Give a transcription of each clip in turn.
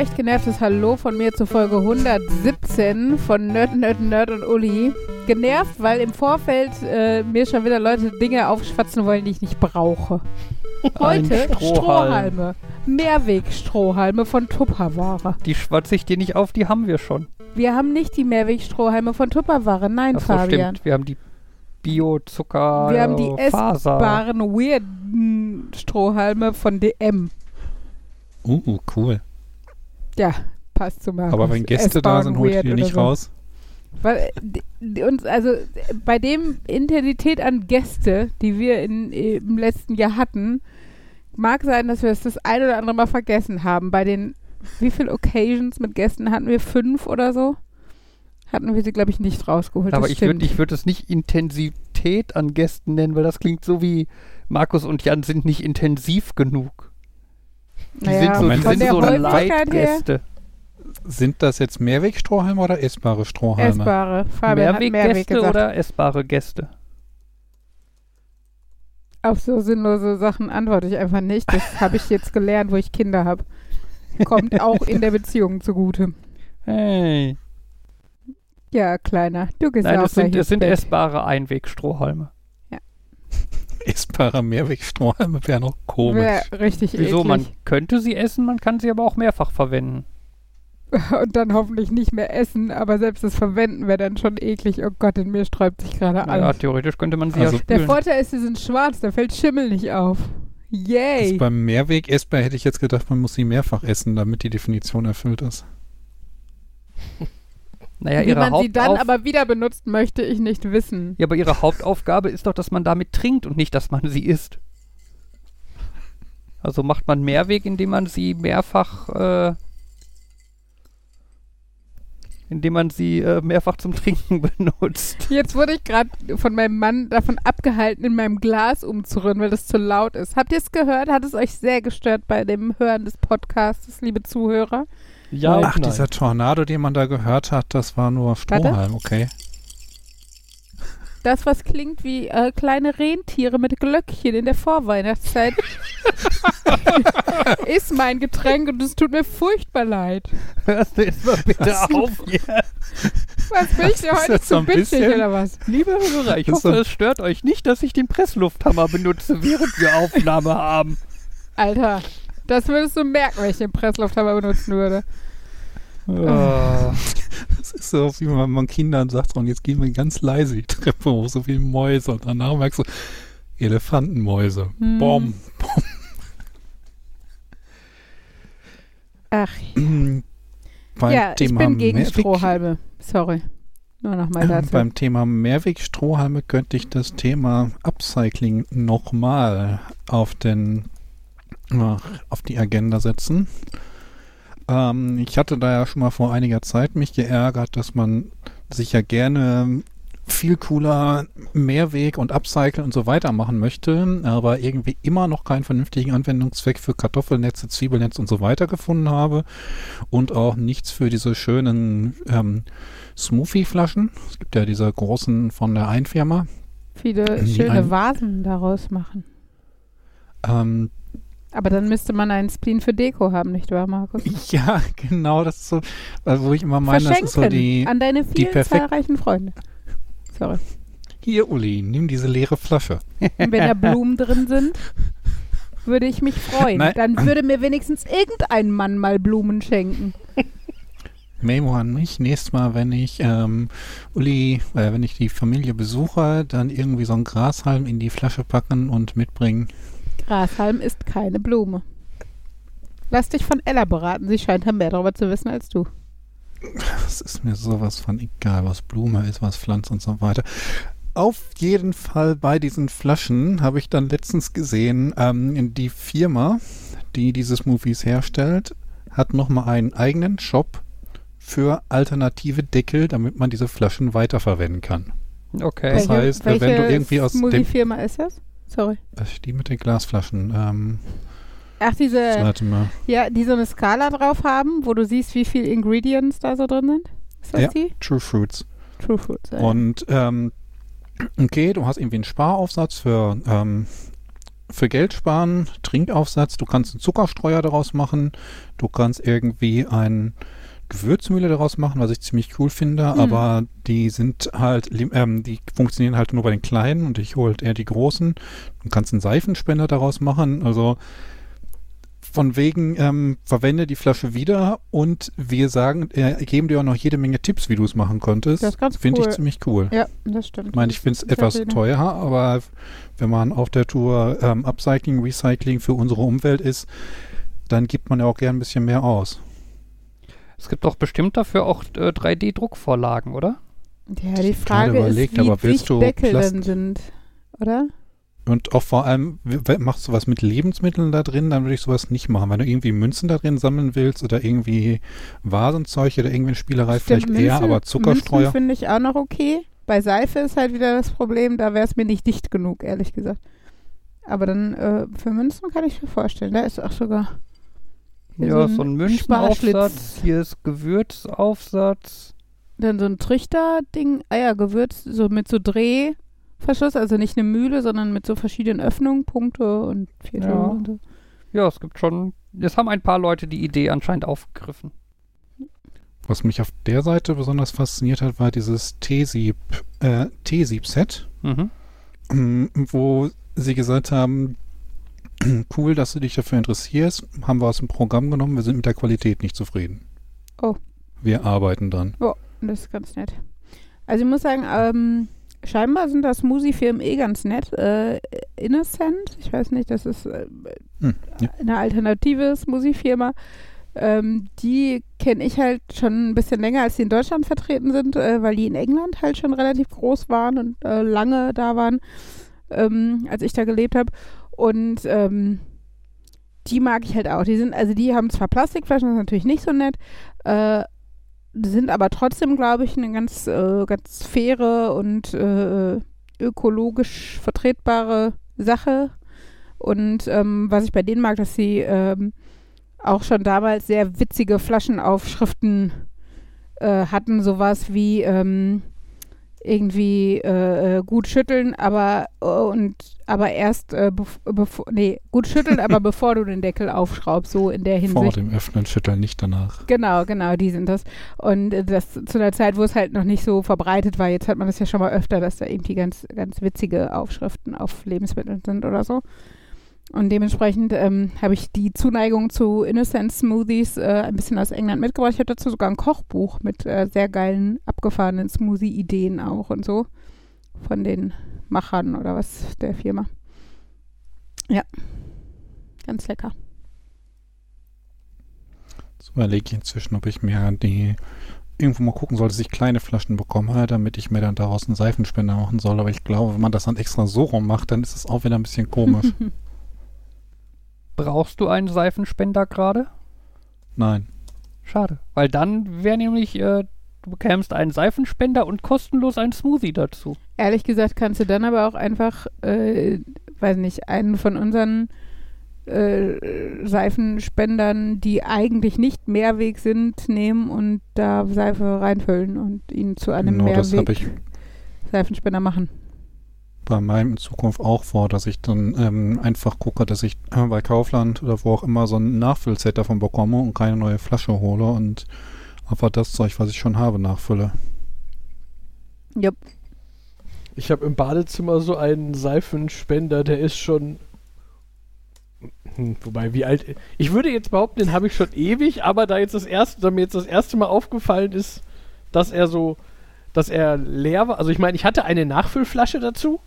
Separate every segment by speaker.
Speaker 1: leicht genervtes Hallo von mir zur Folge 117 von Nerd, Nerd, Nerd und Uli. Genervt, weil im Vorfeld äh, mir schon wieder Leute Dinge aufschwatzen wollen, die ich nicht brauche. Heute
Speaker 2: Strohhalm.
Speaker 1: Strohhalme. Mehrwegstrohhalme von Tupperware.
Speaker 2: Die schwatze ich dir nicht auf, die haben wir schon.
Speaker 1: Wir haben nicht die Mehrwegstrohhalme von Tupperware. Nein,
Speaker 2: Ach so,
Speaker 1: Fabian.
Speaker 2: stimmt. Wir haben die Bio-Zucker,
Speaker 1: Wir haben die
Speaker 2: äh, Faser.
Speaker 1: essbaren, weirden Strohhalme von DM.
Speaker 3: Uh, cool.
Speaker 1: Ja, passt zu Markus.
Speaker 3: Aber wenn Gäste da sind, holt ihr die nicht
Speaker 1: so.
Speaker 3: raus.
Speaker 1: Weil, uns, also bei dem Intensität an Gäste, die wir in, im letzten Jahr hatten, mag sein, dass wir es das ein oder andere Mal vergessen haben. Bei den, wie viele Occasions mit Gästen hatten wir? Fünf oder so? Hatten wir sie, glaube ich, nicht rausgeholt.
Speaker 2: Aber ich würde ich würd es nicht Intensität an Gästen nennen, weil das klingt so wie Markus und Jan sind nicht intensiv genug. Die
Speaker 1: Naja,
Speaker 2: sind so, die sind so Leitgäste.
Speaker 3: Sind das jetzt Mehrwegstrohhalme oder essbare Strohhalme?
Speaker 1: essbare. Fabian hat Mehrweg
Speaker 2: Mehrweggäste
Speaker 1: gesagt.
Speaker 2: oder essbare Gäste?
Speaker 1: Auf so sinnlose Sachen antworte ich einfach nicht. Das habe ich jetzt gelernt, wo ich Kinder habe. Kommt auch in der Beziehung zugute.
Speaker 2: Hey.
Speaker 1: Ja, Kleiner, du gehst
Speaker 2: Nein,
Speaker 1: auch
Speaker 2: es sind,
Speaker 1: ins
Speaker 2: sind essbare Einwegstrohhalme.
Speaker 3: Essbare Mehrwegstrohhalme wäre noch komisch.
Speaker 1: Wär richtig
Speaker 2: Wieso? Man
Speaker 1: eklig.
Speaker 2: könnte sie essen, man kann sie aber auch mehrfach verwenden.
Speaker 1: Und dann hoffentlich nicht mehr essen, aber selbst das Verwenden wäre dann schon eklig. Oh Gott, in mir sträubt sich gerade
Speaker 2: Ja,
Speaker 1: alles.
Speaker 2: theoretisch könnte man sie
Speaker 3: Also-
Speaker 2: ja
Speaker 1: Der
Speaker 2: spülen.
Speaker 1: Vorteil ist, sie sind schwarz, da fällt Schimmel nicht auf. Yay!
Speaker 3: Also beim Mehrweg essbar hätte ich jetzt gedacht, man muss sie mehrfach essen, damit die Definition erfüllt ist.
Speaker 2: Naja,
Speaker 1: Wie man sie dann aber wieder benutzt, möchte ich nicht wissen.
Speaker 2: Ja, aber ihre Hauptaufgabe ist doch, dass man damit trinkt und nicht, dass man sie isst. Also macht man Mehrweg, indem man sie mehrfach, äh, indem man sie äh, mehrfach zum Trinken benutzt.
Speaker 1: Jetzt wurde ich gerade von meinem Mann davon abgehalten, in meinem Glas umzurühren, weil das zu laut ist. Habt ihr es gehört? Hat es euch sehr gestört bei dem Hören des Podcasts, liebe Zuhörer?
Speaker 4: Ja
Speaker 3: Ach,
Speaker 4: nein.
Speaker 3: dieser Tornado, den man da gehört hat, das war nur Strohhalm, okay.
Speaker 1: Das, was klingt wie äh, kleine Rentiere mit Glöckchen in der Vorweihnachtszeit, ist mein Getränk und es tut mir furchtbar leid.
Speaker 2: Hörst du jetzt mal bitte
Speaker 3: Was?
Speaker 2: auf hier?
Speaker 1: Was bin ich
Speaker 3: ist
Speaker 1: heute zu bitchig
Speaker 3: bisschen-
Speaker 1: oder was?
Speaker 2: Liebe Hörer, ich hoffe, es stört euch nicht, dass ich den Presslufthammer benutze, während wir Aufnahme haben.
Speaker 1: Alter, das würdest du merken, wenn ich den Presslufthammer benutzen würde.
Speaker 2: Ah.
Speaker 3: Das ist so, wie man, man Kindern sagt, und jetzt gehen wir ganz leise die Treppe hoch, so viele Mäuse. Und danach merkst du, Elefantenmäuse.
Speaker 1: Hm.
Speaker 3: Bom.
Speaker 1: Ach,
Speaker 3: Beim
Speaker 1: ja, ich
Speaker 3: Thema
Speaker 1: bin gegen
Speaker 3: Mehrweg-
Speaker 1: Strohhalme. Sorry. Nur nochmal dazu.
Speaker 3: Beim Thema Mehrwegstrohhalme könnte ich das Thema Upcycling nochmal auf den auf die Agenda setzen. Ähm, ich hatte da ja schon mal vor einiger Zeit mich geärgert, dass man sich ja gerne viel cooler Mehrweg und Upcycle und so weiter machen möchte, aber irgendwie immer noch keinen vernünftigen Anwendungszweck für Kartoffelnetze, Zwiebelnetz und so weiter gefunden habe und auch nichts für diese schönen ähm, Smoothie-Flaschen. Es gibt ja diese großen von der Einfirma.
Speaker 1: Viele schöne Vasen daraus machen.
Speaker 3: Ähm,
Speaker 1: Aber dann müsste man einen Spleen für Deko haben, nicht wahr, Markus?
Speaker 3: ja, genau, das ist so, also wo ich immer meine, das ist so die,
Speaker 1: an deine
Speaker 3: die
Speaker 1: vielen
Speaker 3: perfekt-
Speaker 1: zahlreichen Freunde. Sorry.
Speaker 3: hier Uli, nimm diese leere Flasche.
Speaker 1: Und wenn da Blumen drin sind, würde ich mich freuen.
Speaker 3: Nein.
Speaker 1: Dann würde mir wenigstens irgendein Mann mal Blumen schenken.
Speaker 3: Memo an mich, nächstes Mal, wenn ich ähm, Uli, äh, wenn ich die Familie besuche, dann irgendwie so einen Grashalm in die Flasche packen und mitbringen.
Speaker 1: Grashalm ist keine Blume. Lass dich von Ella beraten. Sie scheint da mehr darüber zu wissen als du.
Speaker 3: Das ist mir sowas von egal, was Blume ist, was Pflanze und so weiter. Auf jeden Fall bei diesen Flaschen habe ich dann letztens gesehen, ähm, die Firma, die diese Smoothies herstellt, hat nochmal einen eigenen Shop für alternative Deckel, damit man diese Flaschen weiterverwenden kann.
Speaker 2: Okay.
Speaker 3: Das heißt, wenn
Speaker 1: welche
Speaker 3: du irgendwie aus dem-
Speaker 1: Smoothie-Firma ist das? Sorry.
Speaker 3: Die mit den Glasflaschen. Ähm,
Speaker 1: Ach, diese,
Speaker 3: warte mal.
Speaker 1: ja, die so eine Skala drauf haben, wo du siehst, wie viel Ingredients da so drin sind? Ist das
Speaker 3: Ja.
Speaker 1: die?
Speaker 3: True Fruits.
Speaker 1: True Foods. ja.
Speaker 3: Und ähm, okay, du hast irgendwie einen Sparaufsatz für ähm, für Geld sparen, Trinkaufsatz, du kannst einen Zuckerstreuer daraus machen, du kannst irgendwie ein Gewürzmühle daraus machen, was ich ziemlich cool finde,
Speaker 1: Hm.
Speaker 3: aber die sind halt, ähm, die funktionieren halt nur bei den kleinen und ich hole halt eher die großen. Du kannst einen Seifenspender daraus machen, also von wegen, ähm, verwende die Flasche wieder und wir sagen, äh, geben dir auch noch jede Menge Tipps, wie du es machen könntest.
Speaker 1: Das ist ganz
Speaker 3: Finde
Speaker 1: cool.
Speaker 3: ich ziemlich cool.
Speaker 1: Ja, das stimmt.
Speaker 3: Ich meine, ich finde es etwas teuer, aber wenn man auf der Tour ähm, Upcycling, Recycling für unsere Umwelt ist, dann gibt man ja auch gern ein bisschen mehr aus.
Speaker 2: Es gibt doch bestimmt dafür auch äh, 3D-Druckvorlagen, oder?
Speaker 1: Ja, die Frage
Speaker 3: überlegt,
Speaker 1: ist, wie
Speaker 3: aber willst
Speaker 1: dicht
Speaker 3: du
Speaker 1: Deckel dann sind, oder?
Speaker 3: Und auch vor allem, machst du was mit Lebensmitteln da drin, dann würde ich sowas nicht machen. Wenn du irgendwie Münzen da drin sammeln willst oder irgendwie Vasenzeug oder irgendwie Spielerei,
Speaker 1: Stimmt,
Speaker 3: vielleicht eher,
Speaker 1: Münzen-
Speaker 3: aber Zuckerstreuer.
Speaker 1: Finde ich auch noch okay. Bei Seife ist halt wieder das Problem, da wäre es mir nicht dicht genug, ehrlich gesagt. Aber dann äh, für Münzen kann ich mir vorstellen. Da ist auch sogar Hier
Speaker 2: ja,
Speaker 1: so
Speaker 2: so
Speaker 1: ein
Speaker 2: Münzenaufsatz.
Speaker 1: Sparschlitz.
Speaker 2: Hier ist Gewürzaufsatz.
Speaker 1: dann so ein Trichter-Ding, ah ja, Gewürz, so mit so Drehverschluss, also nicht eine Mühle, sondern mit so verschiedenen Öffnungen, Punkte und Viertel
Speaker 2: Ja.
Speaker 1: und so.
Speaker 2: Ja, es gibt schon. Es haben ein paar Leute die Idee anscheinend aufgegriffen.
Speaker 3: Was mich auf der Seite besonders fasziniert hat, war dieses T-Sieb, äh, T-Sieb-Set.
Speaker 2: Mhm.
Speaker 3: Mm, wo sie gesagt haben, cool, dass du dich dafür interessierst, haben wir aus dem Programm genommen, wir sind mit der Qualität nicht zufrieden.
Speaker 1: Oh.
Speaker 3: Wir arbeiten dran.
Speaker 1: Das ist ganz nett. Also ich muss sagen, ähm, scheinbar sind das Smoothie-Firmen eh ganz nett. Äh, Innocent, ich weiß nicht, das ist äh,
Speaker 3: Hm, ja.
Speaker 1: eine alternative Smoothie-Firma. Ähm, die kenne ich halt schon ein bisschen länger, als die in Deutschland vertreten sind, äh, weil die in England halt schon relativ groß waren und äh, lange da waren, ähm, als ich da gelebt habe. Und ähm, die mag ich halt auch. Die sind, also die haben zwar Plastikflaschen, das ist natürlich nicht so nett, äh, sind aber trotzdem, glaube ich, eine ganz, äh, ganz faire und äh, ökologisch vertretbare Sache. Und ähm, was ich bei denen mag, dass sie ähm, auch schon damals sehr witzige Flaschenaufschriften äh, hatten, sowas wie ähm, irgendwie äh, äh, gut schütteln, aber äh, und aber erst äh, bev bevor nee gut schütteln, aber bevor du den Deckel aufschraubst, so in der Hinsicht.
Speaker 3: Vor dem Öffnen schütteln, nicht danach.
Speaker 1: Genau, genau, die sind das. Und das zu einer Zeit, wo es halt noch nicht so verbreitet war. Jetzt hat man das ja schon mal öfter, dass da irgendwie ganz, ganz witzige Aufschriften auf Lebensmitteln sind oder so. Und dementsprechend ähm, habe ich die Zuneigung zu Innocent Smoothies äh, ein bisschen aus England mitgebracht. Ich habe dazu sogar ein Kochbuch mit äh, sehr geilen, abgefahrenen Smoothie-Ideen auch und so. Von den Machern oder was der Firma. Ja. Ganz lecker.
Speaker 3: Jetzt überlege ich inzwischen, ob ich mir die irgendwo mal gucken soll, dass ich kleine Flaschen bekomme, damit ich mir dann daraus einen Seifenspender machen soll. Aber ich glaube, wenn man das dann extra so rum macht, dann ist es auch wieder ein bisschen komisch.
Speaker 2: Brauchst du einen Seifenspender gerade?
Speaker 3: Nein.
Speaker 2: Schade. Weil dann wäre nämlich, äh, du bekämst einen Seifenspender und kostenlos einen Smoothie dazu.
Speaker 1: Ehrlich gesagt kannst du dann aber auch einfach, äh, weiß nicht, einen von unseren äh, Seifenspendern, die eigentlich nicht Mehrweg sind, nehmen und da Seife reinfüllen und ihn zu einem
Speaker 3: Genau,
Speaker 1: Mehrweg Seifenspender machen.
Speaker 3: Bei meinem in Zukunft auch vor, dass ich dann ähm, einfach gucke, dass ich äh, bei Kaufland oder wo auch immer so ein Nachfüllset davon bekomme und keine neue Flasche hole und einfach das Zeug, was ich schon habe, nachfülle.
Speaker 1: Jupp.
Speaker 4: Ich habe im Badezimmer so einen Seifenspender, der ist schon. Hm, wobei, wie alt. Ich würde jetzt behaupten, den habe ich schon ewig, aber da jetzt das erste, da mir jetzt das erste Mal aufgefallen ist, dass er so, dass er leer war. Also ich meine, ich hatte eine Nachfüllflasche dazu,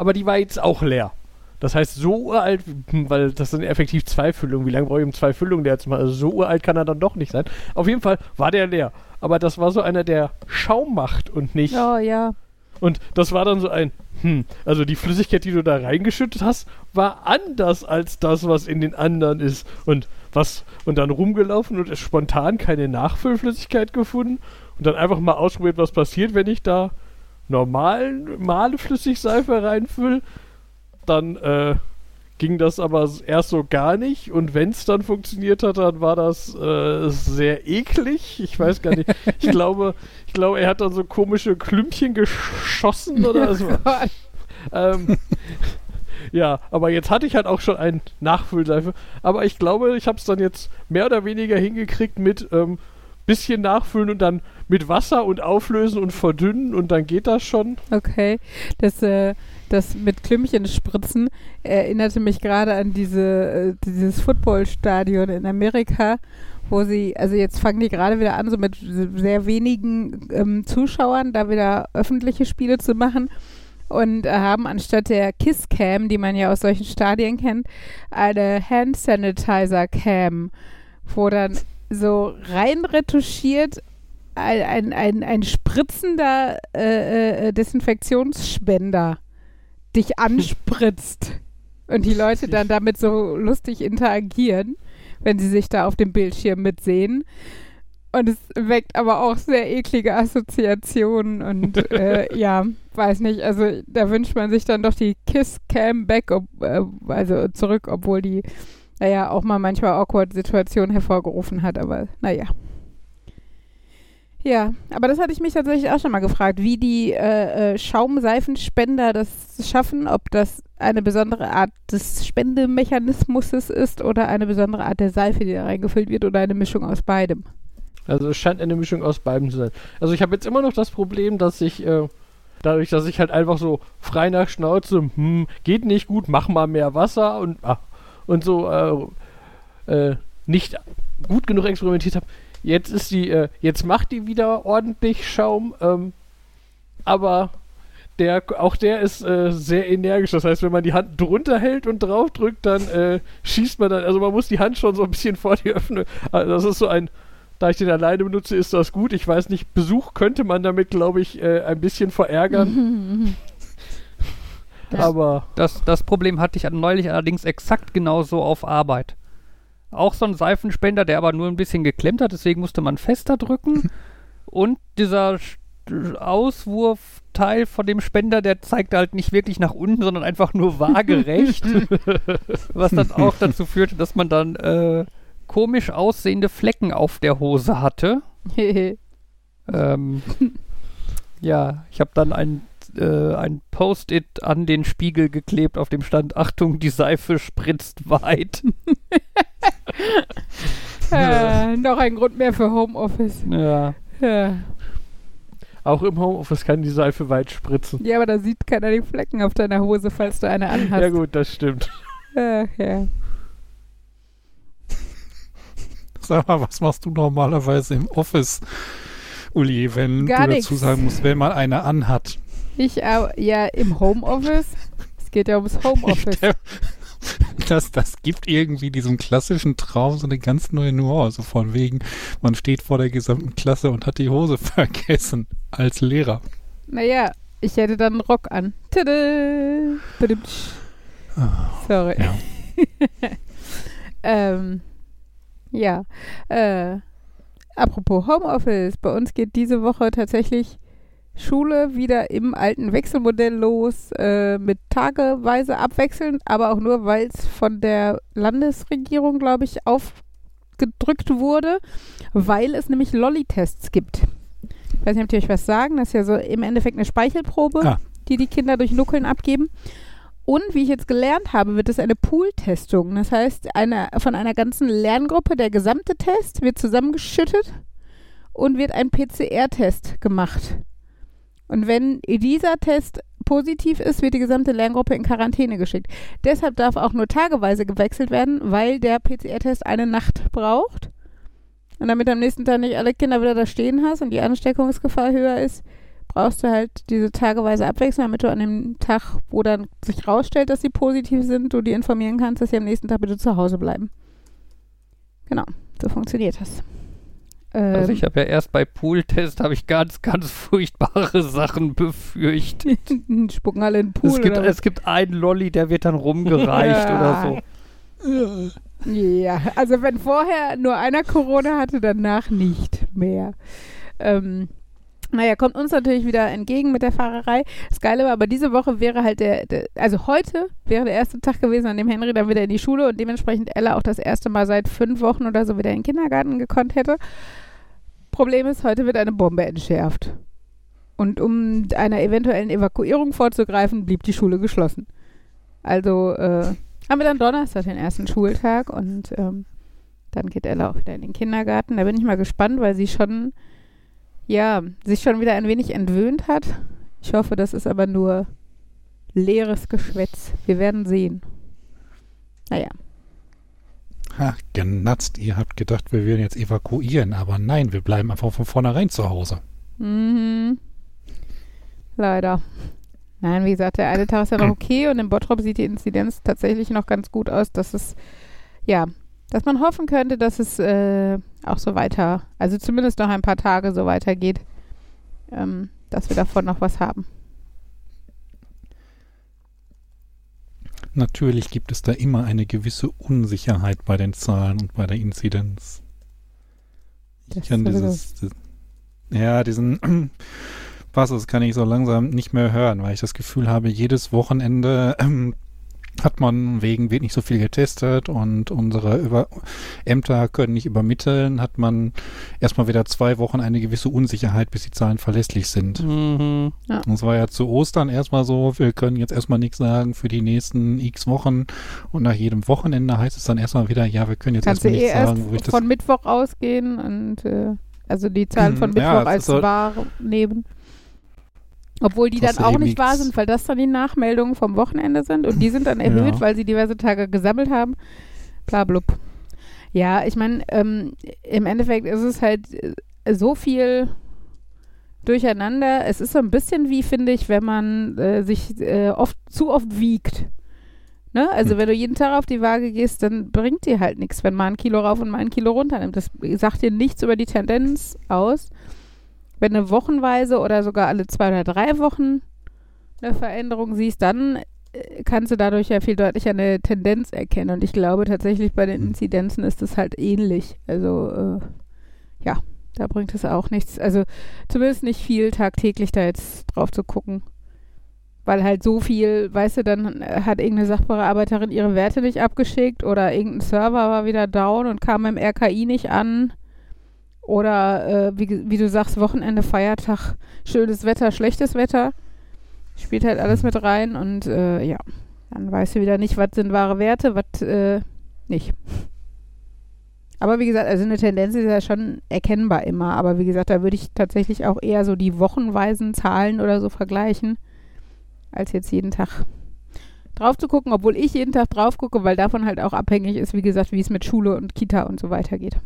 Speaker 4: aber die war jetzt auch leer. Das heißt, so uralt, hm, weil das sind effektiv zwei Füllungen. Wie lange brauche ich um zwei Füllungen leer zu machen? Also so uralt kann er dann doch nicht sein. Auf jeden Fall war der leer. Aber das war so einer, der Schaum macht und nicht.
Speaker 1: Oh ja.
Speaker 4: Und das war dann so ein, hm, also die Flüssigkeit, die du da reingeschüttet hast, war anders als das, was in den anderen ist. Und was, und dann rumgelaufen und spontan keine Nachfüllflüssigkeit gefunden und dann einfach mal ausprobiert, was passiert, wenn ich da normal, normale Flüssigseife reinfülle. Dann äh, ging das aber erst so gar nicht und wenn es dann funktioniert hat, dann war das äh, sehr eklig. Ich weiß gar nicht. Ich glaube, ich glaube, er hat dann so komische Klümpchen geschossen oder so. Ähm, Ja, aber jetzt hatte ich halt auch schon einen Nachfüllseife. Aber ich glaube, ich habe es dann jetzt mehr oder weniger hingekriegt mit ähm, bisschen nachfüllen und dann mit Wasser und auflösen und verdünnen und dann geht das schon.
Speaker 1: Okay. Das, äh, das mit Klümpchen spritzen erinnerte mich gerade an diese, äh, dieses Footballstadion in Amerika, wo sie, also jetzt fangen die gerade wieder an, so mit sehr wenigen ähm, Zuschauern da wieder öffentliche Spiele zu machen und haben anstatt der Kiss Cam, die man ja aus solchen Stadien kennt, eine Hand Sanitizer Cam, wo dann so rein retuschiert ein, ein, ein, ein spritzender äh, äh, Desinfektionsspender dich anspritzt und die Leute dann damit so lustig interagieren, wenn sie sich da auf dem Bildschirm mitsehen. Und es weckt aber auch sehr eklige Assoziationen und äh, ja, weiß nicht, also da wünscht man sich dann doch die Kiss Cam back, ob, äh, also zurück, obwohl die naja, auch mal manchmal awkward Situationen hervorgerufen hat, aber naja. Ja, aber das hatte ich mich tatsächlich auch schon mal gefragt, wie die äh, äh, Schaumseifenspender das schaffen, ob das eine besondere Art des Spendemechanismus ist oder eine besondere Art der Seife, die da reingefüllt wird oder eine Mischung aus beidem.
Speaker 4: Also es scheint eine Mischung aus beidem zu sein. Also ich habe jetzt immer noch das Problem, dass ich äh, dadurch, dass ich halt einfach so frei nach Schnauze, hm, geht nicht gut, mach mal mehr Wasser und ach, und so äh, äh, nicht gut genug experimentiert habe. Jetzt ist die, äh, jetzt macht die wieder ordentlich Schaum, ähm, aber der, auch der ist äh, sehr energisch. Das heißt, wenn man die Hand drunter hält und drauf drückt, dann äh, schießt man dann, also man muss die Hand schon so ein bisschen vor die öffnen. Also das ist so ein, da ich den alleine benutze, ist das gut. Ich weiß nicht, Besuch könnte man damit, glaube ich, äh, ein bisschen verärgern.
Speaker 2: Das,
Speaker 4: aber
Speaker 2: das, das Problem hatte ich neulich allerdings exakt genauso auf Arbeit. Auch so ein Seifenspender, der aber nur ein bisschen geklemmt hat, deswegen musste man fester drücken. Und dieser Auswurfteil von dem Spender, der zeigt halt nicht wirklich nach unten, sondern einfach nur waagerecht. was dann auch dazu führte, dass man dann äh, komisch aussehende Flecken auf der Hose hatte. ähm, ja, ich habe dann ein äh, ein Post-it an den Spiegel geklebt, auf dem stand: Achtung, die Seife spritzt weit.
Speaker 1: äh, noch ein Grund mehr für Homeoffice.
Speaker 2: Ja.
Speaker 1: ja.
Speaker 4: Auch im Homeoffice kann die Seife weit spritzen.
Speaker 1: Ja, aber da sieht keiner die Flecken auf deiner Hose, falls du eine anhast.
Speaker 4: Ja, gut, das stimmt.
Speaker 1: Ach, ja.
Speaker 3: Sag mal, was machst du normalerweise im Office, Uli, wenn
Speaker 1: Gar
Speaker 3: du
Speaker 1: nix.
Speaker 3: dazu sagen musst, wenn man eine anhat?
Speaker 1: Ich auch, ja, im Homeoffice. Es geht ja ums Homeoffice.
Speaker 3: Das, das gibt irgendwie diesem klassischen Traum so eine ganz neue Nuance von wegen, man steht vor der gesamten Klasse und hat die Hose vergessen als Lehrer.
Speaker 1: Naja, ich hätte dann einen Rock an. Tada! Badumtsch. Sorry.
Speaker 3: Ja.
Speaker 1: ähm, ja. Äh, apropos Homeoffice, bei uns geht diese Woche tatsächlich Schule wieder im alten Wechselmodell los, äh, mit tageweise abwechselnd, aber auch nur, weil es von der Landesregierung, glaube ich, aufgedrückt wurde, weil es nämlich Lolli-Tests gibt. Ich weiß nicht, ob die euch was sagen. Das ist ja so im Endeffekt eine Speichelprobe,
Speaker 3: Ah.
Speaker 1: die die Kinder durch Nuckeln abgeben. Und wie ich jetzt gelernt habe, wird es eine Pool-Testung. Das heißt, eine, von einer ganzen Lerngruppe, der gesamte Test wird zusammengeschüttet und wird ein PCR-Test gemacht. Und wenn dieser Test positiv ist, wird die gesamte Lerngruppe in Quarantäne geschickt. Deshalb darf auch nur tageweise gewechselt werden, weil der PCR-Test eine Nacht braucht. Und damit am nächsten Tag nicht alle Kinder wieder da stehen hast und die Ansteckungsgefahr höher ist, brauchst du halt diese tageweise Abwechslung, damit du an dem Tag, wo dann sich rausstellt, dass sie positiv sind, du die informieren kannst, dass sie am nächsten Tag bitte zu Hause bleiben. Genau, so funktioniert das.
Speaker 2: Also
Speaker 1: Ähm,
Speaker 2: ich habe ja erst bei Pool-Test habe ich ganz, ganz furchtbare Sachen befürchtet.
Speaker 1: spucken alle in den Pool.
Speaker 2: es, gibt, es gibt einen Lolli, der wird dann rumgereicht oder so.
Speaker 1: Ja, also wenn vorher nur einer Corona hatte, danach nicht mehr. Ähm, naja, kommt uns natürlich wieder entgegen mit der Fahrerei. Das Geile war, aber diese Woche wäre halt der, der, also heute wäre der erste Tag gewesen, an dem Henry dann wieder in die Schule und dementsprechend Ella auch das erste Mal seit fünf Wochen oder so wieder in den Kindergarten gekonnt hätte. Problem ist, heute wird eine Bombe entschärft. Und um einer eventuellen Evakuierung vorzugreifen, blieb die Schule geschlossen. Also äh, haben wir dann Donnerstag den ersten Schultag und ähm, dann geht Ella auch wieder in den Kindergarten. Da bin ich mal gespannt, weil sie schon, ja, sich schon wieder ein wenig entwöhnt hat. Ich hoffe, das ist aber nur leeres Geschwätz. Wir werden sehen. Naja.
Speaker 3: Ha, genatzt. Ihr habt gedacht, wir werden jetzt evakuieren, aber nein, wir bleiben einfach von vornherein zu Hause.
Speaker 1: Mhm. Leider. Nein, wie gesagt, der eine Tag ist ja noch okay und in Bottrop sieht die Inzidenz tatsächlich noch ganz gut aus, dass es, ja, dass man hoffen könnte, dass es äh, auch so weiter, also zumindest noch ein paar Tage so weitergeht, ähm, dass wir davon noch was haben.
Speaker 3: Natürlich gibt es da immer eine gewisse Unsicherheit bei den Zahlen und bei der Inzidenz. Ich
Speaker 1: Das
Speaker 3: kann dieses, das, ja, diesen Passus kann ich so langsam nicht mehr hören, weil ich das Gefühl habe, jedes Wochenende ähm, hat man wegen wird nicht so viel getestet und unsere Über Ämter können nicht übermitteln, hat man erstmal wieder zwei Wochen eine gewisse Unsicherheit, bis die Zahlen verlässlich sind.
Speaker 2: Mhm.
Speaker 3: Und es war ja zu Ostern erstmal so, wir können jetzt erstmal nichts sagen für die nächsten x Wochen. Und nach jedem Wochenende heißt es dann erstmal wieder, ja, wir können jetzt
Speaker 1: Kannst du
Speaker 3: erstmal
Speaker 1: eh
Speaker 3: nichts
Speaker 1: erst
Speaker 3: sagen, wo ich das.
Speaker 1: von Mittwoch ausgehen und äh, also die Zahlen von
Speaker 3: Mhm,
Speaker 1: Mittwoch
Speaker 3: ja,
Speaker 1: als wahr nehmen. Obwohl die dann auch nicht wahr sind, weil das dann die Nachmeldungen vom Wochenende sind und die sind dann erhöht,
Speaker 3: Ja.
Speaker 1: weil sie diverse Tage gesammelt haben. Bla blub. Ja, ich meine, ähm, im Endeffekt ist es halt äh, so viel durcheinander. Es ist so ein bisschen wie, finde ich, wenn man äh, sich äh, oft zu oft wiegt. Ne? Also
Speaker 3: Hm.
Speaker 1: wenn du jeden Tag auf die Waage gehst, dann bringt dir halt nichts, wenn mal ein Kilo rauf und mal ein Kilo runter nimmt. Das sagt dir nichts über die Tendenz aus. Wenn du wochenweise oder sogar alle zwei oder drei Wochen eine Veränderung siehst, dann äh, kannst du dadurch ja viel deutlicher eine Tendenz erkennen. Und ich glaube tatsächlich bei den
Speaker 3: Hm.
Speaker 1: Inzidenzen ist das halt ähnlich. Also äh, ja, da bringt es auch nichts. Also zumindest nicht viel tagtäglich da jetzt drauf zu gucken. Weil halt so viel, weißt du, dann äh, hat irgendeine Sachbearbeiterin ihre Werte nicht abgeschickt oder irgendein Server war wieder down und kam im RKI nicht an. Oder äh, wie, wie du sagst, Wochenende, Feiertag, schönes Wetter, schlechtes Wetter. Spielt halt alles mit rein und äh, ja, dann weißt du wieder nicht, was sind wahre Werte, was äh, nicht. Aber wie gesagt, also eine Tendenz ist ja schon erkennbar immer. Aber wie gesagt, da würde ich tatsächlich auch eher so die wochenweisen Zahlen oder so vergleichen, als jetzt jeden Tag drauf zu gucken, obwohl ich jeden Tag drauf gucke, weil davon halt auch abhängig ist, wie gesagt, wie es mit Schule und Kita und so weiter geht.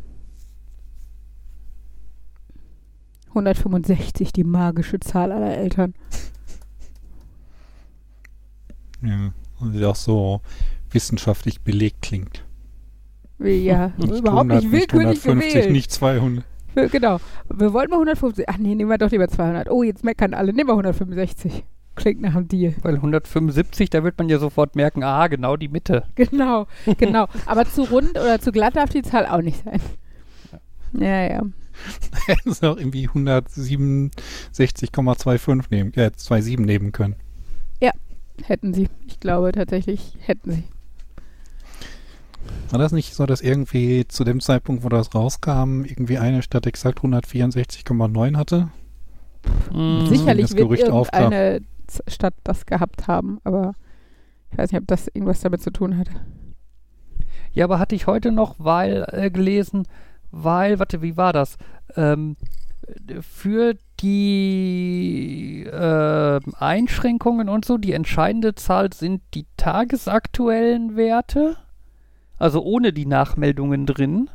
Speaker 1: 165, die magische Zahl aller Eltern.
Speaker 3: Ja, und die auch so wissenschaftlich belegt klingt.
Speaker 1: Ja,
Speaker 3: Nicht
Speaker 1: überhaupt
Speaker 3: 100,
Speaker 1: nicht willkürlich
Speaker 3: 150,
Speaker 1: gewählt.
Speaker 3: nicht 200.
Speaker 1: Wir- Genau. Wir wollten mal 150. Ach nee, nehmen wir doch lieber 200. Oh, jetzt meckern alle. Nehmen wir 165. Klingt nach einem Deal.
Speaker 2: Weil 175, da wird man ja sofort merken, ah, genau die Mitte.
Speaker 1: Genau, genau. Aber zu rund oder zu glatt darf die Zahl auch nicht sein. Ja, ja.
Speaker 3: Hätten sie auch irgendwie 167,25 nehmen, äh, 27 nehmen können.
Speaker 1: Hätten sie. Ich glaube tatsächlich, hätten sie.
Speaker 3: War das nicht so, dass irgendwie zu dem Zeitpunkt, wo das rauskam, irgendwie eine Stadt exakt 164,9 hatte?
Speaker 2: Mhm.
Speaker 1: Sicherlich
Speaker 3: das
Speaker 1: wird
Speaker 3: Gerücht
Speaker 1: irgendeine Z- Stadt das gehabt haben, aber ich weiß nicht, ob das irgendwas damit zu tun hat.
Speaker 2: Ja, aber hatte ich heute noch weil äh, gelesen, weil, warte, wie war das? Ähm, für die äh, Einschränkungen und so, die entscheidende Zahl sind die tagesaktuellen Werte, also ohne die Nachmeldungen drin.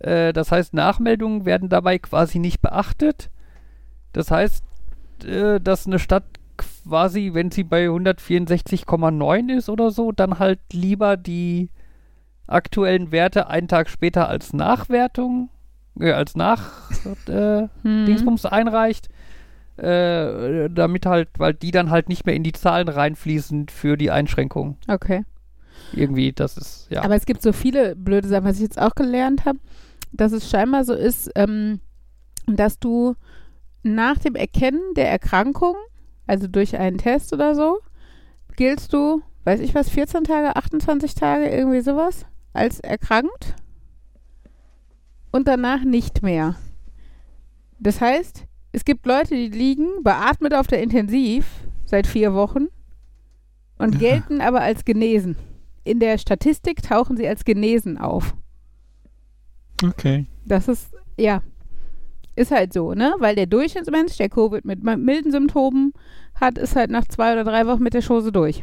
Speaker 2: Äh, das heißt, Nachmeldungen werden dabei quasi nicht beachtet. Das heißt, äh, dass eine Stadt quasi, wenn sie bei 164,9 ist oder so, dann halt lieber die aktuellen Werte einen Tag später als Nachwertung, äh, als Nach äh,
Speaker 1: Hm.
Speaker 2: Einreicht, äh, damit halt, weil die dann halt nicht mehr in die Zahlen reinfließen für die Einschränkung.
Speaker 1: Okay.
Speaker 2: Irgendwie, das ist, ja.
Speaker 1: Aber es gibt so viele blöde Sachen, was ich jetzt auch gelernt habe, dass es scheinbar so ist, ähm, dass du nach dem Erkennen der Erkrankung, also durch einen Test oder so, giltst du, weiß ich was, 14 Tage, 28 Tage, irgendwie sowas, als erkrankt und danach nicht mehr. Das heißt, es gibt Leute, die liegen beatmet auf der Intensiv seit vier Wochen und
Speaker 3: Ja.
Speaker 1: gelten aber als genesen. In der Statistik tauchen sie als genesen auf.
Speaker 3: Okay.
Speaker 1: Das ist, ja, ist halt so, ne? Weil der Durchschnittsmensch, der Covid mit milden Symptomen hat, ist halt nach zwei oder drei Wochen mit der Chose durch.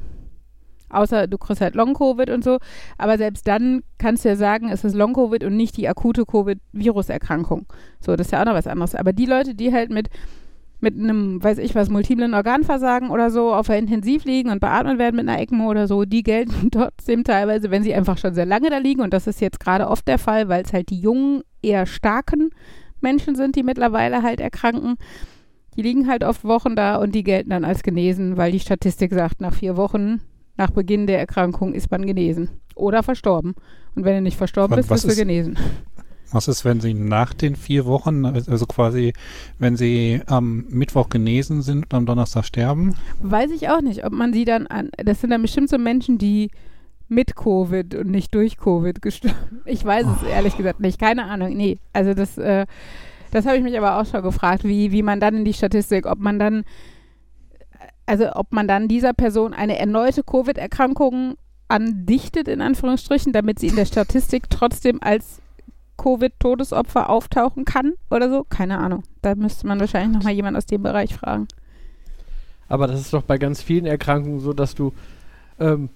Speaker 1: Außer du kriegst halt Long-Covid und so. Aber selbst dann kannst du ja sagen, es ist Long-Covid und nicht die akute Covid-Viruserkrankung. So, das ist ja auch noch was anderes. Aber die Leute, die halt mit, mit einem, weiß ich was, multiplen Organversagen oder so auf der Intensiv liegen und beatmet werden mit einer ECMO oder so, die gelten trotzdem teilweise, wenn sie einfach schon sehr lange da liegen. Und das ist jetzt gerade oft der Fall, weil es halt die jungen, eher starken Menschen sind, die mittlerweile halt erkranken. Die liegen halt oft Wochen da und die gelten dann als genesen, weil die Statistik sagt, nach vier Wochen nach Beginn der Erkrankung ist man genesen oder verstorben. Und wenn du nicht verstorben
Speaker 3: Was-
Speaker 1: bist, bist du
Speaker 3: ist-
Speaker 1: genesen.
Speaker 3: Was ist, wenn Sie nach den vier Wochen, also quasi, wenn Sie am Mittwoch genesen sind und am Donnerstag sterben?
Speaker 1: Weiß ich auch nicht, ob man sie dann an. Das sind dann bestimmt so Menschen, die mit Covid und nicht durch Covid gestorben. Ich weiß es ehrlich gesagt nicht. Keine Ahnung. Nee. Also das, äh, das habe ich mich aber auch schon gefragt, wie, wie man dann in die Statistik, ob man dann, also ob man dann dieser Person eine erneute Covid-Erkrankung andichtet, in Anführungsstrichen, damit sie in der Statistik trotzdem als Covid-Todesopfer auftauchen kann oder so. Keine Ahnung. Da müsste man wahrscheinlich nochmal jemand aus dem Bereich fragen.
Speaker 4: Aber das ist doch bei ganz vielen Erkrankungen so, dass du, ähm,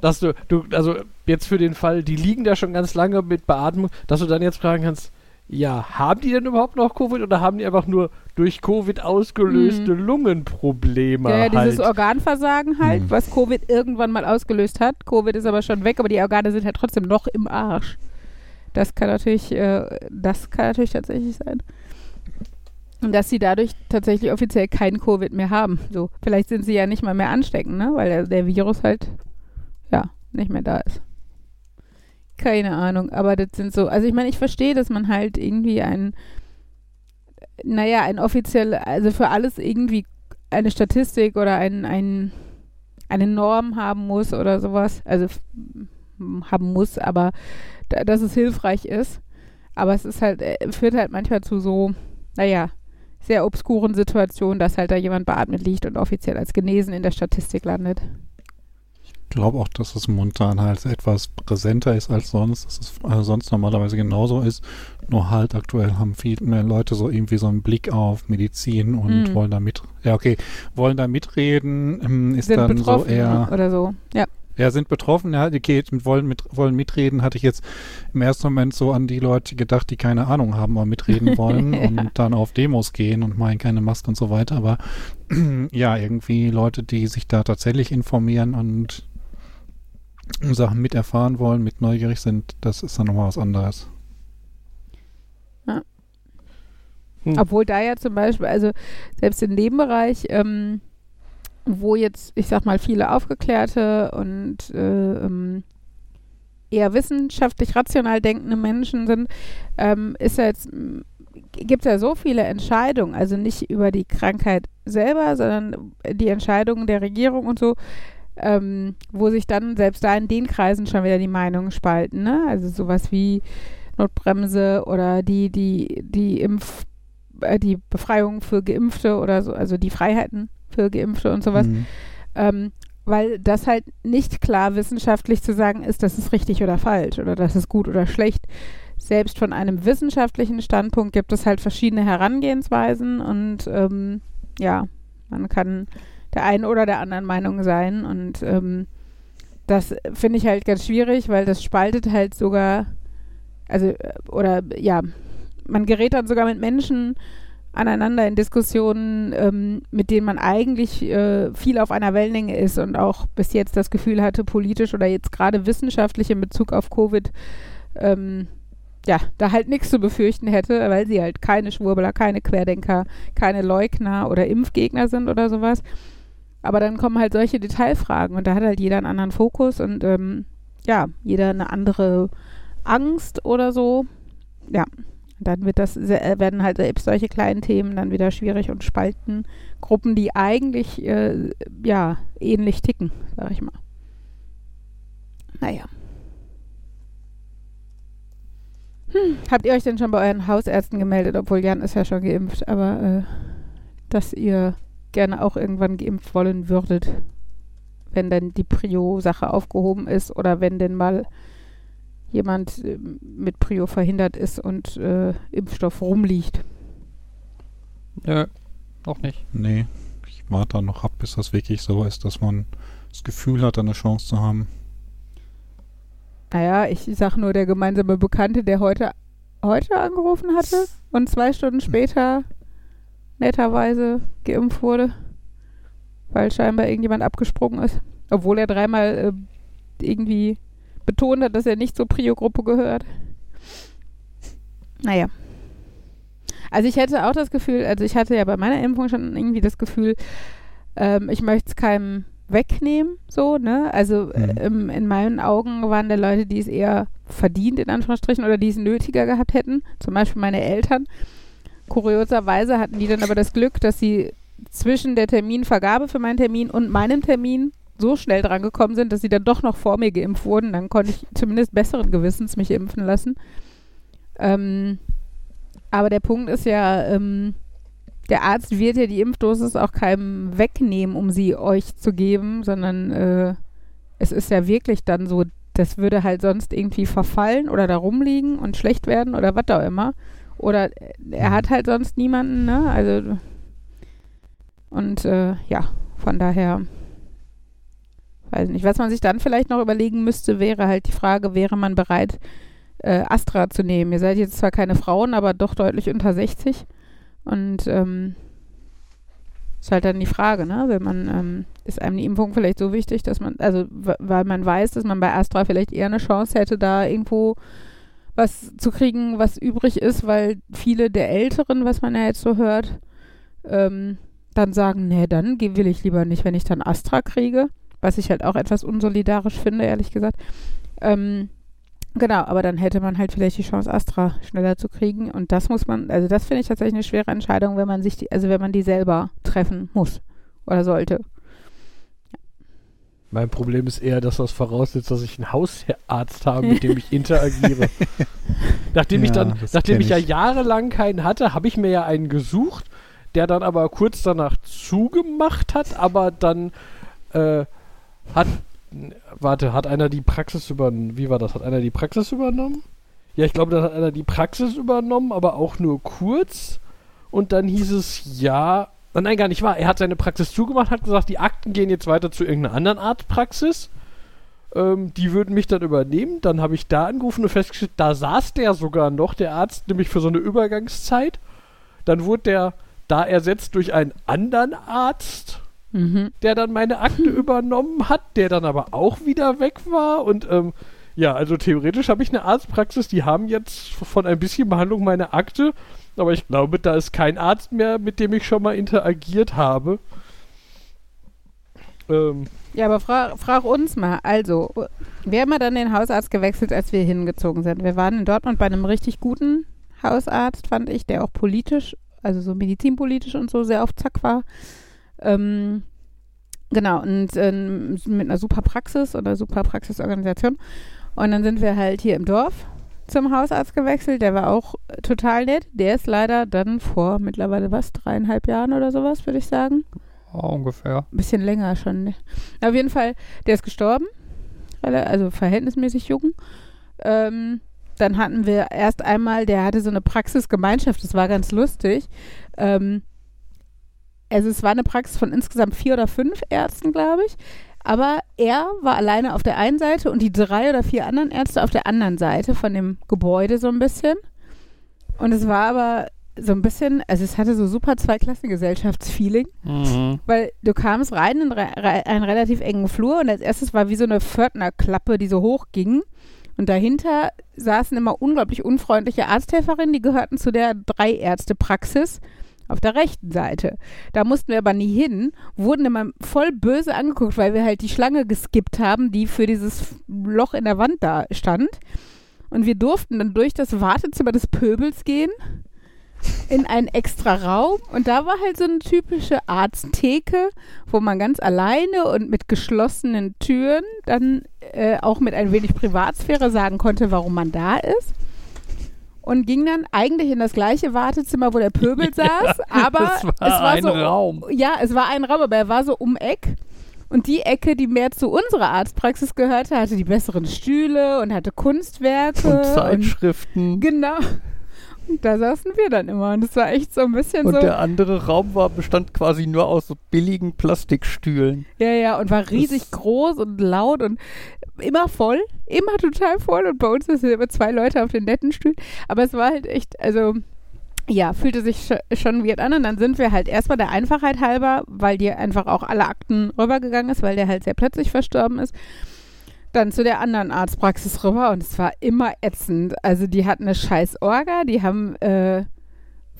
Speaker 4: dass du, du, also jetzt für den Fall, die liegen da schon ganz lange mit Beatmung, dass du dann jetzt fragen kannst, ja, haben die denn überhaupt noch Covid oder haben die einfach nur durch Covid ausgelöste Lungenprobleme
Speaker 1: Ja, ja, dieses
Speaker 4: halt?
Speaker 1: Organversagen halt,
Speaker 3: Hm.
Speaker 1: was Covid irgendwann mal ausgelöst hat. Covid ist aber schon weg, aber die Organe sind halt trotzdem noch im Arsch. Das kann natürlich, äh, das kann natürlich tatsächlich sein. Und dass sie dadurch tatsächlich offiziell kein Covid mehr haben. So, vielleicht sind sie ja nicht mal mehr ansteckend, ne? Weil der, der Virus halt, ja, nicht mehr da ist. Keine Ahnung, aber das sind so, also ich meine, ich verstehe, dass man halt irgendwie ein, naja, ein offiziell, also für alles irgendwie eine Statistik oder ein, ein, eine Norm haben muss oder sowas. Also f- m- haben muss, aber da, dass es hilfreich ist. Aber es ist halt, äh, führt halt manchmal zu so, naja, sehr obskuren Situationen, dass halt da jemand beatmet liegt und offiziell als genesen in der Statistik landet.
Speaker 3: Glaube auch, dass es momentan halt etwas präsenter ist als sonst, dass es äh, sonst normalerweise genauso ist. Nur halt aktuell haben viel mehr Leute so irgendwie so einen Blick auf Medizin und
Speaker 1: Mhm.
Speaker 3: wollen da mit, ja okay, wollen da mitreden, ähm, ist
Speaker 1: Sind
Speaker 3: dann so
Speaker 1: betroffen
Speaker 3: eher,
Speaker 1: oder so. Ja.
Speaker 3: ja, sind betroffen, ja, die geht, mit, wollen, mit, wollen mitreden, hatte ich jetzt im ersten Moment so an die Leute gedacht, die keine Ahnung haben, aber mitreden wollen
Speaker 1: Ja.
Speaker 3: und dann auf Demos gehen und meinen keine Maske und so weiter, aber ja, irgendwie Leute, die sich da tatsächlich informieren und Sachen miterfahren wollen, mit neugierig sind, das ist dann nochmal was anderes.
Speaker 4: Hm.
Speaker 1: Obwohl da ja zum Beispiel, also selbst in dem Bereich, ähm, wo jetzt, ich sag mal, viele aufgeklärte und äh, ähm, eher wissenschaftlich rational denkende Menschen sind, ähm, ist ja jetzt, gibt es ja so viele Entscheidungen, also nicht über die Krankheit selber, sondern die Entscheidungen der Regierung und so, ähm, wo sich dann selbst da in den Kreisen schon wieder die Meinungen spalten, ne? Also sowas wie Notbremse oder die, die, die Impf, äh, die Befreiung für Geimpfte oder so, also die Freiheiten für Geimpfte und sowas,
Speaker 3: Mhm.
Speaker 1: ähm, weil das halt nicht klar wissenschaftlich zu sagen ist, das ist richtig oder falsch oder das ist gut oder schlecht. Selbst von einem wissenschaftlichen Standpunkt gibt es halt verschiedene Herangehensweisen und ähm, ja, man kann der einen oder der anderen Meinung sein und ähm, das finde ich halt ganz schwierig, weil das spaltet halt sogar, also äh, oder ja, man gerät dann sogar mit Menschen aneinander in Diskussionen, ähm, mit denen man eigentlich äh, viel auf einer Wellenlänge ist und auch bis jetzt das Gefühl hatte, politisch oder jetzt gerade wissenschaftlich in Bezug auf Covid, ähm, ja, da halt nichts zu befürchten hätte, weil sie halt keine Schwurbler, keine Querdenker, keine Leugner oder Impfgegner sind oder sowas. Aber dann kommen halt solche Detailfragen und da hat halt jeder einen anderen Fokus und ähm, ja, jeder eine andere Angst oder so. Ja, dann wird das, äh, werden halt selbst solche kleinen Themen dann wieder schwierig und spalten Gruppen, die eigentlich äh, ja ähnlich ticken, sag ich mal. Naja. Hm, habt ihr euch denn schon bei euren Hausärzten gemeldet, obwohl Jan ist ja schon geimpft, aber äh, dass ihr gerne auch irgendwann geimpft wollen würdet? wenn dann die Prio-Sache aufgehoben ist oder wenn denn mal jemand äh, mit Prio verhindert ist und äh, Impfstoff rumliegt.
Speaker 2: Nö, noch nicht.
Speaker 3: Nee, ich warte da noch ab, bis das wirklich so ist, dass man das Gefühl hat, eine Chance zu haben.
Speaker 1: Naja, ich sag nur, der gemeinsame Bekannte, der heute, heute angerufen hatte und zwei Stunden später netterweise geimpft wurde, weil scheinbar irgendjemand abgesprungen ist. Obwohl er dreimal äh, irgendwie betont hat, dass er nicht zur Prio-Gruppe gehört. Naja. Also ich hätte auch das Gefühl, also ich hatte ja bei meiner Impfung schon irgendwie das Gefühl, ähm, ich möchte es keinem wegnehmen, so, ne? Also
Speaker 3: Mhm.
Speaker 1: äh, im- in meinen Augen waren da Leute, die es eher verdient, in Anführungsstrichen, oder die es nötiger gehabt hätten. Zum Beispiel meine Eltern. Kurioserweise hatten die dann aber das Glück, dass sie zwischen der Terminvergabe für meinen Termin und meinem Termin so schnell dran gekommen sind, dass sie dann doch noch vor mir geimpft wurden. Dann konnte ich zumindest besseren Gewissens mich impfen lassen. Ähm, aber der Punkt ist ja, ähm, der Arzt wird ja die Impfdosis auch keinem wegnehmen, um sie euch zu geben, sondern äh, es ist ja wirklich dann so, das würde halt sonst irgendwie verfallen oder da rumliegen und schlecht werden oder was auch immer. Oder er hat halt sonst niemanden, ne? Also und äh, ja, von daher weiß nicht. Was man sich dann vielleicht noch überlegen müsste, wäre halt die Frage, wäre man bereit, äh, Astra zu nehmen? Ihr seid jetzt zwar keine Frauen, aber doch deutlich unter 60. Und ähm, ist halt dann die Frage, ne? Wenn man, ähm, ist einem die Impfung vielleicht so wichtig, dass man, also weil man weiß, dass man bei Astra vielleicht eher eine Chance hätte, da irgendwo was zu kriegen, was übrig ist, weil viele der Älteren, was man ja jetzt so hört, ähm, dann sagen, nee, dann will ich lieber nicht, wenn ich dann Astra kriege, was ich halt auch etwas unsolidarisch finde, ehrlich gesagt. Ähm, genau, aber dann hätte man halt vielleicht die Chance, Astra schneller zu kriegen und das muss man, also das finde ich tatsächlich eine schwere Entscheidung, wenn man sich die, also wenn man die selber treffen muss oder sollte.
Speaker 4: Mein Problem ist eher, dass das voraussetzt, dass ich einen Hausarzt habe, mit dem ich interagiere. nachdem ich
Speaker 3: Ja,
Speaker 4: dann,
Speaker 3: das
Speaker 4: nachdem ich ja
Speaker 3: ich.
Speaker 4: jahrelang keinen hatte, habe ich mir ja einen gesucht, der dann aber kurz danach zugemacht hat, aber dann äh, hat, warte, hat einer die Praxis übernommen? Wie war das? Hat einer die Praxis übernommen? Ja, ich glaube, dann hat einer die Praxis übernommen, aber auch nur kurz. Und dann hieß es, ja, nein, gar nicht wahr. Er hat seine Praxis zugemacht, hat gesagt, die Akten gehen jetzt weiter zu irgendeiner anderen Arztpraxis. Ähm, die würden mich dann übernehmen. Dann habe ich da angerufen und festgestellt, da saß der sogar noch, der Arzt, nämlich für so eine Übergangszeit. Dann wurde der da ersetzt durch einen anderen Arzt,
Speaker 1: Mhm.
Speaker 4: der dann meine Akte übernommen hat, der dann aber auch wieder weg war. Und ähm, ja, also theoretisch habe ich eine Arztpraxis, die haben jetzt von ein bisschen Behandlung meine Akte, aber ich glaube, da ist kein Arzt mehr, mit dem ich schon mal interagiert habe. Ähm,
Speaker 1: Ja, aber frag, frag uns mal. Also, wir haben ja dann den Hausarzt gewechselt, als wir hingezogen sind. Wir waren in Dortmund bei einem richtig guten Hausarzt, fand ich, der auch politisch, also so medizinpolitisch und so sehr auf Zack war. Ähm, genau, und ähm, mit einer super Praxis oder super Praxisorganisation. Und dann sind wir halt hier im Dorf zum Hausarzt gewechselt. Der war auch total nett. Der ist leider dann vor mittlerweile was, dreieinhalb Jahren oder sowas, würde ich sagen
Speaker 2: Ja, ungefähr.
Speaker 1: ein bisschen länger schon. Ne? Auf jeden Fall, der ist gestorben, also verhältnismäßig jung. Ähm, dann hatten wir erst einmal, der hatte so eine Praxisgemeinschaft, das war ganz lustig. Ähm, also es war eine Praxis von insgesamt vier oder fünf Ärzten, glaube ich. Aber er war alleine auf der einen Seite und die drei oder vier anderen Ärzte auf der anderen Seite von dem Gebäude so ein bisschen. Und es war aber so ein bisschen, also es hatte so super Zweiklassengesellschaftsfeeling.
Speaker 2: Mhm.
Speaker 1: Weil du kamst rein in einen relativ engen Flur und als erstes war wie so eine Pförtnerklappe, die so hoch ging. Und dahinter saßen immer unglaublich unfreundliche Arzthelferinnen, die gehörten zu der Dreiärztepraxis auf der rechten Seite. Da mussten wir aber nie hin, wurden immer voll böse angeguckt, weil wir halt die Schlange geskippt haben, die für dieses Loch in der Wand da stand. Und wir durften dann durch das Wartezimmer des Pöbels gehen in einen extra Raum und da war halt so eine typische Arzttheke, wo man ganz alleine und mit geschlossenen Türen dann äh, auch mit ein wenig Privatsphäre sagen konnte, warum man da ist. Und ging dann eigentlich in das gleiche Wartezimmer, wo der Pöbel saß, aber
Speaker 2: das war
Speaker 1: es war
Speaker 2: ein
Speaker 1: so
Speaker 2: Raum.
Speaker 1: ja, es war ein Raum, aber er war so um Eck Und die Ecke, die mehr zu unserer Arztpraxis gehörte, hatte die besseren Stühle und hatte Kunstwerke.
Speaker 2: Und Zeitschriften.
Speaker 1: Und, genau. Und da saßen wir dann immer. Und das war echt so ein bisschen
Speaker 2: und
Speaker 1: so.
Speaker 2: der andere Raum war, bestand quasi nur aus so billigen Plastikstühlen.
Speaker 1: Ja, ja, und war riesig
Speaker 2: Das-
Speaker 1: groß und laut und immer voll, immer total voll. Und bei uns sind immer zwei Leute auf den netten Stühlen. Aber es war halt echt, also ja, fühlte sich sch schon weird an. Und dann sind wir halt erstmal der Einfachheit halber, weil dir einfach auch alle Akten rübergegangen ist, weil der halt sehr plötzlich verstorben ist. Dann zu der anderen Arztpraxis rüber und es war immer ätzend. Also die hatten eine scheiß Orga, die haben, äh,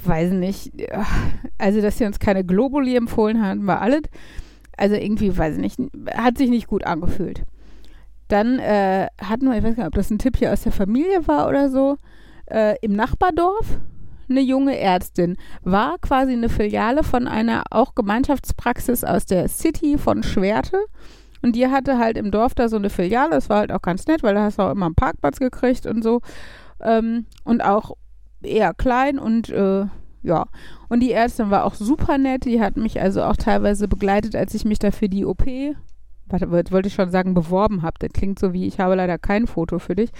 Speaker 1: weiß nicht, ach, also dass sie uns keine Globuli empfohlen haben, war alles. Also irgendwie, weiß ich nicht, hat sich nicht gut angefühlt. Dann äh, hatten wir, ich weiß nicht, ob das ein Tipp hier aus der Familie war oder so, äh, im Nachbardorf eine junge Ärztin. War quasi eine Filiale von einer auch Gemeinschaftspraxis aus der City von Schwerte. Und die hatte halt im Dorf da so eine Filiale. Das war halt auch ganz nett, weil da hast du auch immer einen Parkplatz gekriegt und so. Ähm, und auch eher klein und äh, ja. Und die Ärztin war auch super nett. Die hat mich also auch teilweise begleitet, als ich mich da für die OP, warte, wollte ich schon sagen, beworben habe. Das klingt so wie, ich habe leider kein Foto für dich.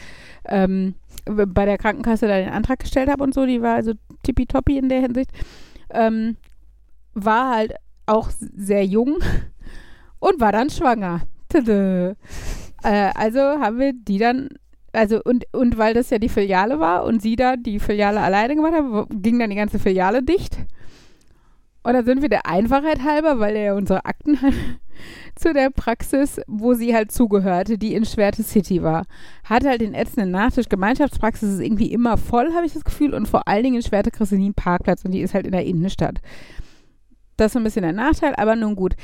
Speaker 1: Ähm, bei der Krankenkasse da den Antrag gestellt habe und so. Die war also tippitoppi in der Hinsicht. Ähm, war halt auch sehr jung und war dann schwanger. Äh, also haben wir die dann, also und, und weil das ja die Filiale war und sie da die Filiale alleine gemacht hat, ging dann die ganze Filiale dicht. Und dann sind wir der Einfachheit halber, weil er ja unsere Akten hat, zu der Praxis, wo sie halt zugehörte, die in Schwerte City war. Hat halt den ätzenden Nachtisch. Gemeinschaftspraxis ist irgendwie immer voll, habe ich das Gefühl. Und vor allen Dingen in Schwerte kriegst du nie einen Parkplatz und die ist halt in der Innenstadt. Das ist so ein bisschen der Nachteil, aber nun gut.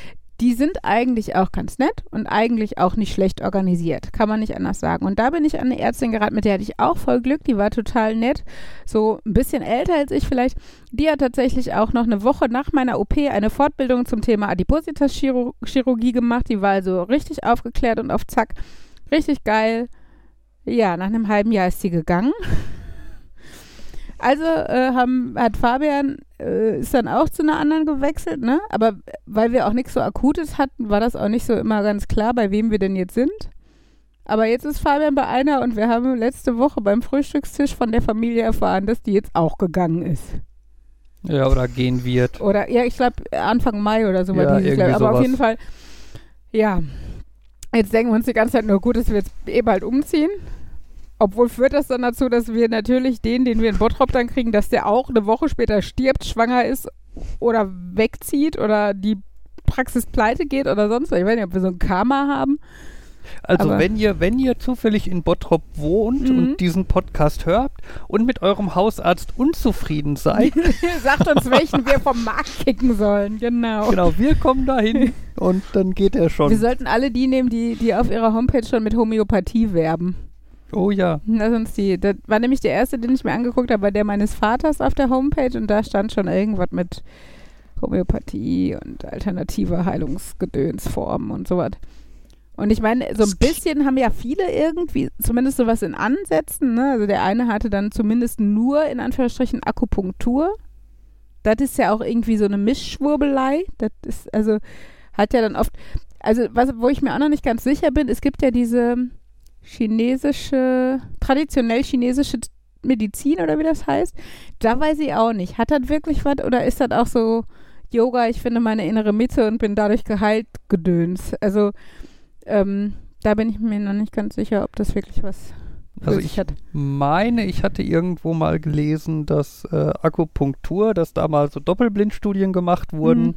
Speaker 1: Die sind eigentlich auch ganz nett und eigentlich auch nicht schlecht organisiert. Kann man nicht anders sagen. Und da bin ich an eine Ärztin geraten, mit der hatte ich auch voll Glück. Die war total nett. So ein bisschen älter als ich vielleicht. Die hat tatsächlich auch noch eine Woche nach meiner OP eine Fortbildung zum Thema Adipositas-Chirurgie gemacht. Die war also richtig aufgeklärt und auf Zack. Richtig geil. Ja, nach einem halben Jahr ist sie gegangen. Also äh, haben, hat Fabian äh, ist dann auch zu einer anderen gewechselt, ne? Aber weil wir auch nichts so Akutes hatten, war das auch nicht so immer ganz klar, bei wem wir denn jetzt sind. Aber jetzt ist Fabian bei einer und wir haben letzte Woche beim Frühstückstisch von der Familie erfahren, dass die jetzt auch gegangen ist.
Speaker 2: Ja, oder gehen wird.
Speaker 1: Oder ja, ich glaube Anfang Mai oder so war
Speaker 2: Ja,
Speaker 1: dieses, glaub, ich.
Speaker 2: irgendwie
Speaker 1: aber auf
Speaker 2: sowas.
Speaker 1: jeden Fall, ja. Jetzt denken wir uns die ganze Zeit nur gut, dass wir jetzt eh bald umziehen. Obwohl führt das dann dazu, dass wir natürlich den, den wir in Bottrop dann kriegen, dass der auch eine Woche später stirbt, schwanger ist oder wegzieht oder die Praxis pleite geht oder sonst was. Ich weiß nicht, ob wir so ein Karma haben.
Speaker 2: Also
Speaker 1: Aber-
Speaker 2: wenn ihr, wenn ihr zufällig in Bottrop wohnt
Speaker 1: Mhm.
Speaker 2: und diesen Podcast hört und mit eurem Hausarzt unzufrieden seid,
Speaker 1: Sagt uns, welchen wir vom Markt kicken sollen. Genau.
Speaker 2: genau, wir kommen dahin und dann geht er
Speaker 1: Wir
Speaker 2: schon.
Speaker 1: sollten alle die nehmen, die, die auf ihrer Homepage schon mit Homöopathie werben.
Speaker 2: Oh ja.
Speaker 1: Lass uns die. Das war nämlich der erste, den ich mir angeguckt habe, war der meines Vaters auf der Homepage und da stand schon irgendwas mit Homöopathie und alternative Heilungsgedönsformen und sowas. Und ich meine, so ein bisschen haben ja viele irgendwie, zumindest sowas in Ansätzen, ne? Also der eine hatte dann zumindest nur in Anführungsstrichen Akupunktur. Das ist ja auch irgendwie so eine Mischschwurbelei. Das ist, also, hat ja dann oft, also was, wo ich mir auch noch nicht ganz sicher bin, es gibt ja diese chinesische, traditionell chinesische Medizin oder wie das heißt. Da weiß ich auch nicht. Hat das wirklich was oder ist das auch so Yoga, ich finde meine innere Mitte und bin dadurch geheilt, Gedöns? Also, ähm, da bin ich mir noch nicht ganz sicher, ob das wirklich was
Speaker 2: Also ich meine, ich hatte irgendwo mal gelesen, dass äh, Akupunktur, dass da mal so Doppelblindstudien gemacht wurden.
Speaker 1: Mhm.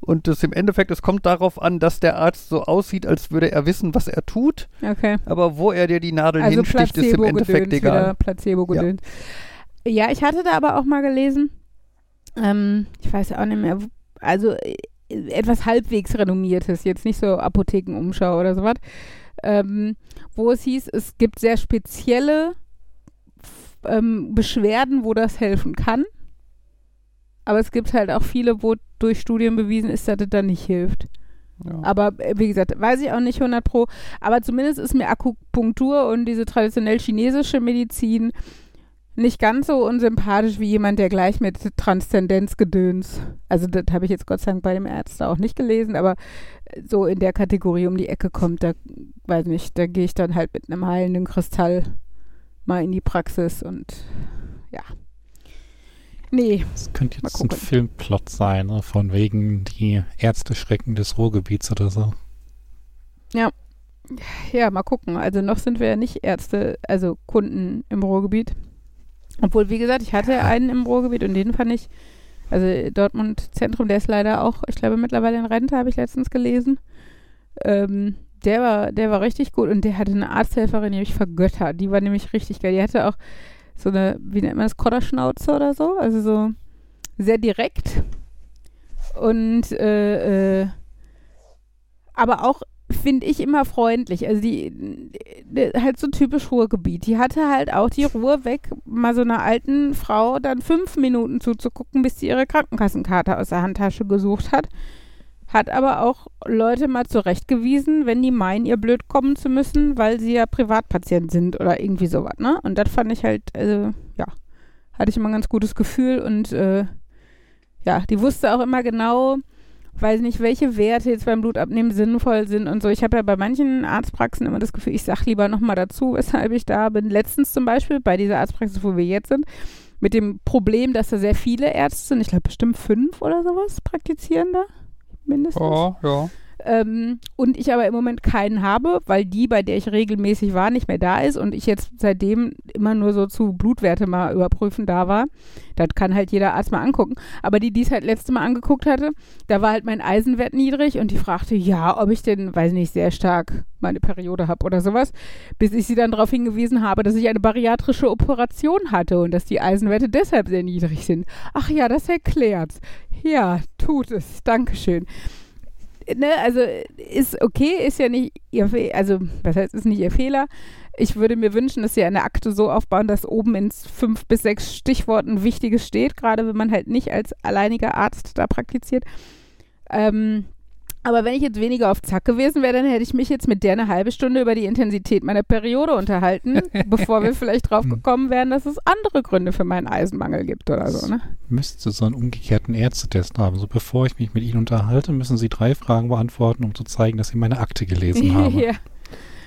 Speaker 2: Und das im Endeffekt, es kommt darauf an, dass der Arzt so aussieht, als würde er wissen, was er tut.
Speaker 1: Okay.
Speaker 2: Aber wo er dir die Nadeln
Speaker 1: Also
Speaker 2: hinsticht, ist im Endeffekt egal.
Speaker 1: Placebo-Gedöns. Ja. ich hatte da aber auch mal gelesen, ähm, ich weiß ja auch nicht mehr, also äh, etwas halbwegs renommiertes, jetzt nicht so Apothekenumschau oder sowas, ähm, wo es hieß, es gibt sehr spezielle ähm, Beschwerden, wo das helfen kann. Aber es gibt halt auch viele, wo durch Studien bewiesen ist, dass es dann nicht hilft.
Speaker 2: Ja.
Speaker 1: Aber äh, wie gesagt, weiß ich auch nicht 100 pro. Aber zumindest ist mir Akupunktur und diese traditionell chinesische Medizin nicht ganz so unsympathisch wie jemand, der gleich mit Transzendenzgedöns, also das habe ich jetzt Gott sei Dank bei dem Ärzte auch nicht gelesen, aber so in der Kategorie um die Ecke kommt, da weiß nicht, da gehe ich dann halt mit einem heilenden Kristall mal in die Praxis und ja. Nee,
Speaker 3: Das könnte jetzt ein. Filmplot sein, ne? von wegen die Ärzteschrecken des Ruhrgebiets oder so.
Speaker 1: ja, mal gucken. Also noch sind wir ja nicht Ärzte, also Kunden im Ruhrgebiet. Obwohl, wie gesagt, ich hatte einen im Ruhrgebiet und den fand ich, also Dortmund Zentrum, der ist leider auch, ich glaube mittlerweile in Rente, habe ich letztens gelesen. Ähm, der war, der war richtig gut und der hatte eine Arzthelferin, die habe ich vergöttert. Die war nämlich richtig geil. Die hatte auch so eine, wie nennt man das, Kodderschnauze oder so, also so sehr direkt und äh, äh, aber auch finde ich immer freundlich. Also die, die halt so typisch Ruhrgebiet. Die hatte halt auch die Ruhe weg, mal so einer alten Frau dann fünf Minuten zuzugucken, bis sie ihre Krankenkassenkarte aus der Handtasche gesucht hat. Hat aber auch Leute mal zurechtgewiesen, wenn die meinen, ihr blöd kommen zu müssen, weil sie ja Privatpatient sind oder irgendwie sowas, ne? Und das fand ich halt, also, ja, hatte ich immer ein ganz gutes Gefühl und äh, ja, die wusste auch immer genau, weiß nicht, welche Werte jetzt beim Blutabnehmen sinnvoll sind und so. Ich habe ja bei manchen Arztpraxen immer das Gefühl, ich sag lieber nochmal dazu, weshalb ich da bin. Letztens zum Beispiel bei dieser Arztpraxis, wo wir jetzt sind, mit dem Problem, dass da sehr viele Ärzte sind, ich glaube bestimmt fünf oder sowas praktizieren da, mindestens.
Speaker 2: Ja, ja.
Speaker 1: Ähm, und ich aber im Moment keinen habe, weil die, bei der ich regelmäßig war, nicht mehr da ist und ich jetzt seitdem immer nur so zu Blutwerte mal überprüfen da war. Das kann halt jeder Arzt mal angucken. Aber die, die es halt letzte Mal angeguckt hatte, da war halt mein Eisenwert niedrig und die fragte, ja, ob ich denn, weiß nicht, sehr stark meine Periode habe oder sowas, bis ich sie dann darauf hingewiesen habe, dass ich eine bariatrische Operation hatte und dass die Eisenwerte deshalb sehr niedrig sind. Ach ja, das erklärt's. Ja, tut es. Dankeschön ne, also ist okay, ist ja nicht ihr Fehler, also was heißt, ist nicht ihr Fehler. Ich würde mir wünschen, dass sie eine Akte so aufbauen, dass oben in fünf bis sechs Stichworten Wichtiges steht, gerade wenn man halt nicht als alleiniger Arzt da praktiziert. Ähm, aber wenn ich jetzt weniger auf Zack gewesen wäre, dann hätte ich mich jetzt mit der eine halbe Stunde über die Intensität meiner Periode unterhalten, bevor wir vielleicht drauf gekommen wären, dass es andere Gründe für meinen Eisenmangel gibt oder so, ne?
Speaker 3: Müsste so einen umgekehrten Ärztetest haben. So bevor ich mich mit Ihnen unterhalte, müssen Sie drei Fragen beantworten, um zu zeigen, dass Sie meine Akte gelesen haben.
Speaker 1: ja.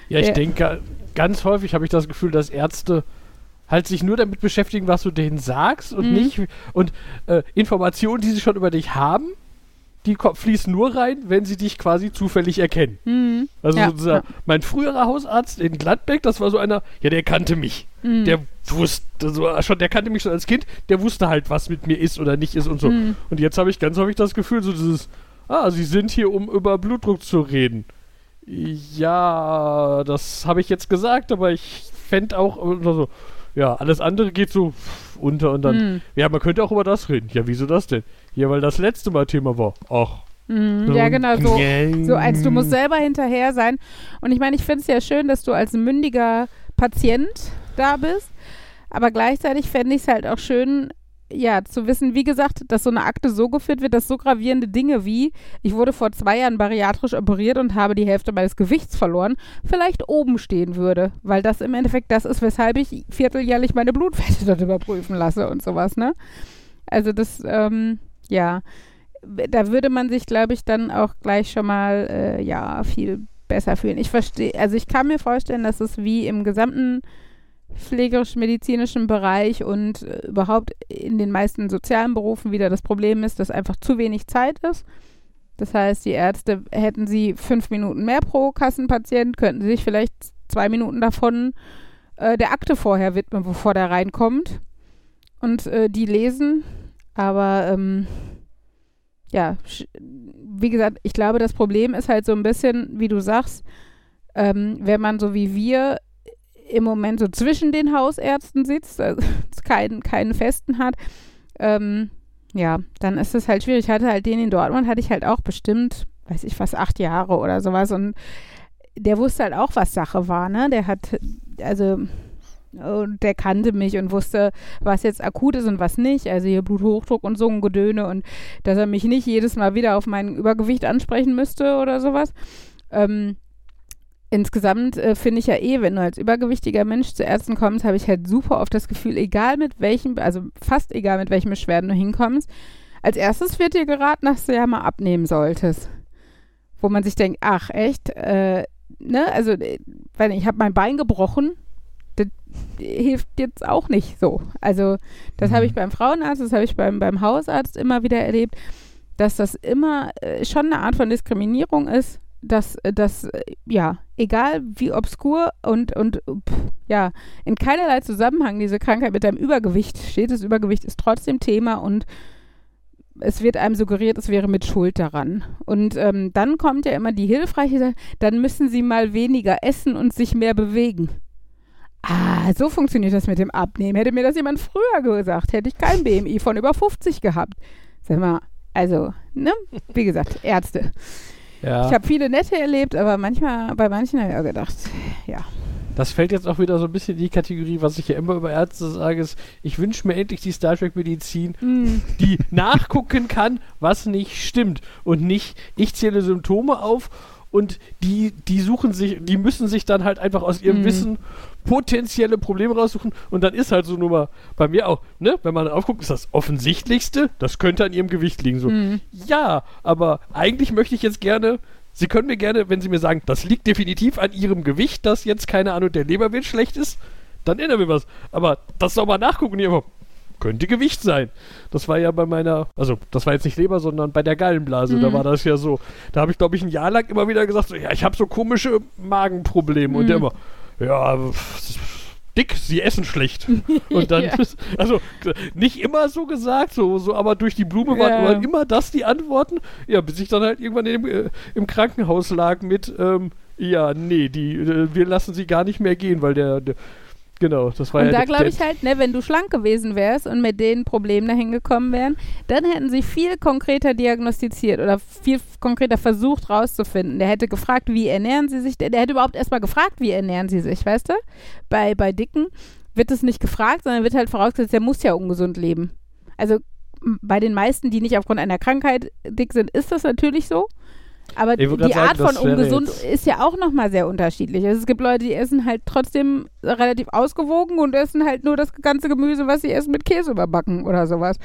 Speaker 4: Ja, ich
Speaker 1: Ja.
Speaker 4: denke, ganz häufig habe ich das Gefühl, dass Ärzte halt sich nur damit beschäftigen, was du denen sagst und
Speaker 1: Mhm.
Speaker 4: nicht und äh, Informationen, die sie schon über dich haben, die fließen nur rein, wenn sie dich quasi zufällig erkennen.
Speaker 1: Hm.
Speaker 4: Also
Speaker 1: Ja,
Speaker 4: so dieser,
Speaker 1: ja.
Speaker 4: mein früherer Hausarzt in Gladbeck, das war so einer, ja, der kannte mich.
Speaker 1: Hm.
Speaker 4: Der wusste so schon, der kannte mich schon als Kind, der wusste halt, was mit mir ist oder nicht ist und so.
Speaker 1: Hm.
Speaker 4: Und jetzt habe ich ganz häufig das Gefühl, so dieses, ah, sie sind hier, um über Blutdruck zu reden. Ja, das habe ich jetzt gesagt, aber ich fände auch oder so, ja, alles andere geht so unter und dann,
Speaker 1: Hm.
Speaker 4: ja, man könnte auch über das reden. Ja, wieso das denn? Ja, weil das letzte Mal Thema war. Ach.
Speaker 1: Mhm, ja, genau, so, so eins, du musst selber hinterher sein. Und ich meine, ich finde es ja schön, dass du als mündiger Patient da bist, aber gleichzeitig fände ich es halt auch schön, ja, zu wissen, wie gesagt, dass so eine Akte so geführt wird, dass so gravierende Dinge wie, ich wurde vor zwei Jahren bariatrisch operiert und habe die Hälfte meines Gewichts verloren, vielleicht oben stehen würde, weil das im Endeffekt das ist, weshalb ich vierteljährlich meine Blutwerte dort überprüfen lasse und sowas, ne? Also das, ähm, ja, da würde man sich, glaube ich, dann auch gleich schon mal, äh, ja, viel besser fühlen. Ich verstehe, also ich kann mir vorstellen, dass es wie im gesamten pflegerisch-medizinischen Bereich und äh, überhaupt in den meisten sozialen Berufen wieder das Problem ist, dass einfach zu wenig Zeit ist. Das heißt, die Ärzte hätten sie fünf Minuten mehr pro Kassenpatient, könnten sich vielleicht zwei Minuten davon äh, der Akte vorher widmen, bevor der reinkommt und äh, die lesen. Aber ähm, ja, wie gesagt, ich glaube, das Problem ist halt so ein bisschen, wie du sagst, ähm, wenn man so wie wir im Moment so zwischen den Hausärzten sitzt, also keinen, keinen festen hat, ähm, ja, dann ist es halt schwierig. Ich hatte halt den in Dortmund, hatte ich halt auch bestimmt, weiß ich was, acht Jahre oder sowas und der wusste halt auch, was Sache war, ne? Der hat, also, der kannte mich und wusste, was jetzt akut ist und was nicht. Also hier Bluthochdruck und so ein Gedöne und dass er mich nicht jedes Mal wieder auf mein Übergewicht ansprechen müsste oder sowas. Ähm, insgesamt äh, finde ich ja eh, wenn du als übergewichtiger Mensch zu Ärzten kommst, habe ich halt super oft das Gefühl, egal mit welchem, also fast egal mit welchen Beschwerden du hinkommst, als erstes wird dir geraten, dass du ja mal abnehmen solltest. Wo man sich denkt, ach echt, äh, ne, also, äh, weil ich habe mein Bein gebrochen, das hilft jetzt auch nicht so. Also, das
Speaker 3: Mhm.
Speaker 1: habe ich beim Frauenarzt, das habe ich beim, beim Hausarzt immer wieder erlebt, dass das immer äh, schon eine Art von Diskriminierung ist, dass äh, das, äh, ja, egal wie obskur und, und pff, ja, in keinerlei Zusammenhang diese Krankheit mit deinem Übergewicht steht. Das Übergewicht ist trotzdem Thema und es wird einem suggeriert, es wäre mit Schuld daran. Und ähm, dann kommt ja immer die hilfreiche dann müssen sie mal weniger essen und sich mehr bewegen. Ah, so funktioniert das mit dem Abnehmen. Hätte mir das jemand früher gesagt, hätte ich kein BMI von über 50 gehabt. Sag mal, also, ne? Wie gesagt, Ärzte.
Speaker 4: Ja.
Speaker 1: Ich habe viele nette erlebt, aber manchmal, bei manchen habe ich auch gedacht, ja.
Speaker 4: Das fällt jetzt auch wieder so ein bisschen in die Kategorie, was ich ja immer über Ärzte sage, ist, ich wünsche mir endlich die Star Trek Medizin,
Speaker 1: Hm.
Speaker 4: die nachgucken kann, was nicht stimmt. Und nicht, ich zähle Symptome auf und die, die suchen sich, die müssen sich dann halt einfach aus ihrem
Speaker 1: Mhm.
Speaker 4: Wissen potenzielle Probleme raussuchen und dann ist halt so nur mal bei mir auch, ne, wenn man aufguckt, ist das offensichtlichste, das könnte an ihrem Gewicht liegen. So,
Speaker 1: Hm.
Speaker 4: ja, aber eigentlich möchte ich jetzt gerne, Sie können mir gerne, wenn Sie mir sagen, das liegt definitiv an Ihrem Gewicht, dass jetzt, keine Ahnung, der Leberwert schlecht ist, dann ändern wir was. Aber das soll mal nachgucken hier. Könnte Gewicht sein. Das war ja bei meiner, also das war jetzt nicht Leber, sondern bei der Gallenblase, da
Speaker 1: Mhm.
Speaker 4: war das ja so. Da habe ich, glaube ich, ein Jahr lang immer wieder gesagt, so, ja, ich habe so komische Magenprobleme. Und
Speaker 1: Mhm.
Speaker 4: der immer, ja, dick, sie essen schlecht. Und dann,
Speaker 1: Ja.
Speaker 4: also nicht immer so gesagt, so, so aber durch die Blume waren,
Speaker 1: Ja.
Speaker 4: waren immer das die Antworten. Ja, bis ich dann halt irgendwann im, äh, im Krankenhaus lag mit, ähm, ja, nee, die, äh, wir lassen sie gar nicht mehr gehen, weil der, der genau, das war
Speaker 1: Und
Speaker 4: ja
Speaker 1: da glaube ich halt, ne, wenn du schlank gewesen wärst und mit den Problemen dahin gekommen wären, dann hätten sie viel konkreter diagnostiziert oder viel konkreter versucht rauszufinden. Der hätte gefragt, wie ernähren sie sich, der, der hätte überhaupt erstmal gefragt, wie ernähren sie sich, weißt du? Bei, bei Dicken wird es nicht gefragt, sondern wird halt vorausgesetzt, der muss ja ungesund leben. Also bei den meisten, die nicht aufgrund einer Krankheit dick sind, ist das natürlich so. Aber die Art
Speaker 4: sagen,
Speaker 1: von ungesund ist ja auch nochmal sehr unterschiedlich. Also es gibt Leute, die essen halt trotzdem relativ ausgewogen und essen halt nur das ganze Gemüse, was sie essen, mit Käse überbacken oder sowas.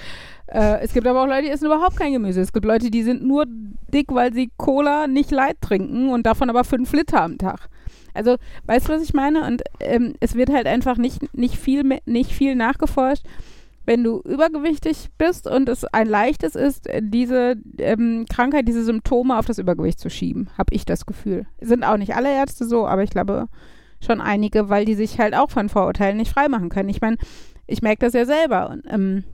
Speaker 1: Äh, es gibt aber auch Leute, die essen überhaupt kein Gemüse. Es gibt Leute, die sind nur dick, weil sie Cola nicht light trinken und davon aber fünf Liter am Tag. Also, weißt du, was ich meine? Und ähm, es wird halt einfach nicht, nicht, viel, nicht viel nachgeforscht. Wenn du übergewichtig bist und es ein leichtes ist, äh, diese ähm, Krankheit, diese Symptome auf das Übergewicht zu schieben, habe ich das Gefühl. Sind auch nicht alle Ärzte so, aber ich glaube schon einige, weil die sich halt auch von Vorurteilen nicht freimachen können. Ich meine, ich merke das ja selber und, ähm,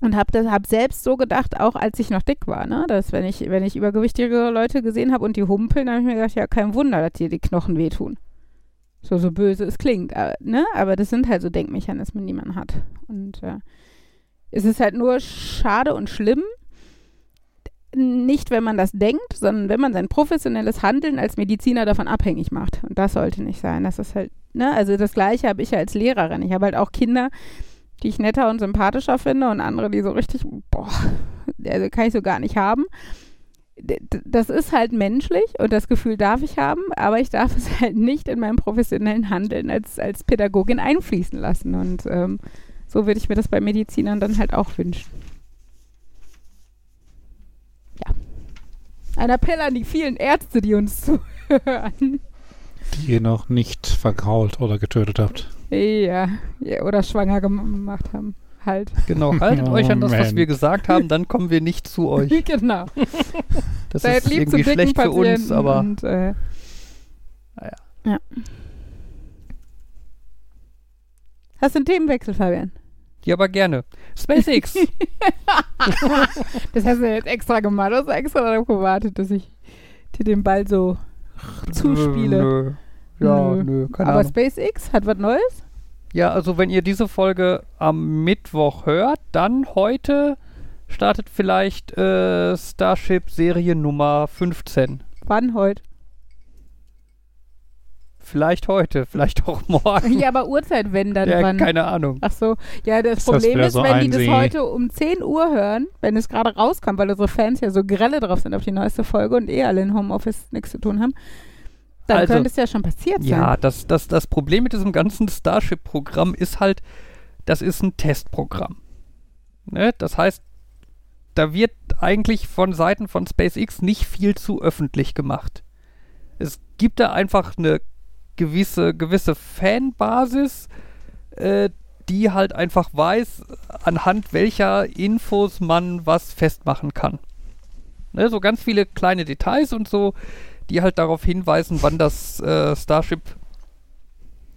Speaker 1: und habe hab selbst so gedacht, auch als ich noch dick war, ne? dass wenn ich, wenn ich übergewichtige Leute gesehen habe und die humpeln, habe ich mir gedacht, ja, kein Wunder, dass dir die Knochen wehtun. So, so böse es klingt, aber, ne? aber das sind halt so Denkmechanismen, die man hat. Und äh, es ist halt nur schade und schlimm, nicht wenn man das denkt, sondern wenn man sein professionelles Handeln als Mediziner davon abhängig macht. Und das sollte nicht sein. Das ist halt, ne, also das Gleiche habe ich ja als Lehrerin. Ich habe halt auch Kinder, die ich netter und sympathischer finde und andere, die so richtig, boah, also kann ich so gar nicht haben. Das ist halt menschlich und das Gefühl darf ich haben, aber ich darf es halt nicht in meinem professionellen Handeln als, als Pädagogin einfließen lassen. Und ähm, so würde ich mir das bei Medizinern dann halt auch wünschen. Ja. Ein Appell an die vielen Ärzte, die uns zuhören.
Speaker 3: die ihr noch nicht vergrault oder getötet habt.
Speaker 1: Ja, ja oder schwanger gemacht haben. Halt.
Speaker 2: Genau, haltet euch an das, was
Speaker 3: Moment.
Speaker 2: wir gesagt haben, dann kommen wir nicht zu euch.
Speaker 1: genau.
Speaker 2: Das
Speaker 1: Seid
Speaker 2: ist
Speaker 1: lieb
Speaker 2: irgendwie schlecht für uns, aber
Speaker 1: Und, äh,
Speaker 2: Naja.
Speaker 1: ja. Hast du einen Themenwechsel, Fabian?
Speaker 2: Ja, aber gerne. SpaceX.
Speaker 1: Das hast du jetzt extra gemacht. Du hast extra darauf gewartet, dass ich dir den Ball so zuspiele.
Speaker 2: Nö. Ja,
Speaker 1: Nö.
Speaker 2: nö, keine
Speaker 1: Aber
Speaker 2: Ahnung.
Speaker 1: SpaceX hat was Neues?
Speaker 2: Ja, also wenn ihr diese Folge am Mittwoch hört, dann heute startet vielleicht äh, Starship Serie Nummer 15.
Speaker 1: Wann heute?
Speaker 2: Vielleicht heute, vielleicht auch morgen.
Speaker 1: ja, aber Uhrzeit, wenn dann
Speaker 2: ja,
Speaker 1: wann?
Speaker 2: keine Ahnung.
Speaker 1: Ach so, ja, das
Speaker 3: Ist das
Speaker 1: Problem
Speaker 3: wieder
Speaker 1: ist,
Speaker 3: so
Speaker 1: wenn die
Speaker 3: ein
Speaker 1: das heute um 10 Uhr hören, wenn es gerade rauskommt, weil unsere Fans ja so grelle drauf sind auf die neueste Folge und eh alle in Homeoffice nichts zu tun haben, Dann
Speaker 2: Also-
Speaker 1: könnte es ja schon passiert sein.
Speaker 2: Ja, das, das, das Problem mit diesem ganzen Starship-Programm ist halt, das ist ein Testprogramm. Ne? Das heißt, da wird eigentlich von Seiten von SpaceX nicht viel zu öffentlich gemacht. Es gibt da einfach eine gewisse, gewisse Fanbasis, äh, die halt einfach weiß, anhand welcher Infos man was festmachen kann. Ne? So ganz viele kleine Details und so, die halt darauf hinweisen, wann das äh, Starship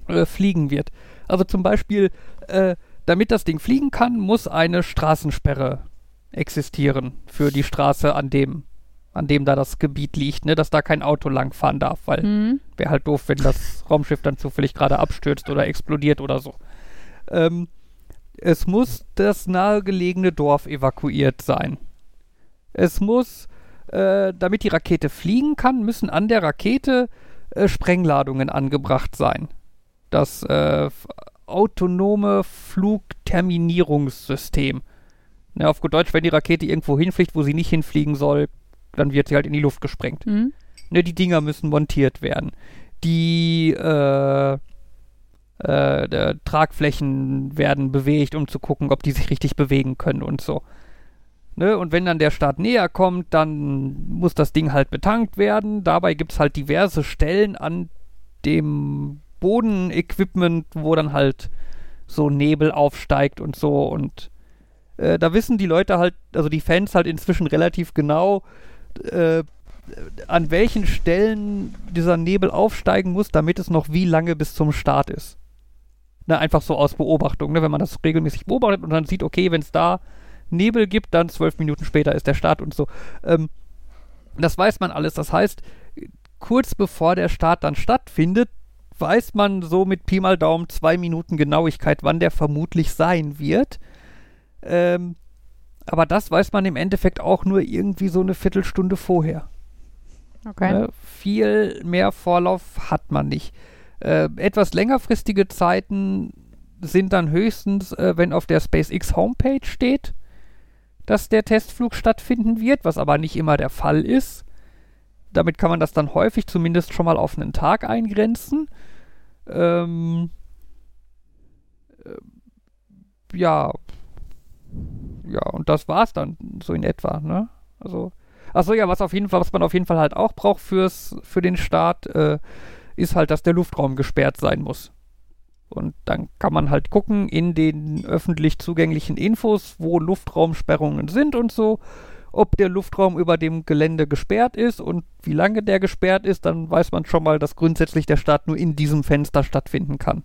Speaker 2: äh, fliegen wird. Also zum Beispiel, äh, damit das Ding fliegen kann, muss eine Straßensperre existieren für die Straße, an dem, an dem da das Gebiet liegt, ne, dass da kein Auto langfahren darf, weil
Speaker 1: Hm?
Speaker 2: wäre halt doof, wenn das Raumschiff dann zufällig gerade abstürzt oder explodiert oder so. Ähm, es muss das nahegelegene Dorf evakuiert sein. Es muss, äh, damit die Rakete fliegen kann, müssen an der Rakete äh, Sprengladungen angebracht sein. Das äh, autonome Flugterminierungssystem. Ne, auf gut Deutsch, wenn die Rakete irgendwo hinfliegt, wo sie nicht hinfliegen soll, dann wird sie halt in die Luft gesprengt.
Speaker 1: Hm?
Speaker 2: Ne, die Dinger müssen montiert werden. Die äh, äh, Tragflächen werden bewegt, um zu gucken, ob die sich richtig bewegen können und so. Ne, und wenn dann der Start näher kommt, dann muss das Ding halt betankt werden. Dabei gibt es halt diverse Stellen an dem Bodenequipment, wo dann halt so Nebel aufsteigt und so. Und äh, da wissen die Leute halt, also die Fans halt inzwischen relativ genau, äh, an welchen Stellen dieser Nebel aufsteigen muss, damit es noch wie lange bis zum Start ist. Ne, einfach so aus Beobachtung, ne, wenn man das regelmäßig beobachtet und dann sieht, okay, wenn es da Nebel gibt, dann zwölf Minuten später ist der Start und so. Ähm, das weiß man alles. Das heißt, kurz bevor der Start dann stattfindet, weiß man so mit Pi mal Daumen zwei Minuten Genauigkeit, wann der vermutlich sein wird. Ähm, aber das weiß man im Endeffekt auch nur irgendwie so eine Viertelstunde vorher.
Speaker 1: Okay.
Speaker 2: Ne? Viel mehr Vorlauf hat man nicht. Äh, etwas längerfristige Zeiten sind dann höchstens, äh, wenn auf der SpaceX Homepage steht, dass der Testflug stattfinden wird, was aber nicht immer der Fall ist. Damit kann man das dann häufig zumindest schon mal auf einen Tag eingrenzen. Ähm, äh, ja. Ja, und das war's dann so in etwa, ne? Also, Achso, ja, was auf jeden Fall, was man auf jeden Fall halt auch braucht fürs, für den Start, äh, ist halt, dass der Luftraum gesperrt sein muss. Und dann kann man halt gucken in den öffentlich zugänglichen Infos, wo Luftraumsperrungen sind und so, ob der Luftraum über dem Gelände gesperrt ist und wie lange der gesperrt ist, dann weiß man schon mal, dass grundsätzlich der Start nur in diesem Fenster stattfinden kann.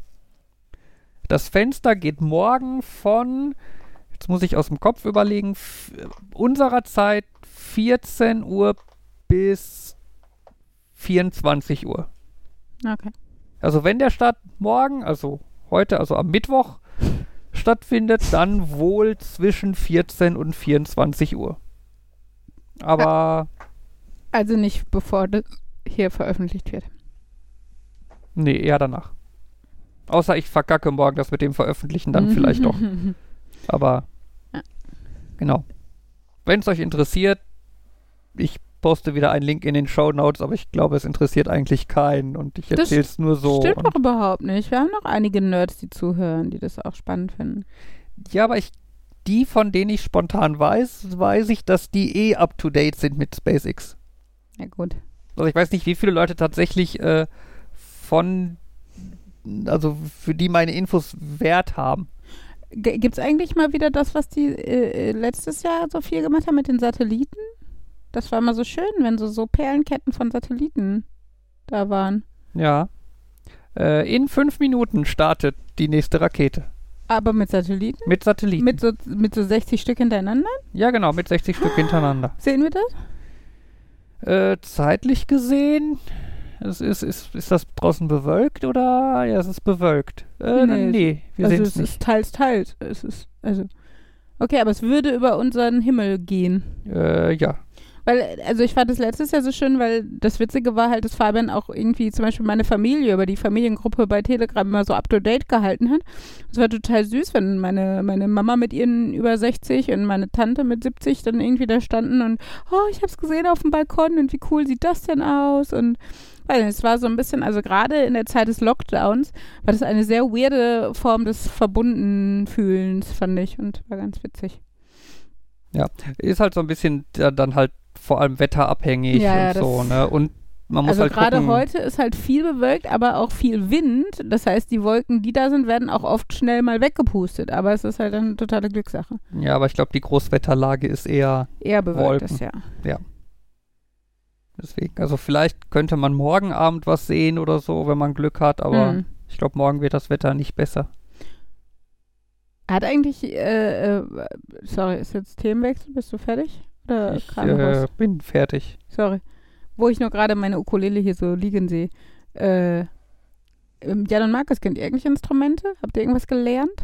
Speaker 2: Das Fenster geht morgen von, jetzt muss ich aus dem Kopf überlegen, unserer Zeit 14 Uhr bis 24 Uhr.
Speaker 1: Okay.
Speaker 2: Also wenn der Start morgen, also heute, also am Mittwoch stattfindet, dann wohl zwischen 14 und 24 Uhr. Aber
Speaker 1: Also nicht bevor das hier veröffentlicht wird.
Speaker 2: nee, eher danach. Außer ich verkacke morgen das mit dem Veröffentlichen dann vielleicht doch. Aber
Speaker 1: Ja.
Speaker 2: genau. Wenn es euch interessiert, ich poste wieder einen Link in den Show Notes, aber ich glaube, es interessiert eigentlich keinen und ich
Speaker 1: Das
Speaker 2: erzähle es nur so.
Speaker 1: Stimmt
Speaker 2: und-
Speaker 1: doch überhaupt nicht. Wir haben noch einige Nerds, die zuhören, die das auch spannend finden.
Speaker 2: Ja, aber ich, die, von denen ich spontan weiß, weiß ich, dass die eh up to date sind mit SpaceX.
Speaker 1: Ja, gut.
Speaker 2: Also ich weiß nicht, wie viele Leute tatsächlich äh, von, also für die meine Infos Wert haben.
Speaker 1: Gibt es eigentlich mal wieder das, was die äh, äh, letztes Jahr so viel gemacht haben mit den Satelliten? Das war immer so schön, wenn so, so Perlenketten von Satelliten da waren.
Speaker 2: Ja. Äh, in fünf Minuten startet die nächste Rakete.
Speaker 1: Aber mit Satelliten?
Speaker 2: Mit Satelliten.
Speaker 1: Mit so, mit so 60 Stück hintereinander?
Speaker 2: ja, genau, mit 60 Stück hintereinander.
Speaker 1: Sehen wir das?
Speaker 2: Äh, zeitlich gesehen, es ist, ist, ist das draußen bewölkt oder? Ja, es ist bewölkt. Äh,
Speaker 1: Nee,
Speaker 2: nee, wir
Speaker 1: also
Speaker 2: sehen
Speaker 1: es
Speaker 2: es nicht.
Speaker 1: ist teils, teils. Es ist, also. Okay, aber es würde über unseren Himmel gehen.
Speaker 2: Äh, ja.
Speaker 1: Weil, also ich fand das letztes Jahr so schön, weil das Witzige war halt, dass Fabian auch irgendwie zum Beispiel meine Familie über die Familiengruppe bei Telegram immer so up to date gehalten hat. Es war total süß, wenn meine, meine Mama mit ihren über 60 und meine Tante mit 70 dann irgendwie da standen und, oh, ich hab's gesehen auf dem Balkon und wie cool sieht das denn aus? Und weil es war so ein bisschen, also gerade in der Zeit des Lockdowns war das eine sehr weirde Form des Verbundenfühlens, fand ich, und war ganz witzig.
Speaker 2: Ist halt so ein bisschen ja, dann halt vor allem wetterabhängig
Speaker 1: Ja, ja,
Speaker 2: und so, ne? Und man muss
Speaker 1: also
Speaker 2: halt
Speaker 1: gerade heute ist halt viel bewölkt, aber auch viel Wind. Das heißt, die Wolken, die da sind, werden auch oft schnell mal weggepustet. Aber es ist halt eine totale Glückssache.
Speaker 2: Ja, aber ich glaube, die Großwetterlage ist eher
Speaker 1: Eher bewölkt
Speaker 2: Wolken.
Speaker 1: ist ja.
Speaker 2: Deswegen. Also vielleicht könnte man morgen Abend was sehen oder so, wenn man Glück hat, aber
Speaker 1: Hm.
Speaker 2: ich glaube, morgen wird das Wetter nicht besser.
Speaker 1: Hat eigentlich, äh, äh, sorry, ist jetzt Themenwechsel? Bist du fertig? Oder
Speaker 2: Ich äh, bin fertig.
Speaker 1: Sorry. Wo ich nur gerade meine Ukulele hier so liegen sehe. Äh, ähm, Jan und Markus, kennt ihr irgendwelche Instrumente? Habt ihr irgendwas gelernt?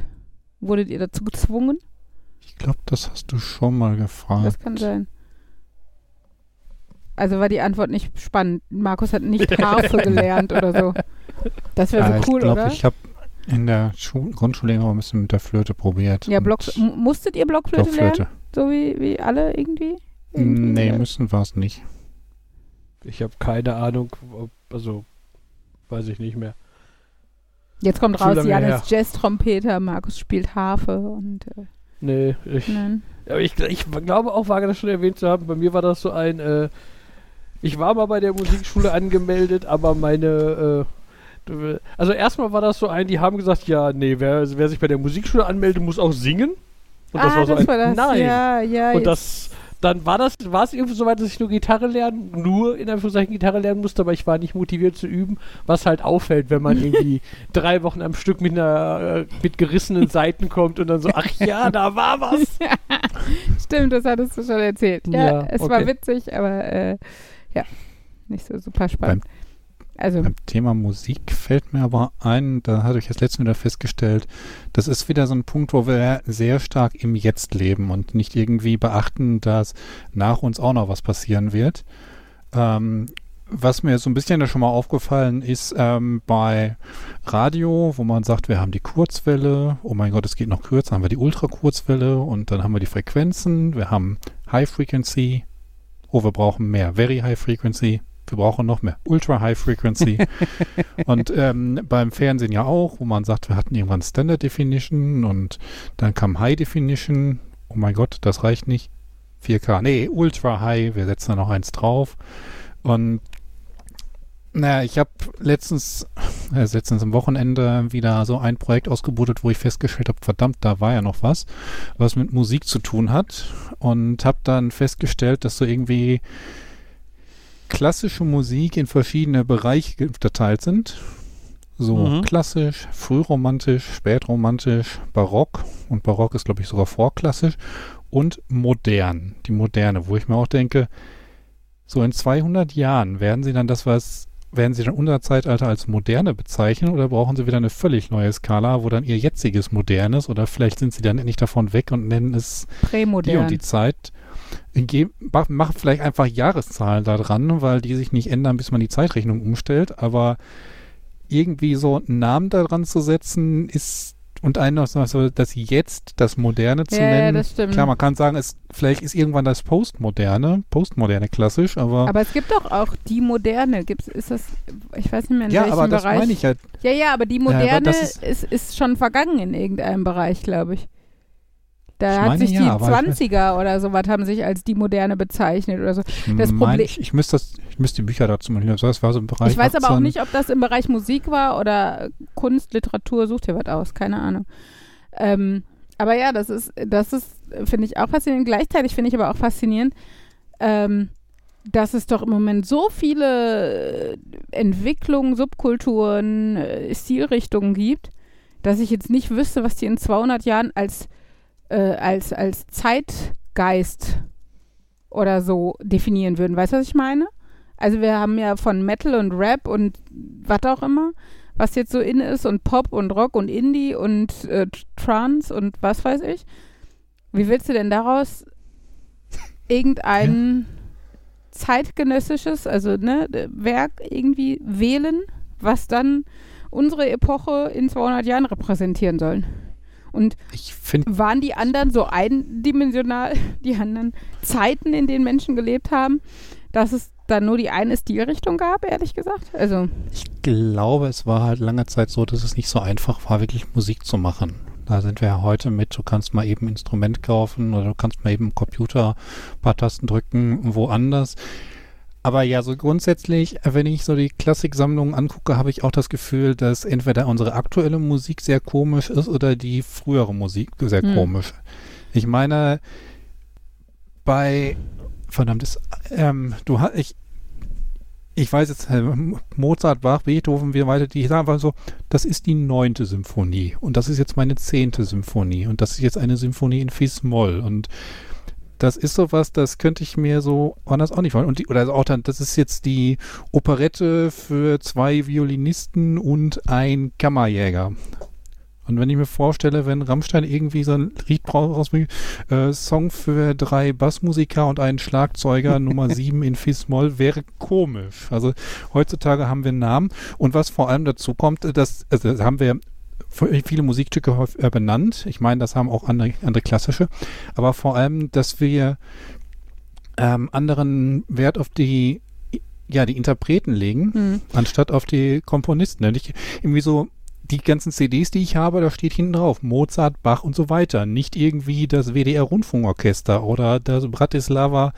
Speaker 1: Wurdet ihr dazu gezwungen?
Speaker 3: Ich glaube, das hast du schon mal gefragt.
Speaker 1: Das kann sein. Also war die Antwort nicht spannend. Markus hat nicht Harfe gelernt oder so. Das wäre
Speaker 3: Ja,
Speaker 1: so cool,
Speaker 3: ich glaube,
Speaker 1: oder?
Speaker 3: ich habe in der Schu Grundschule immer ein bisschen mit der Flöte probiert.
Speaker 1: ja, Block, mu- musstet ihr Blockflöte lernen?
Speaker 3: Blockflöte.
Speaker 1: So wie, wie alle irgendwie? irgendwie
Speaker 3: Nee,
Speaker 1: ja.
Speaker 3: müssen wir es nicht.
Speaker 4: Ich habe keine Ahnung, ob, also weiß ich nicht mehr.
Speaker 1: Jetzt kommt
Speaker 4: Zu
Speaker 1: raus, Jan ist Jazz-Trompeter, Markus spielt Harfe und äh,
Speaker 4: Nee, ich,
Speaker 1: nein.
Speaker 4: aber ich, ich glaube auch, wage das schon erwähnt zu haben, bei mir war das so ein, äh, ich war mal bei der Musikschule angemeldet, aber meine, äh, also erstmal war das so ein, die haben gesagt, ja, nee, wer, wer sich bei der Musikschule anmeldet, muss auch singen. Und das
Speaker 1: ah,
Speaker 4: war so
Speaker 1: das
Speaker 4: ein,
Speaker 1: war das.
Speaker 4: nein.
Speaker 1: Ja, ja.
Speaker 4: Und das, dann war das, war es irgendwie so weit, dass ich nur Gitarre lernen, nur in Anführungszeichen Gitarre lernen musste, aber ich war nicht motiviert zu üben, was halt auffällt, wenn man irgendwie drei Wochen am Stück mit einer, äh, mit gerissenen Seiten kommt und dann so, ach ja, da war was.
Speaker 1: Stimmt, das hattest du schon erzählt. Ja,
Speaker 4: Ja,
Speaker 1: es war
Speaker 4: okay.
Speaker 1: witzig, aber äh, ja, nicht so super spannend. also,
Speaker 3: Beim Thema Musik fällt mir aber ein, da hatte ich das letzte wieder festgestellt, das ist wieder so ein Punkt, wo wir sehr stark im Jetzt leben und nicht irgendwie beachten, dass nach uns auch noch was passieren wird. Ähm, was mir so ein bisschen da schon mal aufgefallen ist, ähm, bei Radio, wo man sagt, wir haben die Kurzwelle, oh mein Gott, es geht noch kürzer, haben wir die Ultrakurzwelle und dann haben wir die Frequenzen, wir haben High Frequency, oh, wir brauchen mehr, Very High Frequency, wir brauchen noch mehr, Ultra High Frequency. und ähm, beim Fernsehen ja auch, wo man sagt, wir hatten irgendwann Standard Definition und dann kam High Definition, oh mein Gott, das reicht nicht. 4K, nee, Ultra High, wir setzen da noch eins drauf. Und naja, ich habe letztens, äh, letztens am Wochenende wieder so ein Projekt ausgebuddelt, wo ich festgestellt habe, verdammt, da war ja noch was, was mit Musik zu tun hat. Und habe dann festgestellt, dass so irgendwie klassische Musik in verschiedene Bereiche unterteilt sind. So
Speaker 2: Mhm.
Speaker 3: klassisch, frühromantisch, spätromantisch, barock und barock ist, glaube ich, sogar vorklassisch und modern, die moderne, wo ich mir auch denke, so in 200 Jahren werden sie dann das, was, werden sie dann unser Zeitalter als moderne bezeichnen oder brauchen sie wieder eine völlig neue Skala, wo dann ihr jetziges modernes oder vielleicht sind sie dann endlich davon weg und nennen es die
Speaker 1: prämodern.
Speaker 3: und die Zeit. Ge- mach- Mach vielleicht einfach Jahreszahlen da dran, weil die sich nicht ändern, bis man die Zeitrechnung umstellt, aber irgendwie so einen Namen da dran zu setzen, ist und einen noch so, das jetzt das Moderne zu
Speaker 1: Ja, ja,
Speaker 3: nennen.
Speaker 1: das stimmt.
Speaker 3: Klar, man kann sagen, es, vielleicht ist irgendwann das Postmoderne, Postmoderne klassisch, aber,
Speaker 1: aber es gibt doch auch die moderne. Gibt's, ist das, ich weiß nicht mehr in
Speaker 3: ja,
Speaker 1: welchem
Speaker 3: aber das
Speaker 1: Bereich.
Speaker 3: meine ich ja.
Speaker 1: Ja, ja, aber die
Speaker 3: aber
Speaker 1: moderne
Speaker 3: das
Speaker 1: ist,
Speaker 3: ist-
Speaker 1: ist, schon vergangen in irgendeinem Bereich, glaube ich. Da
Speaker 3: Ich
Speaker 1: hat sich
Speaker 3: ja,
Speaker 1: die
Speaker 3: aber ich weiß-
Speaker 1: 20er oder sowas haben sich als die moderne bezeichnet oder so. Das
Speaker 3: meine
Speaker 1: Problem-
Speaker 3: ich, ich müsste das, ich müsste die Bücher dazu mal. Das war so im Bereich
Speaker 1: ich weiß aber auch
Speaker 3: 18.
Speaker 1: nicht, ob das im Bereich Musik war oder Kunst, Literatur, sucht ihr was aus, keine Ahnung. Ähm, aber ja, das ist, das ist, finde ich auch faszinierend. Gleichzeitig finde ich aber auch faszinierend, ähm, dass es doch im Moment so viele äh, Entwicklungen, Subkulturen, äh, Stilrichtungen gibt, dass ich jetzt nicht wüsste, was die in 200 Jahren als, äh, als, als Zeitgeist oder so definieren würden. Weißt du, was ich meine? Also wir haben ja von Metal und Rap und was auch immer, was jetzt so in ist und Pop und Rock und Indie und äh, Trance und was weiß ich. Wie willst du denn daraus irgendeinen zeitgenössisches, also ne, Werk irgendwie wählen, was dann unsere Epoche in 200 Jahren repräsentieren soll. Und waren die anderen so eindimensional, die anderen Zeiten, in denen Menschen gelebt haben, dass es dann nur die eine Stilrichtung gab, ehrlich gesagt? Also,
Speaker 3: ich glaube, es war halt lange Zeit so, dass es nicht so einfach war, wirklich Musik zu machen. Da sind wir ja heute mit, du kannst mal eben ein Instrument kaufen oder du kannst mal eben im Computer ein paar Tasten drücken, woanders. Aber ja, so grundsätzlich, wenn ich so die Klassiksammlungen angucke, habe ich auch das Gefühl, dass entweder unsere aktuelle Musik sehr komisch ist oder die frühere Musik sehr
Speaker 1: Hm.
Speaker 3: komisch. Ich meine, bei verdammtes, ähm, du hast, ich, ich weiß jetzt, äh, Mozart, Bach, Beethoven, wir weiter, die sagen einfach so, das ist die neunte Symphonie und das ist jetzt meine zehnte Symphonie und das ist jetzt eine Symphonie in Fis-Moll und das ist sowas, das könnte ich mir so anders auch nicht vorstellen. Und die, oder auch dann, das ist jetzt die Operette für zwei Violinisten und ein Kammerjäger. Und wenn ich mir vorstelle, wenn Rammstein irgendwie so ein Lied rausbringt, äh, Song für drei Bassmusiker und einen Schlagzeuger, Nummer sieben in Fis-Moll, wäre komisch. Also heutzutage haben wir einen Namen. Und was vor allem dazu kommt, dass, also das haben wir viele Musikstücke äh, benannt. Ich meine, das haben auch andere, andere klassische. Aber vor allem, dass wir ähm, anderen Wert auf die, ja, die Interpreten legen,
Speaker 1: hm.
Speaker 3: anstatt auf die Komponisten. Und ich, irgendwie so, die ganzen CDs, die ich habe, da steht hinten drauf Mozart, Bach und so weiter. Nicht irgendwie das WDR-Rundfunkorchester oder das Bratislava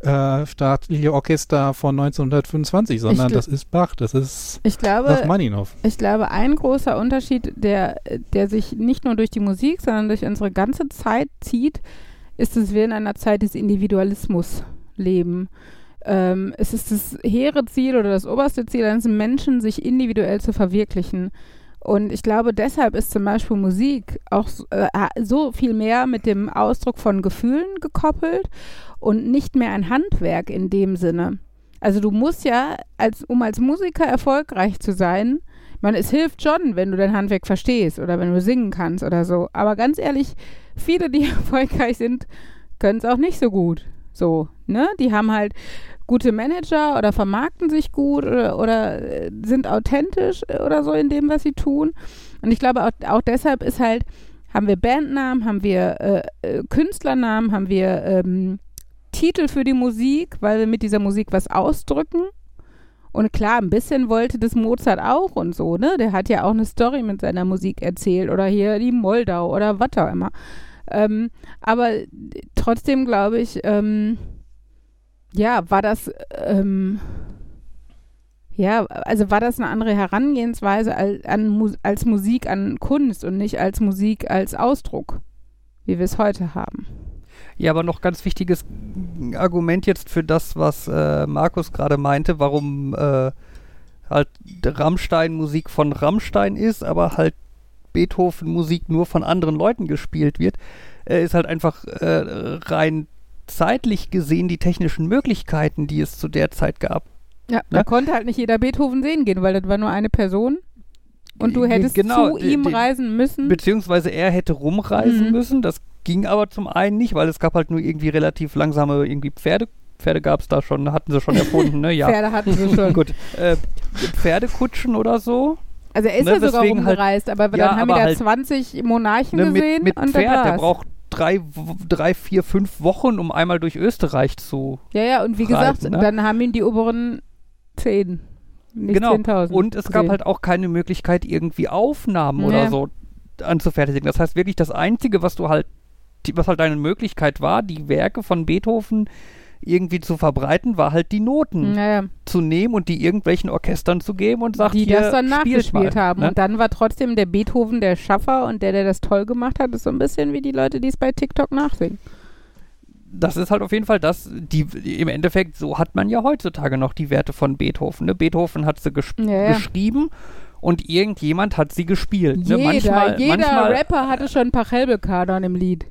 Speaker 3: äh, staatliche Orchester von 1925, sondern das ist Bach, das ist
Speaker 1: ich glaube,
Speaker 3: Rachmaninow.
Speaker 1: Ich glaube, ein großer Unterschied, der, der sich nicht nur durch die Musik, sondern durch unsere ganze Zeit zieht, ist, dass wir in einer Zeit des Individualismus leben. Ähm, es ist das hehre Ziel oder das oberste Ziel eines Menschen, sich individuell zu verwirklichen. Und ich glaube, deshalb ist zum Beispiel Musik auch so, äh, so viel mehr mit dem Ausdruck von Gefühlen gekoppelt und nicht mehr ein Handwerk in dem Sinne. Also du musst ja, als, um als Musiker erfolgreich zu sein, man, es hilft schon, wenn du dein Handwerk verstehst oder wenn du singen kannst oder so. Aber ganz ehrlich, viele, die erfolgreich sind, können es auch nicht so gut. So, ne? Die haben halt gute Manager oder vermarkten sich gut oder, oder äh, sind authentisch äh, oder so in dem, was sie tun. Und ich glaube, auch, auch deshalb ist halt, haben wir Bandnamen, haben wir äh, äh, Künstlernamen, haben wir ähm, Titel für die Musik, weil wir mit dieser Musik was ausdrücken. Und klar, ein bisschen wollte das Mozart auch und so, ne? Der hat ja auch eine Story mit seiner Musik erzählt oder hier die Moldau oder was auch immer. Ähm, aber trotzdem glaube ich, ähm, ja, war das, ähm, ja, also war das eine andere Herangehensweise als, an, als Musik an Kunst und nicht als Musik als Ausdruck, wie wir es heute haben.
Speaker 2: Ja, aber noch ganz wichtiges Argument jetzt für das, was äh, Markus gerade meinte, warum äh, halt Rammstein Musik von Rammstein ist, aber halt Beethoven Musik nur von anderen Leuten gespielt wird, äh, ist halt einfach äh, rein zeitlich gesehen die technischen Möglichkeiten, die es zu der Zeit gab.
Speaker 1: Ja, da
Speaker 2: Ne?
Speaker 1: konnte halt nicht jeder Beethoven sehen gehen, weil das war nur eine Person. Und du
Speaker 2: G-
Speaker 1: hättest
Speaker 2: genau,
Speaker 1: zu
Speaker 2: die-
Speaker 1: ihm
Speaker 2: die-
Speaker 1: reisen müssen.
Speaker 2: Beziehungsweise er hätte rumreisen
Speaker 1: Mhm.
Speaker 2: müssen. Das ging aber zum einen nicht, weil es gab halt nur irgendwie relativ langsame irgendwie Pferde. Pferde gab es da schon, hatten sie schon erfunden, ne? Ja.
Speaker 1: Pferde hatten sie schon.
Speaker 2: Gut. Äh, Pferdekutschen oder so.
Speaker 1: Also er ist
Speaker 2: Ne,
Speaker 1: ja sogar
Speaker 2: halt-
Speaker 1: rumgereist, aber
Speaker 2: Ja,
Speaker 1: dann haben
Speaker 2: aber
Speaker 1: wir da
Speaker 2: halt-
Speaker 1: 20 Monarchen
Speaker 2: Ne,
Speaker 1: gesehen
Speaker 2: mit, mit
Speaker 1: und
Speaker 2: Pferd, der braucht drei, drei, vier, fünf Wochen, um einmal durch Österreich zu.
Speaker 1: Ja, ja, und wie
Speaker 2: reiten,
Speaker 1: gesagt,
Speaker 2: ne?
Speaker 1: dann haben ihn die oberen 10, nicht
Speaker 2: genau.
Speaker 1: 10.000
Speaker 2: Und es gab halt auch keine Möglichkeit, irgendwie Aufnahmen
Speaker 1: Ja.
Speaker 2: oder so anzufertigen. Das heißt wirklich, das Einzige, was du halt, was halt deine Möglichkeit war, die Werke von Beethoven irgendwie zu verbreiten, war halt die Noten
Speaker 1: Naja,
Speaker 2: zu nehmen und die irgendwelchen Orchestern zu geben und sagt,
Speaker 1: die
Speaker 2: hier,
Speaker 1: das dann
Speaker 2: spielt
Speaker 1: nachgespielt
Speaker 2: mal,
Speaker 1: haben.
Speaker 2: Ne?
Speaker 1: Und dann war trotzdem der Beethoven der Schaffer und der, der das toll gemacht hat, ist so ein bisschen wie die Leute, die es bei TikTok nachsingen.
Speaker 2: das ist halt auf jeden Fall das, die im Endeffekt, so hat man ja heutzutage noch die Werte von Beethoven. Ne? Beethoven hat sie gesp
Speaker 1: Ja, ja.
Speaker 2: geschrieben und irgendjemand hat sie gespielt.
Speaker 1: Jeder,
Speaker 2: ne? manchmal,
Speaker 1: jeder
Speaker 2: manchmal,
Speaker 1: Rapper hatte schon ein paar Chelbekadern im Lied.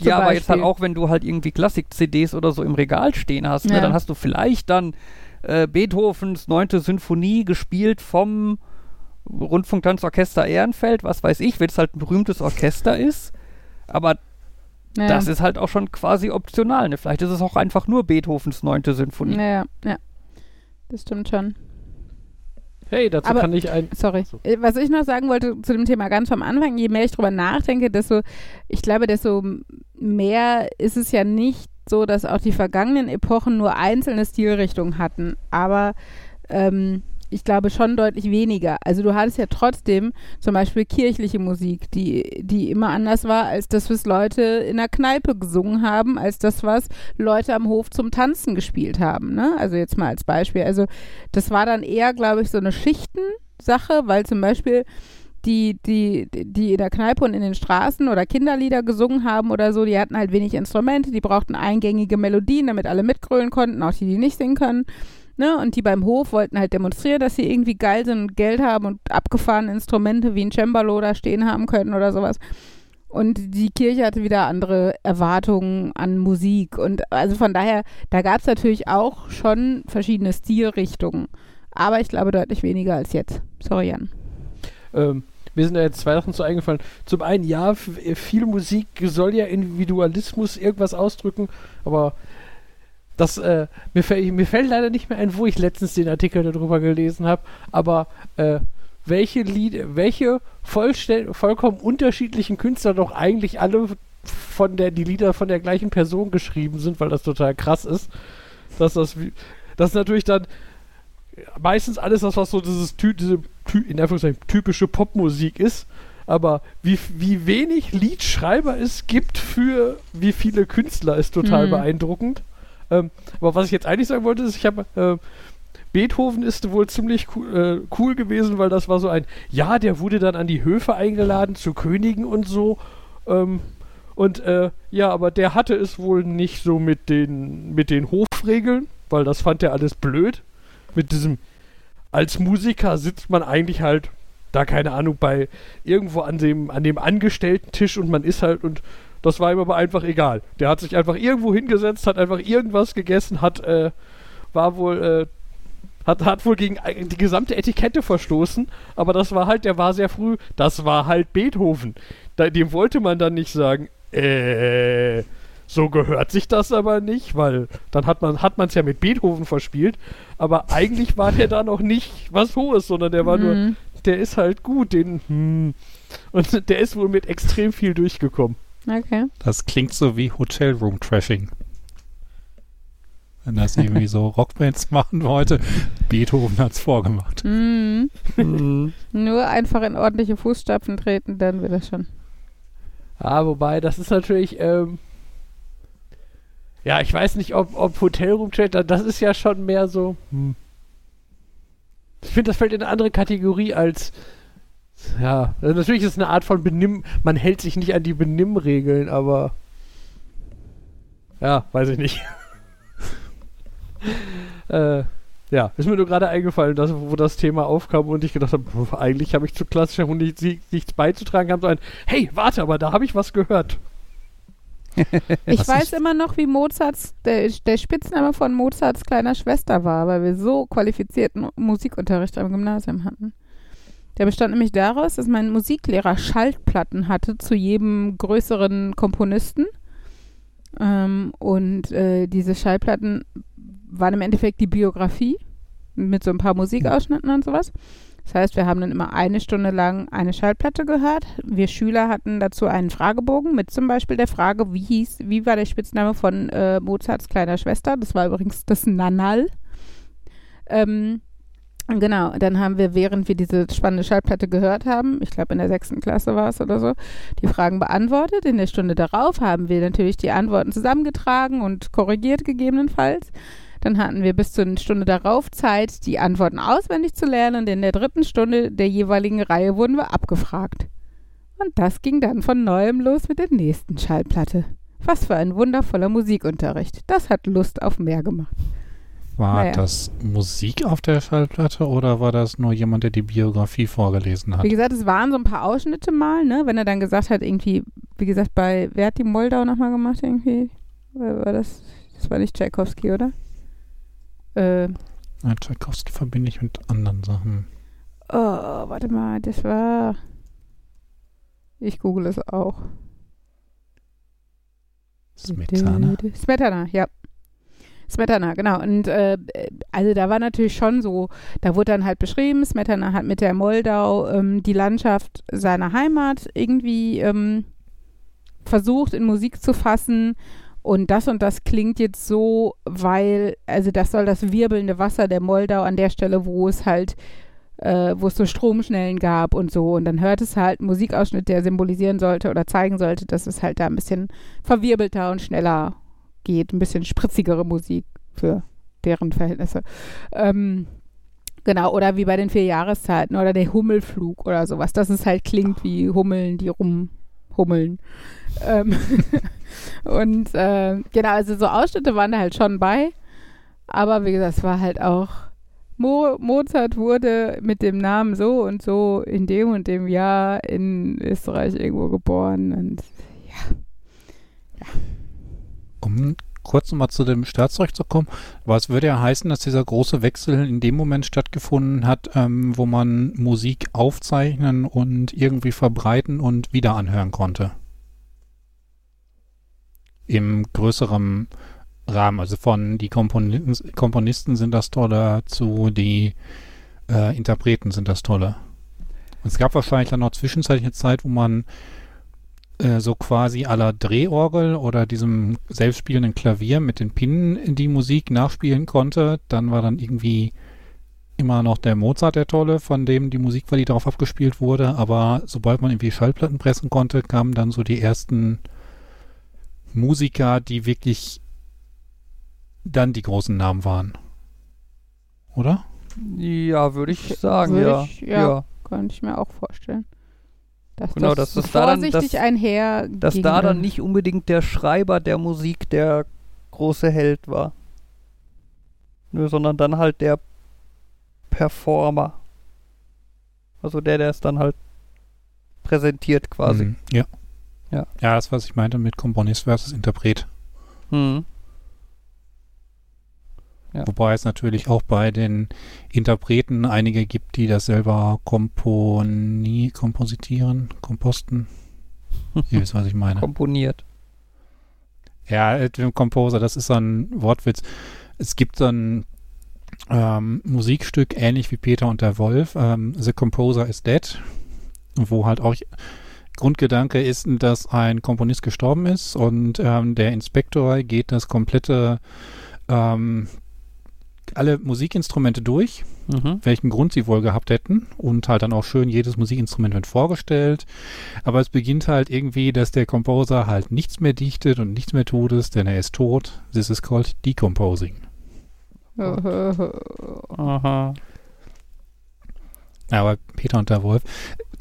Speaker 2: Ja, aber jetzt halt
Speaker 1: Beispiel.
Speaker 2: auch, wenn du halt irgendwie Klassik-CDs oder so im Regal stehen hast, ne?
Speaker 1: Ja.
Speaker 2: dann hast du vielleicht dann äh, Beethovens neunte Sinfonie gespielt vom Rundfunktanzorchester Ehrenfeld, was weiß ich, wenn es halt ein berühmtes Orchester ist. Aber
Speaker 1: Naja.
Speaker 2: Das ist halt auch schon quasi optional. Ne? Vielleicht ist es auch einfach nur Beethovens neunte Sinfonie.
Speaker 1: Naja, ja. Das stimmt schon.
Speaker 4: Hey, dazu
Speaker 1: Aber-
Speaker 4: kann ich ein.
Speaker 1: Sorry.
Speaker 4: So.
Speaker 1: Äh, Was ich noch sagen wollte zu dem Thema ganz am Anfang, je mehr ich drüber nachdenke, desto, ich glaube, desto mehr ist es ja nicht so, dass auch die vergangenen Epochen nur einzelne Stilrichtungen hatten, aber ähm, ich glaube schon deutlich weniger. Also du hattest ja trotzdem zum Beispiel kirchliche Musik, die, die immer anders war als das, was Leute in der Kneipe gesungen haben, als das, was Leute am Hof zum Tanzen gespielt haben. Ne? Also jetzt mal als Beispiel. Also das war dann eher, glaube ich, so eine Schichtensache, weil zum Beispiel die, die, die in der Kneipe und in den Straßen oder Kinderlieder gesungen haben oder so, die hatten halt wenig Instrumente, die brauchten eingängige Melodien, damit alle mitgrölen konnten, auch die, die nicht singen können. Ne? Und die beim Hof wollten halt demonstrieren, dass sie irgendwie geil sind und Geld haben und abgefahrene Instrumente wie ein Cembalo da stehen haben können oder sowas. Und die Kirche hatte wieder andere Erwartungen an Musik. Und also von daher, da gab es natürlich auch schon verschiedene Stilrichtungen. Aber ich glaube deutlich weniger als jetzt. Sorry, Jan.
Speaker 4: Ähm, mir sind da jetzt zwei Sachen zu eingefallen. Zum einen, ja, viel Musik soll ja Individualismus irgendwas ausdrücken, aber das, äh, mir, mir fällt leider nicht mehr ein, wo ich letztens den Artikel darüber gelesen habe, aber äh, welche Lied, welche vollkommen unterschiedlichen Künstler doch eigentlich alle von der, die Lieder von der gleichen Person geschrieben sind, weil das total krass ist, dass das, das ist natürlich dann meistens alles das, was so dieses ty diese in Anführungszeichen typische Popmusik ist. Aber wie, wie wenig Liedschreiber es gibt für wie viele Künstler ist total
Speaker 1: Mhm.
Speaker 4: beeindruckend. Ähm, aber was ich jetzt eigentlich sagen wollte, ist, ich habe äh, Beethoven ist wohl ziemlich cool, äh, cool gewesen, weil das war so ein, ja, der wurde dann an die Höfe eingeladen zu Königen und so. Ähm, und äh, ja, aber der hatte es wohl nicht so mit den, mit den Hofregeln, weil das fand er alles blöd. Mit diesem, als Musiker sitzt man eigentlich halt, da keine Ahnung, bei irgendwo an dem, an dem Angestellten-Tisch und man ist halt und das war ihm aber einfach egal. Der hat sich einfach irgendwo hingesetzt, hat einfach irgendwas gegessen, hat, äh, war wohl, äh, hat, hat wohl gegen äh, die gesamte Etikette verstoßen, aber das war halt, der war sehr früh, das war halt Beethoven. Da, dem wollte man dann nicht sagen, äh, so gehört sich das aber nicht, weil dann hat man hat man es ja mit Beethoven verspielt, aber eigentlich war der da noch nicht was Hohes, sondern der war nur,
Speaker 1: Mhm.
Speaker 4: der ist halt gut, den hm. und der ist wohl mit extrem viel durchgekommen.
Speaker 1: Okay.
Speaker 3: Das klingt so wie Hotelroom-Trashing. Wenn das irgendwie so Rockbands machen heute, Beethoven hat's vorgemacht.
Speaker 1: Mhm.
Speaker 2: Mhm.
Speaker 1: Nur einfach in ordentliche Fußstapfen treten, dann wird das schon.
Speaker 4: Ah, wobei, das ist natürlich, ähm, ja, ich weiß nicht, ob, ob Hotelroom Chat, das ist ja schon mehr so, hm. Ich finde, das fällt in eine andere Kategorie als, ja, also natürlich ist es eine Art von Benimm, man hält sich nicht an die Benimmregeln, aber, ja, weiß ich nicht. äh, ja, ist mir nur gerade eingefallen, dass, wo das Thema aufkam und ich gedacht habe, eigentlich habe ich zu klassischer Musik nichts beizutragen, kam so ein, hey, warte, aber da habe ich was gehört.
Speaker 1: Ich
Speaker 3: Was
Speaker 1: weiß
Speaker 3: ich-
Speaker 1: immer noch, wie Mozarts, der, der Spitzname von Mozarts kleiner Schwester war, weil wir so qualifizierten Musikunterricht am Gymnasium hatten. Der bestand nämlich daraus, dass mein Musiklehrer Schaltplatten hatte zu jedem größeren Komponisten. Ähm, und äh, diese Schallplatten waren im Endeffekt die Biografie mit so ein paar Musikausschnitten und sowas. Das heißt, wir haben dann immer eine Stunde lang eine Schallplatte gehört. Wir Schüler hatten dazu einen Fragebogen mit zum Beispiel der Frage, wie hieß, wie war der Spitzname von äh, Mozarts kleiner Schwester? Das war übrigens das Nanal. Ähm, genau, dann haben wir, während wir diese spannende Schallplatte gehört haben, ich glaube in der sechsten Klasse war es oder so, die Fragen beantwortet. In der Stunde darauf haben wir natürlich die Antworten zusammengetragen und korrigiert gegebenenfalls. Dann hatten wir bis zu einer Stunde darauf Zeit, die Antworten auswendig zu lernen. Und in der dritten Stunde der jeweiligen Reihe wurden wir abgefragt. Und das ging dann von neuem los mit der nächsten Schallplatte. Was für ein wundervoller Musikunterricht. Das hat Lust auf mehr gemacht.
Speaker 3: War
Speaker 1: Naja.
Speaker 3: das Musik auf der Schallplatte oder war das nur jemand, der die Biografie vorgelesen hat?
Speaker 1: Wie gesagt, es waren so ein paar Ausschnitte mal, ne? Wenn er dann gesagt hat, irgendwie, wie gesagt, bei, wer hat die Moldau nochmal gemacht irgendwie? Wer war das? Das war nicht Tchaikovsky, oder? Äh,
Speaker 3: Ja, Tchaikovsky verbinde ich mit anderen Sachen.
Speaker 1: oh, warte mal, das war. Ich google es auch.
Speaker 3: Smetana.
Speaker 1: Smetana, ja. Smetana, genau. Und äh, also da war natürlich schon so, da wurde dann halt beschrieben, Smetana hat mit der Moldau ähm, die Landschaft seiner Heimat irgendwie ähm, versucht in Musik zu fassen. Und das und das klingt jetzt so, weil, also das soll das wirbelnde Wasser der Moldau an der Stelle, wo es halt, äh, wo es so Stromschnellen gab und so. Und dann hört es halt einen Musikausschnitt, der symbolisieren sollte oder zeigen sollte, dass es halt da ein bisschen verwirbelter und schneller geht, ein bisschen spritzigere Musik für deren Verhältnisse. Ähm, genau, oder wie bei den vier Jahreszeiten oder der Hummelflug oder sowas, dass es halt klingt wie Hummeln, die rumhummeln. Ähm und äh, genau, also so Ausschnitte waren da halt schon bei. Aber wie gesagt, es war halt auch, Mo Mozart wurde mit dem Namen so und so in dem und dem Jahr in Österreich irgendwo geboren und ja.
Speaker 3: Um kurz nochmal zu dem Start zurückzukommen, was würde ja heißen, dass dieser große Wechsel in dem Moment stattgefunden hat, ähm, wo man Musik aufzeichnen und irgendwie verbreiten und wieder anhören konnte. Im größeren Rahmen, also von die Komponisten, Komponisten sind das tolle zu die äh, Interpreten sind das tolle. Es gab wahrscheinlich dann noch zwischenzeitlich eine Zeit, wo man äh, so quasi aller Drehorgel oder diesem selbstspielenden Klavier mit den Pinnen die Musik nachspielen konnte. Dann war dann irgendwie immer noch der Mozart der Tolle, von dem die Musik war, die darauf abgespielt wurde. Aber sobald man irgendwie Schallplatten pressen konnte, kamen dann so die ersten Musiker, die wirklich dann die großen Namen waren. Oder?
Speaker 2: Ja, würde ich sagen,
Speaker 1: Würde
Speaker 2: ja.
Speaker 1: ich- ja. Könnte ich mir auch vorstellen. Dass
Speaker 2: Genau,
Speaker 1: das
Speaker 2: dass das da dann- dass-
Speaker 1: einher
Speaker 2: Dass da dann nicht unbedingt der Schreiber der Musik der große Held war. Nö, sondern dann halt der Performer. Also der, der es dann halt präsentiert quasi.
Speaker 3: Mhm. Ja.
Speaker 2: Ja.
Speaker 3: Ja, das, was ich meinte mit Komponist versus Interpret.
Speaker 2: Hm. Ja.
Speaker 3: Wobei es natürlich auch bei den Interpreten einige gibt, die das selber komponi kompositieren, komposten. Ihr wisst, was ich meine.
Speaker 2: Komponiert.
Speaker 3: Ja, äh, dem Composer, das ist so ein Wortwitz. Es gibt so ein ähm, Musikstück, ähnlich wie Peter und der Wolf, ähm, The Composer is Dead, wo halt auch Grundgedanke ist, dass ein Komponist gestorben ist und ähm, der Inspektor geht das komplette, ähm, alle Musikinstrumente durch
Speaker 2: Mhm.
Speaker 3: welchen Grund sie wohl gehabt hätten und halt dann auch schön jedes Musikinstrument wird vorgestellt. Aber es beginnt halt irgendwie, dass der Composer halt nichts mehr dichtet und nichts mehr tut es, denn er ist tot. This is called decomposing.
Speaker 2: Aha.
Speaker 3: Aber Peter und der Wolf,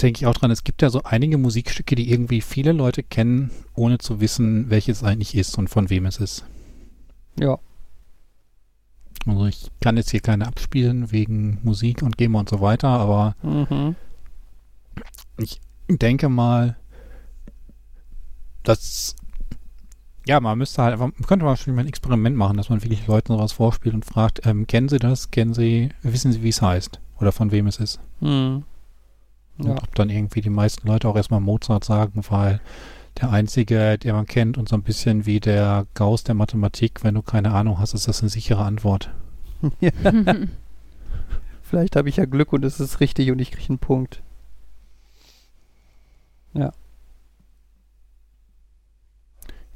Speaker 3: denke ich auch dran, es gibt ja so einige Musikstücke, die irgendwie viele Leute kennen, ohne zu wissen, welches eigentlich ist und von wem es ist.
Speaker 2: Ja.
Speaker 3: Also ich kann jetzt hier keine abspielen wegen Musik und GEMA und so weiter, aber
Speaker 2: Mhm.
Speaker 3: ich denke mal, dass ja, man müsste halt einfach, könnte man schon mal ein Experiment machen, dass man wirklich Leuten sowas vorspielt und fragt, ähm, kennen Sie das? Kennen Sie, wissen Sie, wie es heißt? Oder von wem es ist?
Speaker 2: Mhm.
Speaker 3: Und
Speaker 2: Ja.
Speaker 3: ob dann irgendwie die meisten Leute auch erstmal Mozart sagen, weil der einzige, der man kennt und so ein bisschen wie der Gauss der Mathematik, wenn du keine Ahnung hast, ist das eine sichere Antwort.
Speaker 2: Vielleicht habe ich ja Glück und es ist richtig und ich kriege einen Punkt.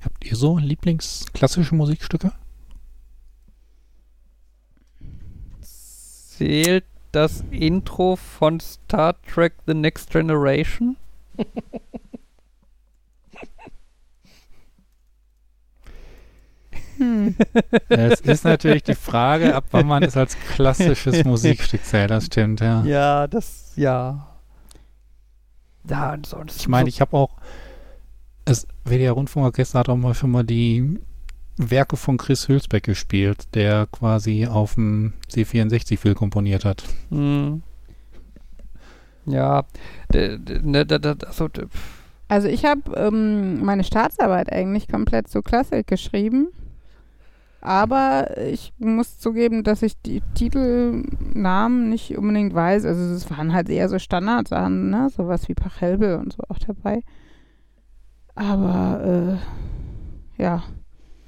Speaker 3: Habt ihr so Lieblingsklassische Musikstücke?
Speaker 2: Zählt das Intro von Star Trek The Next Generation?
Speaker 1: Hm.
Speaker 3: Es ist natürlich die Frage, ab wann man es als klassisches Musikstück zählt, das stimmt, ja.
Speaker 2: Ja, das, ja. Ja, ansonsten.
Speaker 3: Ich meine,
Speaker 2: so-
Speaker 3: ich habe auch, das WDR Rundfunkorchester hat auch mal schon mal die Werke von Chris Hülsbeck gespielt, der quasi auf dem C64 viel komponiert hat.
Speaker 2: Hm. Ja, ne, da, da, also,
Speaker 1: Also ich habe ähm, meine Staatsarbeit eigentlich komplett zu Klassik geschrieben. Aber ich muss zugeben, dass ich die Titelnamen nicht unbedingt weiß. Also es waren halt eher so Standardsachen, ne? Sowas wie Pachelbel und so auch dabei. Aber ja.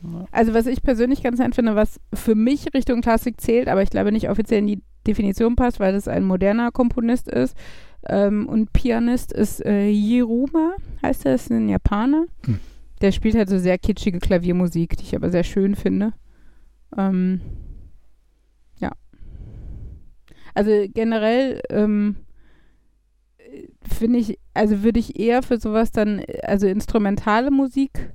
Speaker 2: Ja.
Speaker 1: Also was ich persönlich ganz nett finde, was für mich Richtung Klassik zählt, aber ich glaube nicht offiziell in die Definition passt, weil das ein moderner Komponist ist ähm, und Pianist ist äh, Hiruma, heißt er, ist ein Japaner.
Speaker 3: Hm.
Speaker 1: Der spielt halt so sehr kitschige Klaviermusik, die ich aber sehr schön finde. Ähm, ja. Also generell ähm, äh, finde ich, also würde ich eher für sowas dann, also instrumentale Musik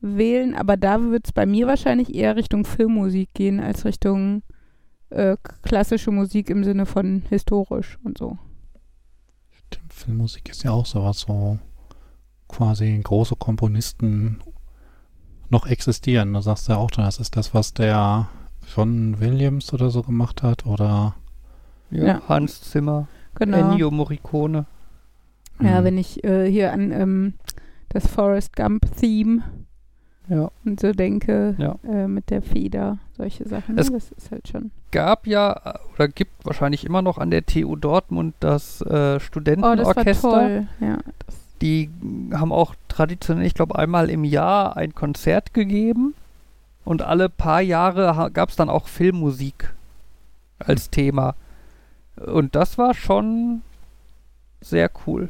Speaker 1: wählen, aber da wird es bei mir wahrscheinlich eher Richtung Filmmusik gehen als Richtung äh, klassische Musik im Sinne von historisch und so.
Speaker 3: Stimmt, Filmmusik ist ja auch sowas, wo quasi große Komponisten noch existieren. Du sagst ja auch, das ist das, was der John Williams oder so gemacht hat oder
Speaker 2: Ja,
Speaker 1: Ja.
Speaker 2: Hans Zimmer,
Speaker 1: Genau.
Speaker 2: Ennio Morricone.
Speaker 1: Ja,
Speaker 3: Hm.
Speaker 1: wenn ich äh, hier an ähm, das Forrest Gump-Theme
Speaker 2: Ja.
Speaker 1: und so denke,
Speaker 2: Ja.
Speaker 1: äh, mit der Feder, solche Sachen.
Speaker 2: Es-
Speaker 1: Das ist halt schon.
Speaker 2: Gab ja äh, oder gibt wahrscheinlich immer noch an der TU Dortmund das äh,
Speaker 1: Oh, das war
Speaker 2: Studentenorchester.
Speaker 1: toll. Ja, das,
Speaker 2: Die haben auch traditionell, ich glaube, einmal im Jahr ein Konzert gegeben. Und alle paar Jahre gab es dann auch Filmmusik als Thema. Und das war schon sehr cool.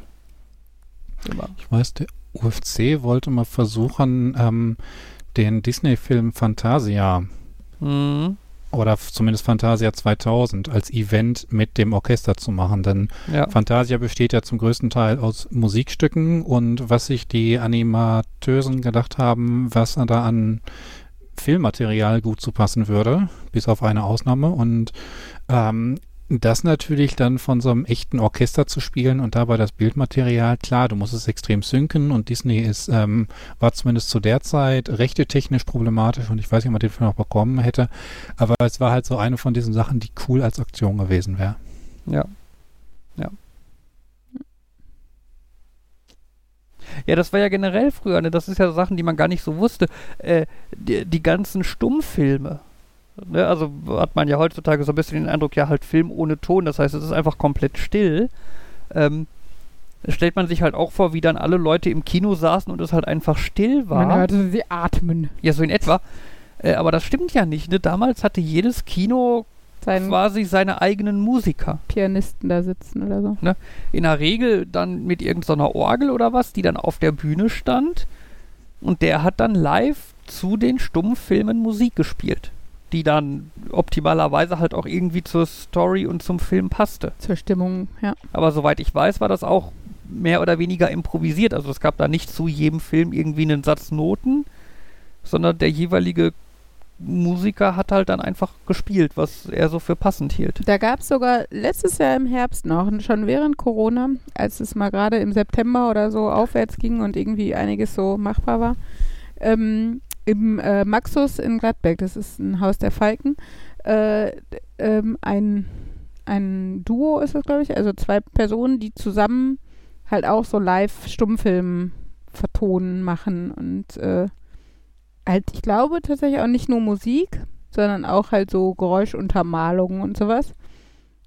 Speaker 2: Immer.
Speaker 3: Ich weiß, der UFC wollte mal versuchen, ähm, den Disney-Film Fantasia
Speaker 2: Mhm.
Speaker 3: Oder zumindest Fantasia 2000 als Event mit dem Orchester zu machen. Denn
Speaker 2: Ja.
Speaker 3: Fantasia besteht ja zum größten Teil aus Musikstücken und was sich die Animateusen gedacht haben, was da an Filmmaterial gut zu passen würde, bis auf eine Ausnahme. Und ähm, das natürlich dann von so einem echten Orchester zu spielen und dabei das Bildmaterial, klar, du musst es extrem synken und Disney ist, ähm, war zumindest zu der Zeit rechte technisch problematisch und ich weiß nicht, ob man den Film noch bekommen hätte, aber es war halt so eine von diesen Sachen, die cool als Aktion gewesen wäre.
Speaker 2: Ja. Ja. Ja, das war ja generell früher, ne? das ist ja Sachen, die man gar nicht so wusste. Äh, die, die ganzen Stummfilme. Ne? Also hat man ja heutzutage so ein bisschen den Eindruck, ja, halt Film ohne Ton, das heißt, es ist einfach komplett still. Ähm, stellt man sich halt auch vor, wie dann alle Leute im Kino saßen und es halt einfach still war.
Speaker 1: man hörte sie atmen.
Speaker 2: Ja, so in etwa. Äh, aber das stimmt ja nicht. Ne? Damals hatte jedes Kino
Speaker 1: Seinen
Speaker 2: quasi seine eigenen Musiker.
Speaker 1: Pianisten da sitzen oder so.
Speaker 2: in der Regel dann mit irgendeiner Orgel oder was, die dann auf der Bühne stand. Und der hat dann live zu den Stummfilmen Musik gespielt, die dann optimalerweise halt auch irgendwie zur Story und zum Film passte.
Speaker 1: Zur Stimmung, ja.
Speaker 2: Aber soweit ich weiß, war das auch mehr oder weniger improvisiert. Also es gab da nicht zu jedem Film irgendwie einen Satz Noten, sondern der jeweilige Musiker hat halt dann einfach gespielt, was er so für passend hielt.
Speaker 1: Da gab es sogar letztes Jahr im Herbst noch, schon während Corona, als es mal gerade im September oder so aufwärts ging und irgendwie einiges so machbar war, ähm, im äh, Maxus in Gladbeck, das ist ein Haus der Falken, äh, ähm, ein, ein Duo ist das, glaube ich, also zwei Personen, die zusammen halt auch so Live-Stummfilm vertonen, machen und äh, halt, ich glaube tatsächlich auch nicht nur Musik, sondern auch halt so Geräuschuntermalungen und sowas,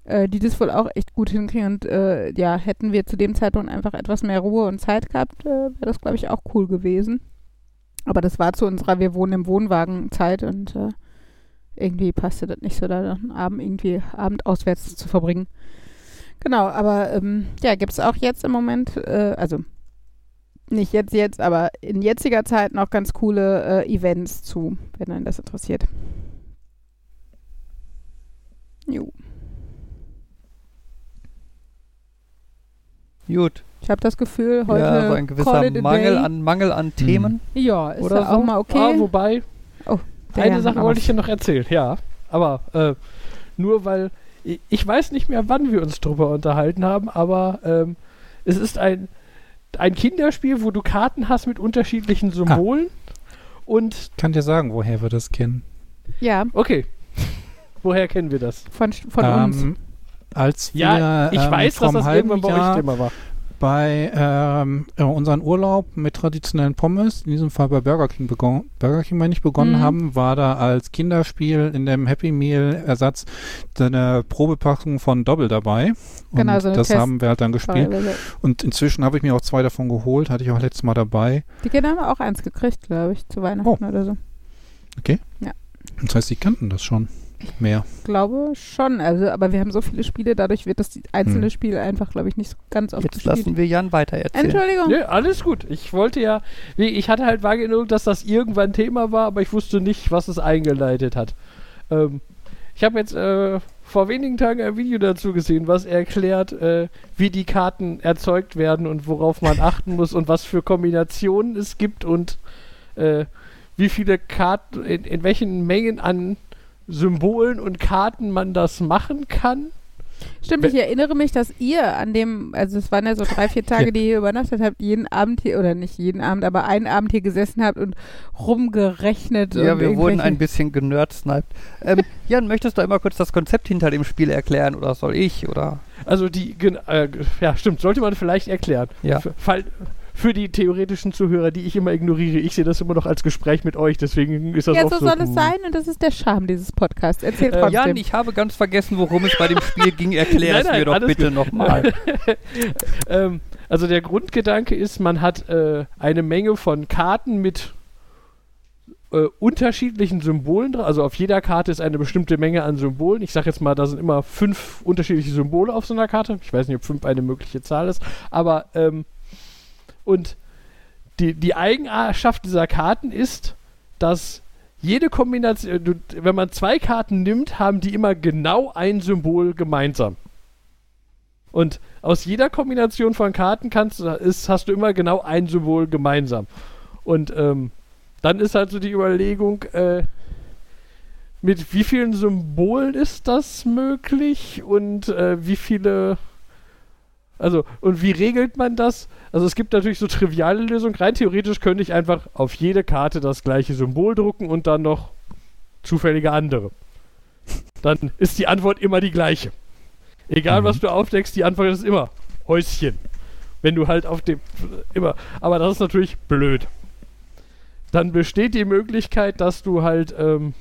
Speaker 1: äh, die das wohl auch echt gut hinkriegen. Und äh, ja, hätten wir zu dem Zeitpunkt einfach etwas mehr Ruhe und Zeit gehabt, äh, wäre das, glaube ich, auch cool gewesen. Aber das war zu unserer Wir wohnen im Wohnwagen Zeit und äh, irgendwie passte das nicht so, da einen Abend irgendwie Abend auswärts zu verbringen. Genau, aber ähm, ja, gibt es auch jetzt im Moment, äh, also nicht jetzt jetzt, aber in jetziger Zeit noch ganz coole äh, Events zu, wenn einen das interessiert. Jo.
Speaker 2: Gut.
Speaker 1: Ich habe das Gefühl, heute
Speaker 2: ja, so ein
Speaker 1: call
Speaker 2: gewisser
Speaker 1: it a
Speaker 2: Mangel
Speaker 1: day.
Speaker 2: an, Mangel an Themen.
Speaker 1: Ja, ist
Speaker 2: oder
Speaker 1: auch
Speaker 2: so.
Speaker 1: mal
Speaker 4: Ah,
Speaker 1: okay.
Speaker 4: wobei,
Speaker 1: Der
Speaker 4: eine Sache wollte ich ja noch erzählen, ja. Aber äh, nur weil ich, weiß nicht mehr, wann wir uns drüber unterhalten haben, aber ähm, es ist ein, ein Kinderspiel, wo du Karten hast mit unterschiedlichen Symbolen. Und
Speaker 3: Ich kann dir sagen, woher wir das kennen.
Speaker 1: Ja,
Speaker 4: okay, woher kennen wir das?
Speaker 1: von, von uns.
Speaker 3: Ähm, Als wir
Speaker 4: Ja, ich
Speaker 3: ähm,
Speaker 4: weiß, dass das irgendwann bei
Speaker 3: Jahr
Speaker 4: euch Thema war.
Speaker 3: Bei ähm, ja, unseren Urlaub mit traditionellen Pommes, in diesem Fall bei Burger King begonnen, Burger King, wenn ich begonnen
Speaker 1: Mhm.
Speaker 3: haben, war da als Kinderspiel in dem Happy Meal Ersatz eine Probepackung von Doppel dabei. Und
Speaker 1: Genau, so eine
Speaker 3: das
Speaker 1: Test-
Speaker 3: haben wir halt dann gespielt. Und inzwischen habe ich mir auch zwei davon geholt, hatte ich auch letztes Mal dabei.
Speaker 1: Die Kinder haben auch eins gekriegt, glaube ich, zu Weihnachten
Speaker 3: Oh.
Speaker 1: oder so.
Speaker 3: Das heißt, die kannten das schon mehr.
Speaker 1: Glaube schon. Also, aber wir haben so viele Spiele, dadurch wird das einzelne
Speaker 3: Hm.
Speaker 1: Spiel einfach, glaube ich, nicht so ganz oft
Speaker 2: Jetzt
Speaker 1: gespielt.
Speaker 2: lassen wir Jan weiter erzählen.
Speaker 1: Entschuldigung.
Speaker 4: Nee, alles gut. Ich wollte ja, ich hatte halt wahrgenommen, dass das irgendwann Thema war, aber ich wusste nicht, was es eingeleitet hat. Ähm, ich habe jetzt äh, vor wenigen Tagen ein Video dazu gesehen, was erklärt, äh, wie die Karten erzeugt werden und worauf man achten muss und was für Kombinationen es gibt und äh, wie viele Karten, in, in welchen Mengen an Symbolen und Karten man das machen kann.
Speaker 1: Stimmt, ich erinnere mich, dass ihr an dem, also es waren ja so drei, vier Tage,
Speaker 3: Ja.
Speaker 1: die ihr übernachtet habt, jeden Abend hier, oder nicht jeden Abend, aber einen Abend hier gesessen habt und rumgerechnet.
Speaker 2: Ja,
Speaker 1: und
Speaker 2: wir wurden ein bisschen generdsniped. Ähm, Jan, möchtest du einmal kurz das Konzept hinter dem Spiel erklären oder soll ich? Oder?
Speaker 4: Also die, gen- äh, ja stimmt, sollte man vielleicht erklären.
Speaker 2: Ja.
Speaker 4: F- Fall, für die theoretischen Zuhörer, die ich immer ignoriere, ich sehe das immer noch als Gespräch mit euch, deswegen ist das
Speaker 1: Ja, so
Speaker 4: so.
Speaker 1: soll es sein und das ist der Charme dieses Podcasts. Erzähl
Speaker 4: Äh,
Speaker 1: trotzdem.
Speaker 2: Jan, ich habe ganz vergessen, worum es bei dem Spiel ging. Erklär
Speaker 4: Nein,
Speaker 2: es
Speaker 4: nein,
Speaker 2: mir doch bitte nochmal.
Speaker 4: ähm, also der Grundgedanke ist, man hat äh, eine Menge von Karten mit äh, unterschiedlichen Symbolen dran. Also auf jeder Karte ist eine bestimmte Menge an Symbolen. Ich sage jetzt mal, da sind immer fünf unterschiedliche Symbole auf so einer Karte. Ich weiß nicht, ob fünf eine mögliche Zahl ist. Aber ähm, und die, die Eigenschaft dieser Karten ist, dass jede Kombination, wenn man zwei Karten nimmt, haben die immer genau ein Symbol gemeinsam. Und aus jeder Kombination von Karten kannst du, ist, hast du immer genau ein Symbol gemeinsam. Und ähm, dann ist halt so die Überlegung, äh, mit wie vielen Symbolen ist das möglich und äh, wie viele. Also, und wie regelt man das? Also, es gibt natürlich so triviale Lösungen. Rein theoretisch könnte ich einfach auf jede Karte das gleiche Symbol drucken und dann noch zufällige andere. Dann ist die Antwort immer die gleiche. Egal,
Speaker 3: Mhm.
Speaker 4: was du aufdeckst, die Antwort ist immer Häuschen. Wenn du halt auf dem. Immer. Aber das ist natürlich blöd. Dann besteht die Möglichkeit, dass du halt ähm,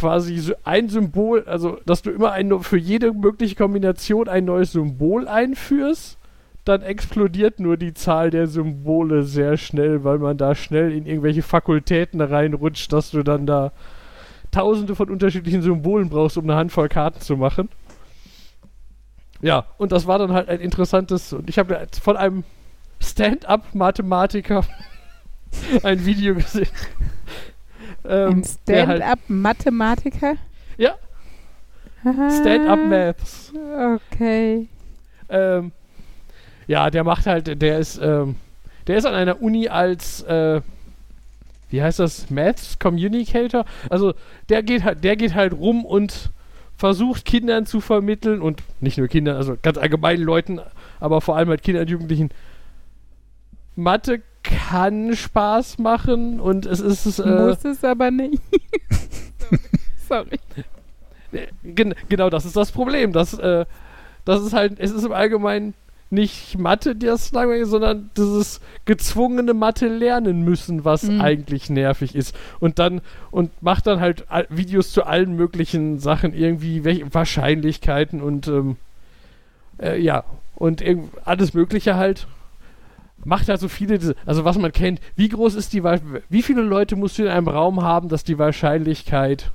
Speaker 4: quasi ein Symbol, also dass du immer ein, für jede mögliche Kombination ein neues Symbol einführst. Dann explodiert nur die Zahl der Symbole sehr schnell, weil man da schnell in irgendwelche Fakultäten reinrutscht, dass du dann da tausende von unterschiedlichen Symbolen brauchst, um eine Handvoll Karten zu machen. Ja, und das war dann halt ein interessantes, und ich habe von einem Stand-up-Mathematiker ein Video gesehen.
Speaker 1: Ein
Speaker 4: Ähm, der halt-
Speaker 1: Stand-up-Mathematiker?
Speaker 4: Ja. Stand-up-Maths.
Speaker 1: Okay.
Speaker 4: Ähm, ja, der macht halt, der ist, ähm, der ist an einer Uni als, äh, wie heißt das, Maths Communicator. Also der geht halt, der geht halt rum und versucht Kindern zu vermitteln und nicht nur Kindern, also ganz allgemeinen Leuten, aber vor allem halt Kindern und Jugendlichen. Mathe kann Spaß machen und es ist äh,
Speaker 1: Muss es aber nicht. Sorry.
Speaker 4: Gen genau, das ist das Problem. Das, äh, das ist halt, es ist im Allgemeinen nicht Mathe, das langweilig ist, sondern dieses gezwungene Mathe lernen müssen, was
Speaker 1: Mhm.
Speaker 4: eigentlich nervig ist. Und dann, und macht dann halt Videos zu allen möglichen Sachen, irgendwie welche Wahrscheinlichkeiten und ähm, äh, ja, und alles Mögliche halt. Macht halt so viele, also was man kennt, wie groß ist die, wie viele Leute musst du in einem Raum haben, dass die Wahrscheinlichkeit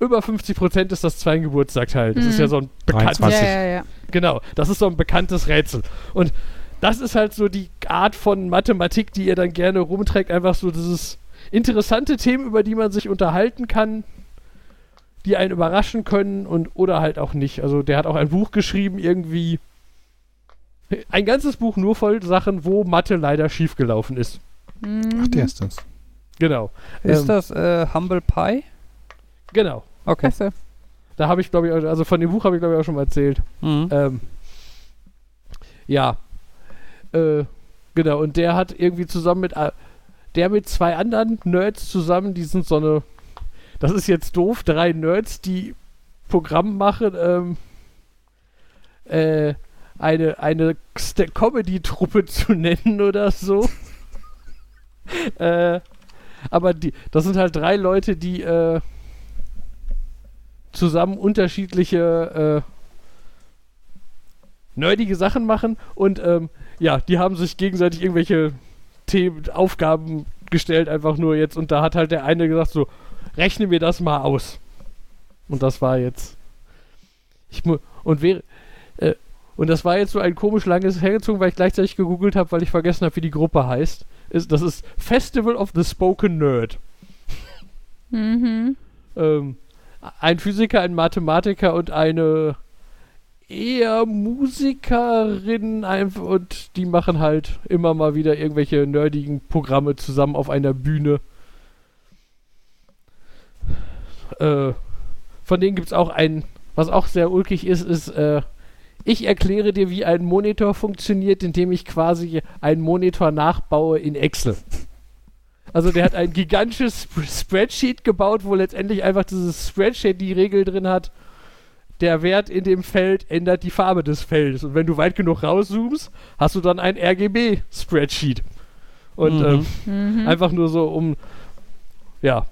Speaker 4: über 50% ist, dass zwei einen Geburtstag teilen. Das ist
Speaker 1: Mhm.
Speaker 4: ja so ein bekanntes,
Speaker 3: 23.
Speaker 1: Ja, ja, ja.
Speaker 4: genau, das ist so ein bekanntes Rätsel. Und das ist halt so die Art von Mathematik, die ihr dann gerne rumträgt, einfach so dieses interessante Themen, über die man sich unterhalten kann, die einen überraschen können und oder halt auch nicht. Also der hat auch ein Buch geschrieben, irgendwie ein ganzes Buch nur voll Sachen, wo Mathe leider schiefgelaufen ist.
Speaker 3: Ach, der ist das.
Speaker 4: Genau.
Speaker 2: Ist
Speaker 4: Ähm,
Speaker 2: das äh, Humble Pie?
Speaker 4: Genau.
Speaker 2: Okay.
Speaker 1: Klasse.
Speaker 4: Da habe ich, glaube ich, also von dem Buch habe ich, glaube ich, auch schon mal erzählt.
Speaker 2: Mhm.
Speaker 4: Ähm, ja. Äh, genau, und der hat irgendwie zusammen mit äh, der mit zwei anderen Nerds zusammen, die sind so eine, das ist jetzt doof, drei Nerds, die Programm machen, ähm, äh, eine, eine Comedy-Truppe zu nennen oder so. äh, aber die, das sind halt drei Leute, die äh, zusammen unterschiedliche äh, nerdige Sachen machen und ähm, ja, die haben sich gegenseitig irgendwelche Themen, Aufgaben gestellt, einfach nur jetzt und da hat halt der eine gesagt so, rechne mir das mal aus. Und das war jetzt ich mu und wäre äh, und das war jetzt so ein komisch langes hergezogen, weil ich gleichzeitig gegoogelt habe, weil ich vergessen habe, wie die Gruppe heißt. Ist, das ist Festival of the Spoken Nerd.
Speaker 1: Mhm.
Speaker 4: Ähm, ein Physiker, ein Mathematiker und eine eher Musikerin einfach und die machen halt immer mal wieder irgendwelche nerdigen Programme zusammen auf einer Bühne. Äh, von denen gibt es auch einen, was auch sehr ulkig ist, ist, äh, ich erkläre dir, wie ein Monitor funktioniert, indem ich quasi einen Monitor nachbaue in Excel. Also der hat ein gigantisches Sp- Spreadsheet gebaut, wo letztendlich einfach dieses Spreadsheet die Regel drin hat, der Wert in dem Feld ändert die Farbe des Feldes. Und wenn du weit genug rauszoomst, hast du dann ein RGB-Spreadsheet. Und
Speaker 2: Mhm.
Speaker 4: ähm,
Speaker 1: Mhm.
Speaker 4: einfach nur so um, ja.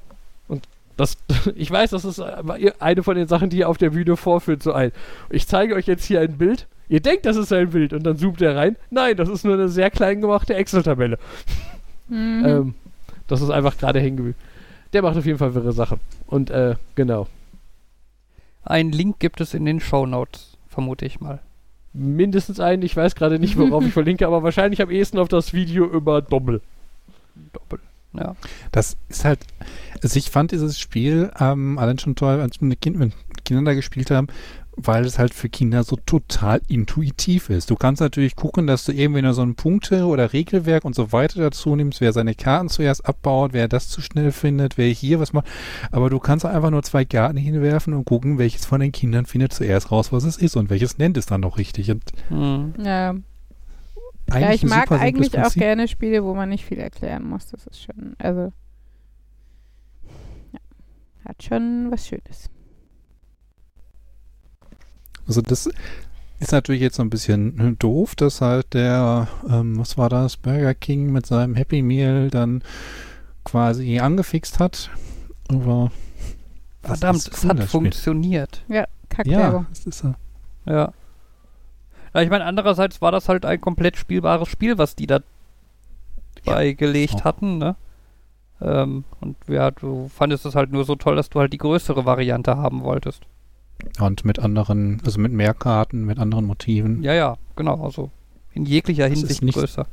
Speaker 4: Das, ich weiß, das ist ihr- eine von den Sachen, die ihr auf der Bühne vorführt, so ein. Ich zeige euch jetzt hier ein Bild. Ihr denkt, das ist ein Bild und dann zoomt er rein. Nein, das ist nur eine sehr klein gemachte Excel-Tabelle.
Speaker 1: Mhm.
Speaker 4: Ähm, das ist einfach gerade hängen geblieben. Der macht auf jeden Fall wirre Sachen. Und äh, genau.
Speaker 2: Ein Link gibt es in den Shownotes, vermute ich mal.
Speaker 4: Mindestens einen, ich weiß gerade nicht, worauf ich verlinke, aber wahrscheinlich am ehesten auf das Video über Doppel.
Speaker 2: Doppel. Ja.
Speaker 3: Das ist halt, also ich fand dieses Spiel ähm, allein schon toll, als wir mit, kind, mit Kindern da gespielt haben, weil es halt für Kinder so total intuitiv ist. Du kannst natürlich gucken, dass du irgendwie nur so ein Punkte- oder Regelwerk und so weiter dazu nimmst, wer seine Karten zuerst abbaut, wer das zu schnell findet, wer hier was macht. Aber du kannst einfach nur zwei Karten hinwerfen und gucken, welches von den Kindern findet zuerst raus, was es ist und welches nennt es dann noch richtig. Und
Speaker 2: Hm.
Speaker 1: ja.
Speaker 3: Eigentlich
Speaker 1: ja, ich
Speaker 3: ein
Speaker 1: mag eigentlich auch
Speaker 3: Prinzip.
Speaker 1: gerne Spiele, wo man nicht viel erklären muss. Das ist schon, also ja, hat schon was Schönes.
Speaker 3: Also das ist natürlich jetzt so ein bisschen doof, dass halt der, ähm, was war das, Burger King mit seinem Happy Meal dann quasi angefixt hat. Aber
Speaker 2: Verdammt, es
Speaker 3: cool,
Speaker 2: hat
Speaker 3: das Spiel.
Speaker 1: Ja,
Speaker 2: funktioniert.
Speaker 3: Ja,
Speaker 1: Kackwerbung.
Speaker 3: das ist ja.
Speaker 2: Ja. Ja ich meine, andererseits war das halt ein komplett spielbares Spiel, was die da beigelegt
Speaker 3: auch.
Speaker 2: hatten, ne? Ähm, und ja, du fandest es halt nur so toll, dass du halt die größere Variante haben wolltest.
Speaker 3: Und mit anderen, also mit mehr Karten, mit anderen Motiven.
Speaker 2: Ja, ja, genau, also in jeglicher
Speaker 3: Das
Speaker 2: Hinsicht
Speaker 3: nicht-
Speaker 2: größer.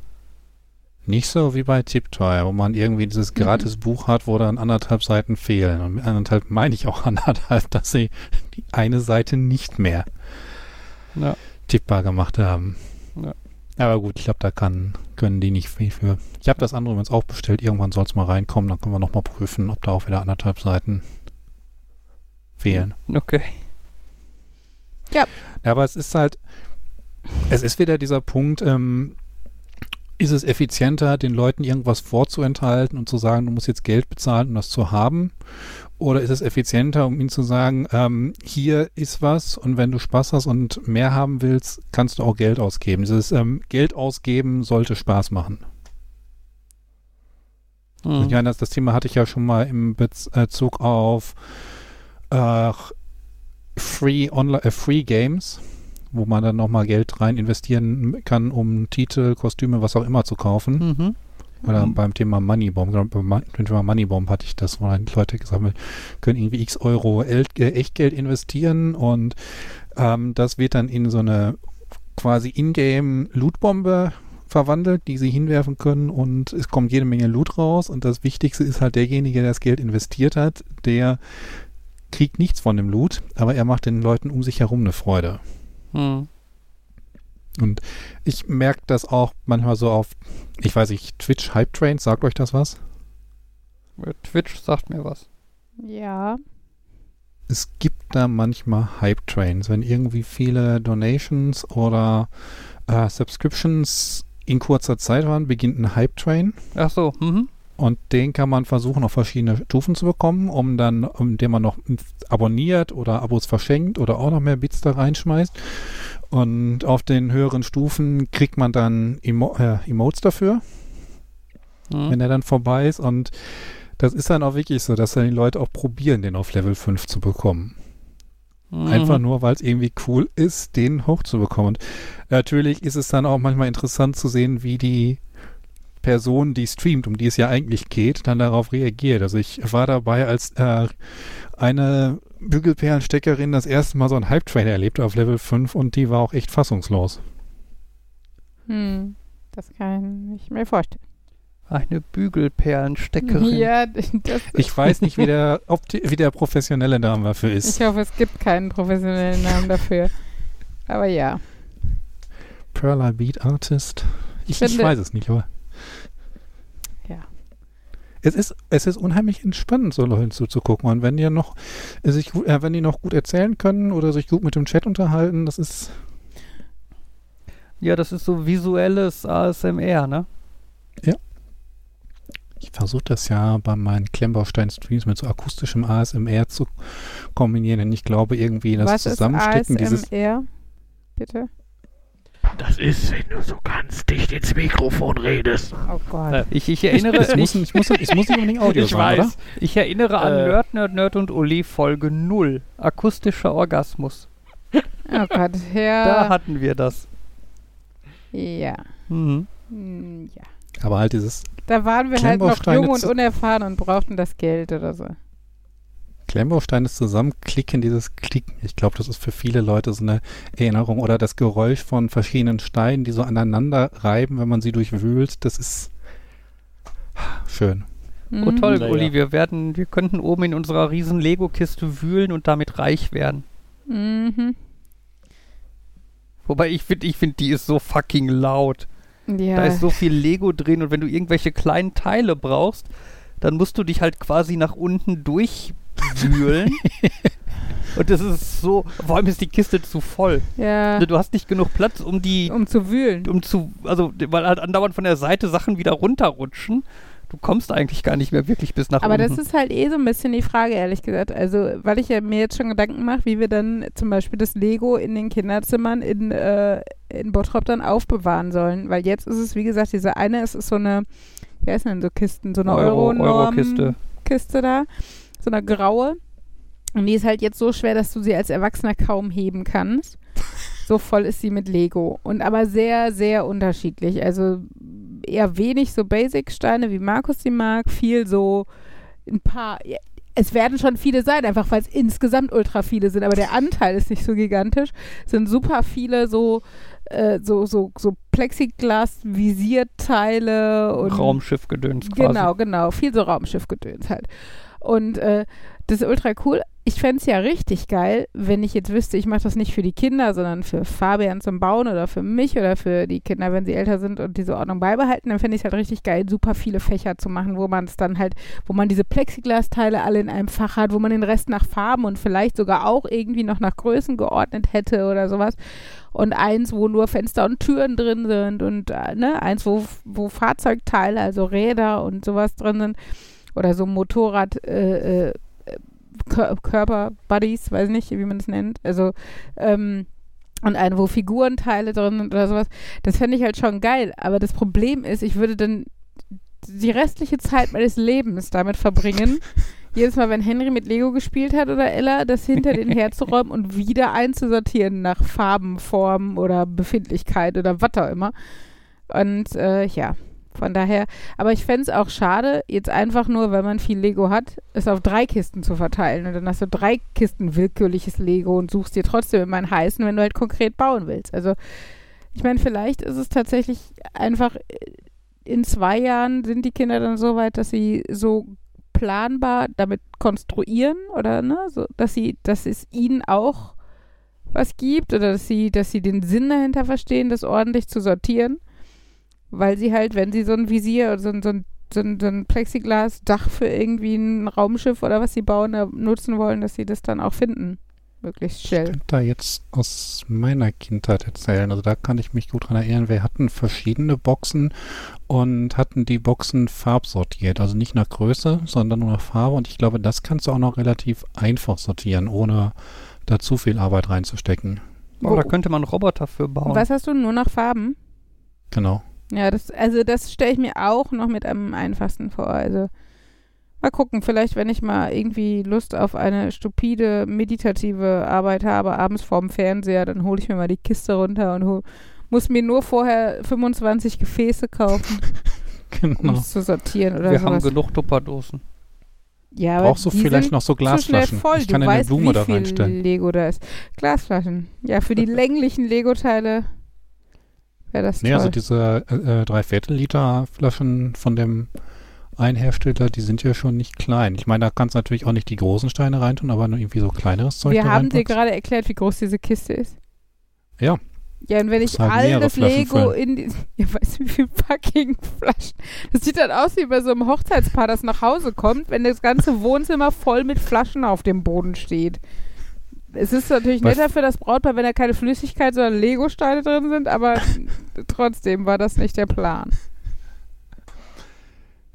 Speaker 3: Nicht so wie bei Tiptoy, wo man irgendwie dieses
Speaker 1: Mhm.
Speaker 3: gratis Buch hat, wo dann anderthalb Seiten fehlen. Und mit anderthalb meine ich auch anderthalb, dass sie die eine Seite nicht mehr
Speaker 2: Ja.
Speaker 3: Tippbar gemacht haben.
Speaker 2: Ja.
Speaker 3: Aber gut, ich glaube, da kann, können die nicht viel für. Ich habe das andere übrigens auch bestellt. Irgendwann soll es mal reinkommen. Dann können wir nochmal prüfen, ob da auch wieder anderthalb Seiten fehlen.
Speaker 2: Okay.
Speaker 3: Ja, aber es ist halt, es ist wieder dieser Punkt, ähm, ist es effizienter, den Leuten irgendwas vorzuenthalten und zu sagen, du musst jetzt Geld bezahlen, um das zu haben? Oder ist es effizienter, um ihnen zu sagen, ähm, hier ist was und wenn du Spaß hast und mehr haben willst, kannst du auch Geld ausgeben. Dieses ähm, Geld ausgeben sollte Spaß machen.
Speaker 2: Hm.
Speaker 3: Meine, das, das Thema hatte ich ja schon mal im Bezug auf äh, Free, Online, äh, Free Games, wo man dann nochmal Geld rein investieren kann, um Titel, Kostüme, was auch immer zu kaufen.
Speaker 2: Mhm.
Speaker 3: Oder
Speaker 2: Mhm.
Speaker 3: beim Thema Moneybomb, beim Ma- beim Thema Moneybomb hatte ich das, wo dann die Leute gesagt haben, können irgendwie x Euro El äh, Echtgeld investieren und ähm, das wird dann in so eine quasi Ingame Lootbombe verwandelt, die sie hinwerfen können und es kommt jede Menge Loot raus und das Wichtigste ist halt derjenige, der das Geld investiert hat, der kriegt nichts von dem Loot, aber er macht den Leuten um sich herum eine Freude.
Speaker 2: Hm.
Speaker 3: Und ich merke das auch manchmal so auf, ich weiß nicht, Twitch Hype Trains, sagt euch das was?
Speaker 2: Twitch sagt mir was.
Speaker 1: Ja.
Speaker 3: Es gibt da manchmal Hype Trains, wenn irgendwie viele Donations oder äh, Subscriptions in kurzer Zeit waren, beginnt ein Hype Train
Speaker 2: Ach so, mhm.
Speaker 3: Und den kann man versuchen auf verschiedene Stufen zu bekommen, um dann, indem man noch abonniert oder Abos verschenkt oder auch noch mehr Bits da reinschmeißt. Und auf den höheren Stufen kriegt man dann Emo äh, Emotes dafür,
Speaker 2: Hm.
Speaker 3: wenn er dann vorbei ist. Und das ist dann auch wirklich so, dass dann die Leute auch probieren, den auf Level 5 zu bekommen.
Speaker 2: Mhm.
Speaker 3: Einfach nur, weil es irgendwie cool ist, den hochzubekommen. Und natürlich ist es dann auch manchmal interessant zu sehen, wie die Person, die streamt, um die es ja eigentlich geht, dann darauf reagiert. Also ich war dabei, als äh, eine Bügelperlensteckerin das erste Mal so einen Hype-Train erlebt auf Level 5 und die war auch echt fassungslos.
Speaker 1: Hm, das kann ich mir vorstellen.
Speaker 2: Eine Bügelperlensteckerin.
Speaker 1: Ja, das,
Speaker 3: Ich weiß nicht, wie der, ob die, wie der professionelle Name dafür ist.
Speaker 1: ich hoffe, es gibt keinen professionellen Namen dafür. Aber ja.
Speaker 3: Perla Beat Artist. Ich, ich
Speaker 1: Finde-
Speaker 3: weiß es nicht, aber.
Speaker 1: Ja.
Speaker 3: Es ist, es ist unheimlich entspannend, so Leuten zuzugucken. Und wenn die noch sich gut, äh, wenn die noch gut erzählen können oder sich gut mit dem Chat unterhalten, das ist.
Speaker 2: Ja, das ist so visuelles ASMR, ne?
Speaker 3: Ich versuche das ja bei meinen Klemmbaustein-Streams mit so akustischem ASMR zu kombinieren, denn ich glaube irgendwie das
Speaker 1: Was ist
Speaker 3: Zusammenstecken dieses.
Speaker 1: ASMR? Bitte?
Speaker 4: Das ist, wenn du so ganz dicht ins Mikrofon redest.
Speaker 1: Oh Gott.
Speaker 2: Äh, ich, ich erinnere,
Speaker 3: Es muss,
Speaker 2: ich,
Speaker 3: muss, es muss nicht unbedingt Audio
Speaker 4: Ich
Speaker 3: sein,
Speaker 4: weiß.
Speaker 3: oder?
Speaker 2: ich erinnere an
Speaker 4: Äh.
Speaker 2: Nerd, Nerd, Nerd und Uli Folge 0. Akustischer Orgasmus.
Speaker 1: Oh Gott.
Speaker 2: Da
Speaker 1: Ja.
Speaker 2: hatten wir das.
Speaker 1: ja.
Speaker 2: Mhm.
Speaker 1: Hm, ja.
Speaker 3: Aber halt dieses
Speaker 1: Da waren wir halt noch jung und unerfahren und brauchten das Geld oder so.
Speaker 3: Klemmbausteines zusammenklicken, dieses Klicken. Ich glaube, das ist für viele Leute so eine Erinnerung. Oder das Geräusch von verschiedenen Steinen, die so aneinander reiben, wenn man sie durchwühlt. Das ist schön.
Speaker 2: Oh toll,
Speaker 4: Naja.
Speaker 2: Uli, wir werden, wir könnten oben in unserer riesen Lego-Kiste wühlen und damit reich werden.
Speaker 1: Mhm.
Speaker 2: Wobei ich finde, ich finde, die ist so fucking laut.
Speaker 1: Ja.
Speaker 2: Da ist so viel Lego drin und wenn du irgendwelche kleinen Teile brauchst, dann musst du dich halt quasi nach unten durchwühlen. und das ist so, vor allem ist die Kiste zu voll.
Speaker 1: ja.
Speaker 2: Du hast nicht genug Platz, um die,
Speaker 1: Um zu wühlen.
Speaker 2: um zu, also, weil halt andauernd von der Seite Sachen wieder runterrutschen. Du kommst eigentlich gar nicht mehr wirklich bis nach
Speaker 1: Aber
Speaker 2: unten.
Speaker 1: das ist halt eh so ein bisschen die Frage, ehrlich gesagt. Also, weil ich ja mir jetzt schon Gedanken mache, wie wir dann zum Beispiel das Lego in den Kinderzimmern in, äh, in Bottrop dann aufbewahren sollen. Weil jetzt ist es, wie gesagt, diese eine, es ist so eine, wie heißen denn so Kisten, so eine
Speaker 2: Euro, Euro-Kiste.
Speaker 1: Kiste da, so eine graue. Und die ist halt jetzt so schwer, dass du sie als Erwachsener kaum heben kannst. So voll ist sie mit Lego. Und aber sehr, sehr unterschiedlich. Also eher wenig so Basic-Steine, wie Markus die mag. Viel so ein paar. Es werden schon viele sein, einfach weil es insgesamt ultra viele sind. Aber der Anteil ist nicht so gigantisch. Es sind super viele so, äh, so, so, so Plexiglas-Visierteile und
Speaker 2: Raumschiffgedöns quasi.
Speaker 1: Genau, genau. Viel so Raumschiffgedöns halt. Und äh, das ist ultra cool. Ich fände es ja richtig geil, wenn ich jetzt wüsste, ich mache das nicht für die Kinder, sondern für Fabian zum Bauen oder für mich oder für die Kinder, wenn sie älter sind und diese Ordnung beibehalten, dann fände ich es halt richtig geil, super viele Fächer zu machen, wo man es dann halt, wo man diese Plexiglasteile alle in einem Fach hat, wo man den Rest nach Farben und vielleicht sogar auch irgendwie noch nach Größen geordnet hätte oder sowas. Und eins, wo nur Fenster und Türen drin sind und äh, ne, eins, wo, wo Fahrzeugteile, also Räder und sowas drin sind. Oder so Motorrad, äh, äh, Kör Körper, Buddies, weiß nicht, wie man das nennt. Also, ähm, und eine, wo Figurenteile drin sind oder sowas. Das fände ich halt schon geil. Aber das Problem ist, ich würde dann die restliche Zeit meines Lebens damit verbringen, jedes Mal, wenn Henry mit Lego gespielt hat oder Ella, das hinter den herzuräumen und wieder einzusortieren nach Farben, Formen oder Befindlichkeit oder was auch immer. Und äh, ja, von daher, aber ich fände es auch schade, jetzt einfach nur, wenn man viel Lego hat, es auf drei Kisten zu verteilen. Und dann hast du drei Kisten willkürliches Lego und suchst dir trotzdem immer einen heißen, wenn du halt konkret bauen willst. Also, ich meine, vielleicht ist es tatsächlich einfach, äh, in zwei Jahren sind die Kinder dann so weit, dass sie so planbar damit konstruieren oder ne, so, dass sie, dass es ihnen auch was gibt oder dass sie, dass sie den Sinn dahinter verstehen, das ordentlich zu sortieren weil sie halt, wenn sie so ein Visier oder so ein, so ein, so ein, so ein Plexiglas-Dach für irgendwie ein Raumschiff oder was sie bauen, da nutzen wollen, dass sie das dann auch finden. Möglichst
Speaker 3: Ich
Speaker 1: schnell.
Speaker 3: könnte da jetzt aus meiner Kindheit erzählen. Also da kann ich mich gut dran erinnern. Wir hatten verschiedene Boxen und hatten die Boxen farbsortiert. Also nicht nach Größe, sondern nur nach Farbe. Und ich glaube, das kannst du auch noch relativ einfach sortieren, ohne da zu viel Arbeit reinzustecken.
Speaker 2: Oh, da könnte man Roboter für bauen.
Speaker 1: Was hast du? Nur nach Farben?
Speaker 3: Genau.
Speaker 1: Ja, das, also das stelle ich mir auch noch mit am einfachsten vor. Also mal gucken, vielleicht wenn ich mal irgendwie Lust auf eine stupide, meditative Arbeit habe, abends vorm Fernseher, dann hole ich mir mal die Kiste runter und hol, muss mir nur vorher 25 Gefäße kaufen, um
Speaker 3: genau.
Speaker 1: es zu sortieren oder
Speaker 2: Wir haben
Speaker 1: sowas.
Speaker 2: genug Tupperdosen.
Speaker 1: Ja, aber
Speaker 3: Brauchst du vielleicht noch so Glasflaschen?
Speaker 1: voll.
Speaker 3: Ich kann
Speaker 1: du
Speaker 3: eine
Speaker 1: weißt,
Speaker 3: Blume
Speaker 1: wie
Speaker 3: da reinstellen.
Speaker 1: Lego da ist. Glasflaschen. Ja, für die länglichen Lego-Teile wäre das
Speaker 3: Nee,
Speaker 1: toll.
Speaker 3: also diese äh, drei Viertel Liter Flaschen von dem einen Hersteller, die sind ja schon nicht klein. Ich meine, da kannst du natürlich auch nicht die großen Steine reintun, aber nur irgendwie so kleineres Zeug
Speaker 1: Wir haben dir gerade erklärt, wie groß diese Kiste ist.
Speaker 3: Ja.
Speaker 1: Ja, und wenn
Speaker 3: Musst
Speaker 1: ich
Speaker 3: halt
Speaker 1: alles
Speaker 3: Flaschen
Speaker 1: Lego
Speaker 3: füllen.
Speaker 1: in die. Ja, weißt du, wie viel fucking Flaschen. Das sieht dann aus wie bei so einem Hochzeitspaar, das nach Hause kommt, wenn das ganze Wohnzimmer voll mit Flaschen auf dem Boden steht. Es ist natürlich netter für das Brautpaar, wenn da keine Flüssigkeit, sondern Lego-Steine drin sind, aber trotzdem war das nicht der Plan.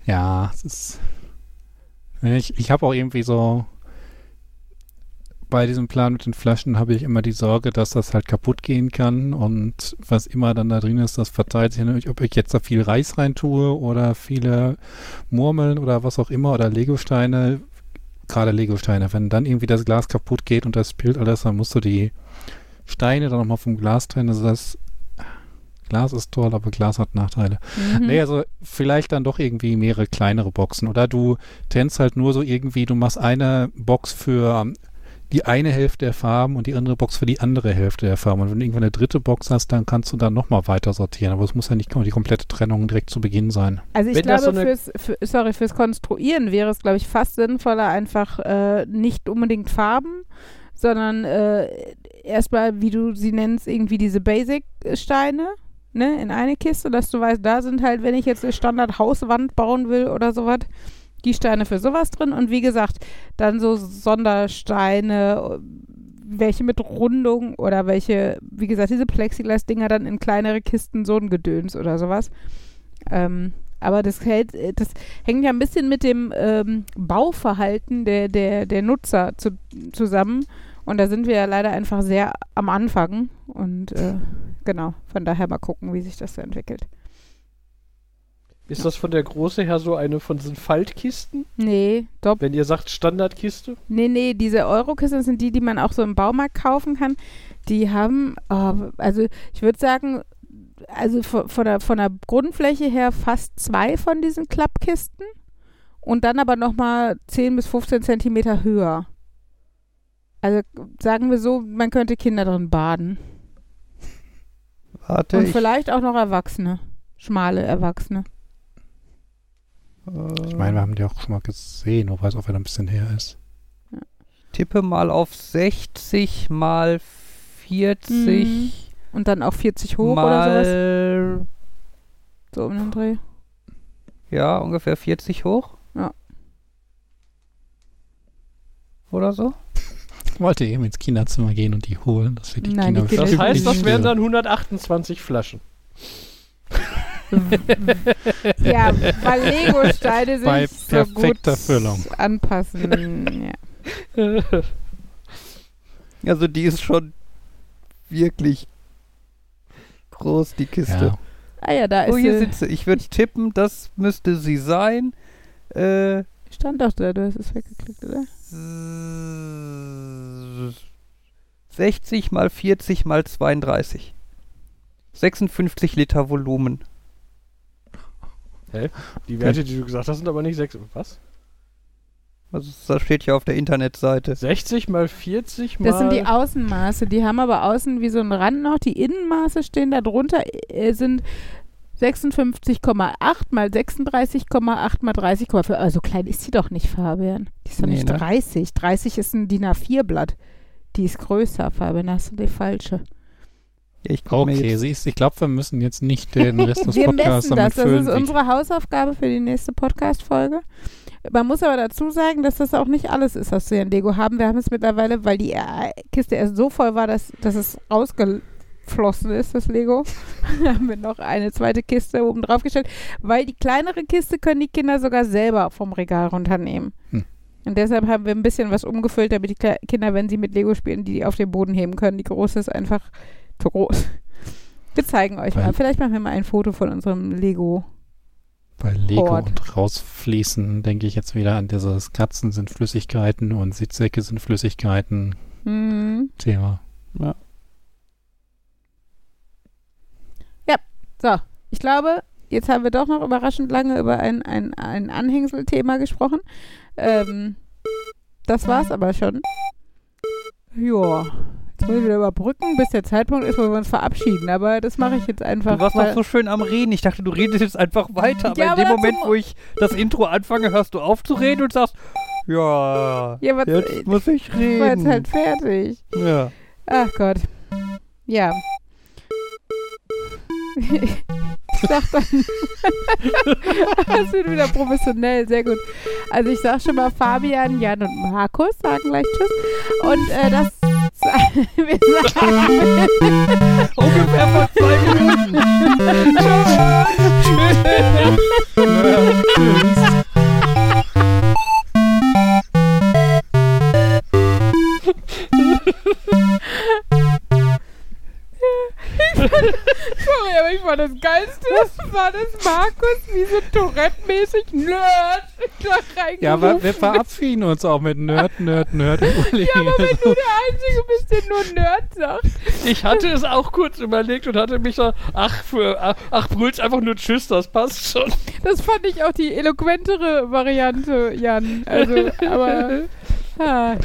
Speaker 3: Ja, es ist. Ich, ich habe auch irgendwie so. Bei diesem Plan mit den Flaschen habe ich immer die Sorge, dass das halt kaputt gehen kann und was immer dann da drin ist, das verteilt sich natürlich, ob ich jetzt da viel Reis rein tue oder viele Murmeln oder was auch immer oder Legosteine, gerade Legosteine. Wenn dann irgendwie das Glas kaputt geht und das spielt alles, dann musst du die Steine dann nochmal vom Glas trennen. Also das Glas ist toll, aber Glas hat Nachteile.
Speaker 1: Mhm.
Speaker 3: Nee, also vielleicht dann doch irgendwie mehrere kleinere Boxen. Oder du trennst halt nur so irgendwie, du machst eine Box für die eine Hälfte der Farben und die andere Box für die andere Hälfte der Farben. Und wenn du irgendwann eine dritte Box hast, dann kannst du dann nochmal weiter sortieren. Aber es muss ja nicht die komplette Trennung direkt zu Beginn sein.
Speaker 1: Also ich
Speaker 4: Wenn
Speaker 1: glaube,
Speaker 4: so
Speaker 1: fürs, für, sorry, fürs Konstruieren wäre es, glaube ich, fast sinnvoller, einfach äh, nicht unbedingt Farben, sondern äh, erstmal, wie du sie nennst, irgendwie diese Basic-Steine ne, in eine Kiste, dass du weißt, da sind halt, wenn ich jetzt eine Standard-Hauswand bauen will oder sowas, die Steine für sowas drin und wie gesagt, dann so Sondersteine, welche mit Rundung oder welche, wie gesagt, diese Plexiglas-Dinger dann in kleinere Kisten, so ein Gedöns oder sowas. Ähm, aber das hält, das hängt ja ein bisschen mit dem ähm, Bauverhalten der, der, der Nutzer zu, zusammen. Und da sind wir ja leider einfach sehr am Anfang. Und äh, genau, von daher mal gucken, wie sich das so entwickelt.
Speaker 4: Ist das von der Größe her so eine von diesen Faltkisten?
Speaker 1: Nee, dopp.
Speaker 4: Wenn ihr sagt Standardkiste?
Speaker 1: Nee, nee, diese Eurokisten sind die, die man auch so im Baumarkt kaufen kann. Die haben, oh, also ich würde sagen, also von, von, der, von der Grundfläche her fast zwei von diesen Klappkisten und dann aber nochmal 10 bis 15 Zentimeter höher. Also sagen wir so, man könnte Kinder drin baden.
Speaker 2: Warte,
Speaker 1: Und
Speaker 2: ich,
Speaker 1: vielleicht auch noch Erwachsene. Schmale Erwachsene.
Speaker 2: Äh,
Speaker 3: Ich meine, wir haben die auch schon mal gesehen, wobei es auch wieder ein bisschen her ist.
Speaker 2: tippe mal auf 60 mal 40
Speaker 1: Mhm. Und dann auch 40 hoch oder sowas.
Speaker 2: mal
Speaker 1: So um den Dreh.
Speaker 2: ja, ungefähr 40 hoch.
Speaker 1: Ja.
Speaker 2: Oder so?
Speaker 3: Ich wollte eben ins Kinderzimmer gehen und die holen. Das wird die
Speaker 1: Nein, die
Speaker 3: Kinder
Speaker 1: Kinder-
Speaker 4: Das heißt, das wären dann 128 Flaschen.
Speaker 1: Ja, weil Lego-Steine sich
Speaker 3: Bei
Speaker 1: so gut
Speaker 3: Füllung.
Speaker 1: anpassen. Ja.
Speaker 2: Also die ist schon wirklich groß, die Kiste.
Speaker 3: Ja.
Speaker 1: Ah ja, da ist
Speaker 2: Oh, hier
Speaker 1: sie.
Speaker 2: Ich würde tippen, das müsste sie sein. Äh,
Speaker 1: Stand doch da, du hast es weggeklickt, oder?
Speaker 2: 60 mal 40 mal 32. 56 Liter Volumen.
Speaker 4: Die Werte, die du gesagt hast, sind aber nicht 6. Was?
Speaker 2: Also das steht ja auf der Internetseite.
Speaker 4: 60 mal 40 mal.
Speaker 1: Das sind die Außenmaße. Die haben aber außen wie so einen Rand noch. Die Innenmaße stehen da drunter, äh, sind 56,8 mal 36,8 mal 30,4. Also klein ist die doch nicht, Fabian. Die ist doch
Speaker 2: Nee,
Speaker 1: nicht
Speaker 2: ne?
Speaker 1: 30. 30 ist ein DIN A4-Blatt. Die ist größer, Fabian. Hast du die falsche.
Speaker 2: Ich
Speaker 3: Okay, siehst ich glaube, wir müssen jetzt nicht den Rest des
Speaker 1: Wir
Speaker 3: Podcasts
Speaker 1: messen das.
Speaker 3: damit
Speaker 1: Das
Speaker 3: füllen.
Speaker 1: ist
Speaker 3: wie-
Speaker 1: unsere Hausaufgabe für die nächste Podcast-Folge. Man muss aber dazu sagen, dass das auch nicht alles ist, was wir in Lego haben. Wir haben es mittlerweile, weil die äh, Kiste erst so voll war, dass, dass es rausgeflossen ist, das Lego, haben wir noch eine zweite Kiste oben drauf gestellt. Weil die kleinere Kiste können die Kinder sogar selber vom Regal runternehmen.
Speaker 3: Hm.
Speaker 1: Und deshalb haben wir ein bisschen was umgefüllt, damit die Kinder, wenn sie mit Lego spielen, die auf den Boden heben können. Die große ist einfach zu groß. Wir zeigen euch mal.
Speaker 3: Weil-
Speaker 1: Vielleicht machen wir mal ein Foto von unserem Lego.
Speaker 3: Bei Lego
Speaker 1: Ort.
Speaker 3: und rausfließen denke ich jetzt wieder an dieses Katzen sind Flüssigkeiten und Sitzsäcke sind Flüssigkeiten
Speaker 1: Mhm.
Speaker 3: Thema.
Speaker 1: So, ich glaube, jetzt haben wir doch noch überraschend lange über ein, ein, ein Anhängselthema gesprochen. Ähm, das war's aber schon. Ja. Jetzt muss ich wieder überbrücken, bis der Zeitpunkt ist, wo wir uns verabschieden. Aber das mache ich jetzt einfach.
Speaker 2: Du warst doch so schön am Reden. Ich dachte, du redest jetzt einfach weiter. Aber
Speaker 1: Ja,
Speaker 2: in
Speaker 1: aber
Speaker 2: dem Moment, wo ich das Intro anfange, hörst du auf zu reden und sagst, ja,
Speaker 1: Ja, was-
Speaker 2: jetzt muss ich
Speaker 1: ich war jetzt
Speaker 2: reden.
Speaker 1: halt fertig.
Speaker 2: ja.
Speaker 1: Ach Gott. Ja. Ich sag dann. das wird wieder professionell, sehr gut. Also ich sag schon mal, Fabian, Jan und Markus sagen gleich Tschüss. Und äh, das. wir sagen.
Speaker 2: Ungefähr vor zwei Minuten.
Speaker 1: Sorry, aber ich fand das Geilste, war das Markus wie so Tourette-mäßig Nerd da reingerufen.
Speaker 3: Ja, aber wir verabschieden uns auch mit Nerd, Nerd, Nerd. Uli.
Speaker 1: Ja, aber wenn du der Einzige bist, der nur Nerd sagt.
Speaker 4: Ich hatte es auch kurz überlegt und hatte mich da, ach, für, ach, ach brüllst einfach nur Tschüss, das passt schon.
Speaker 1: Das fand ich auch die eloquentere Variante, Jan. Also, aber. Ah.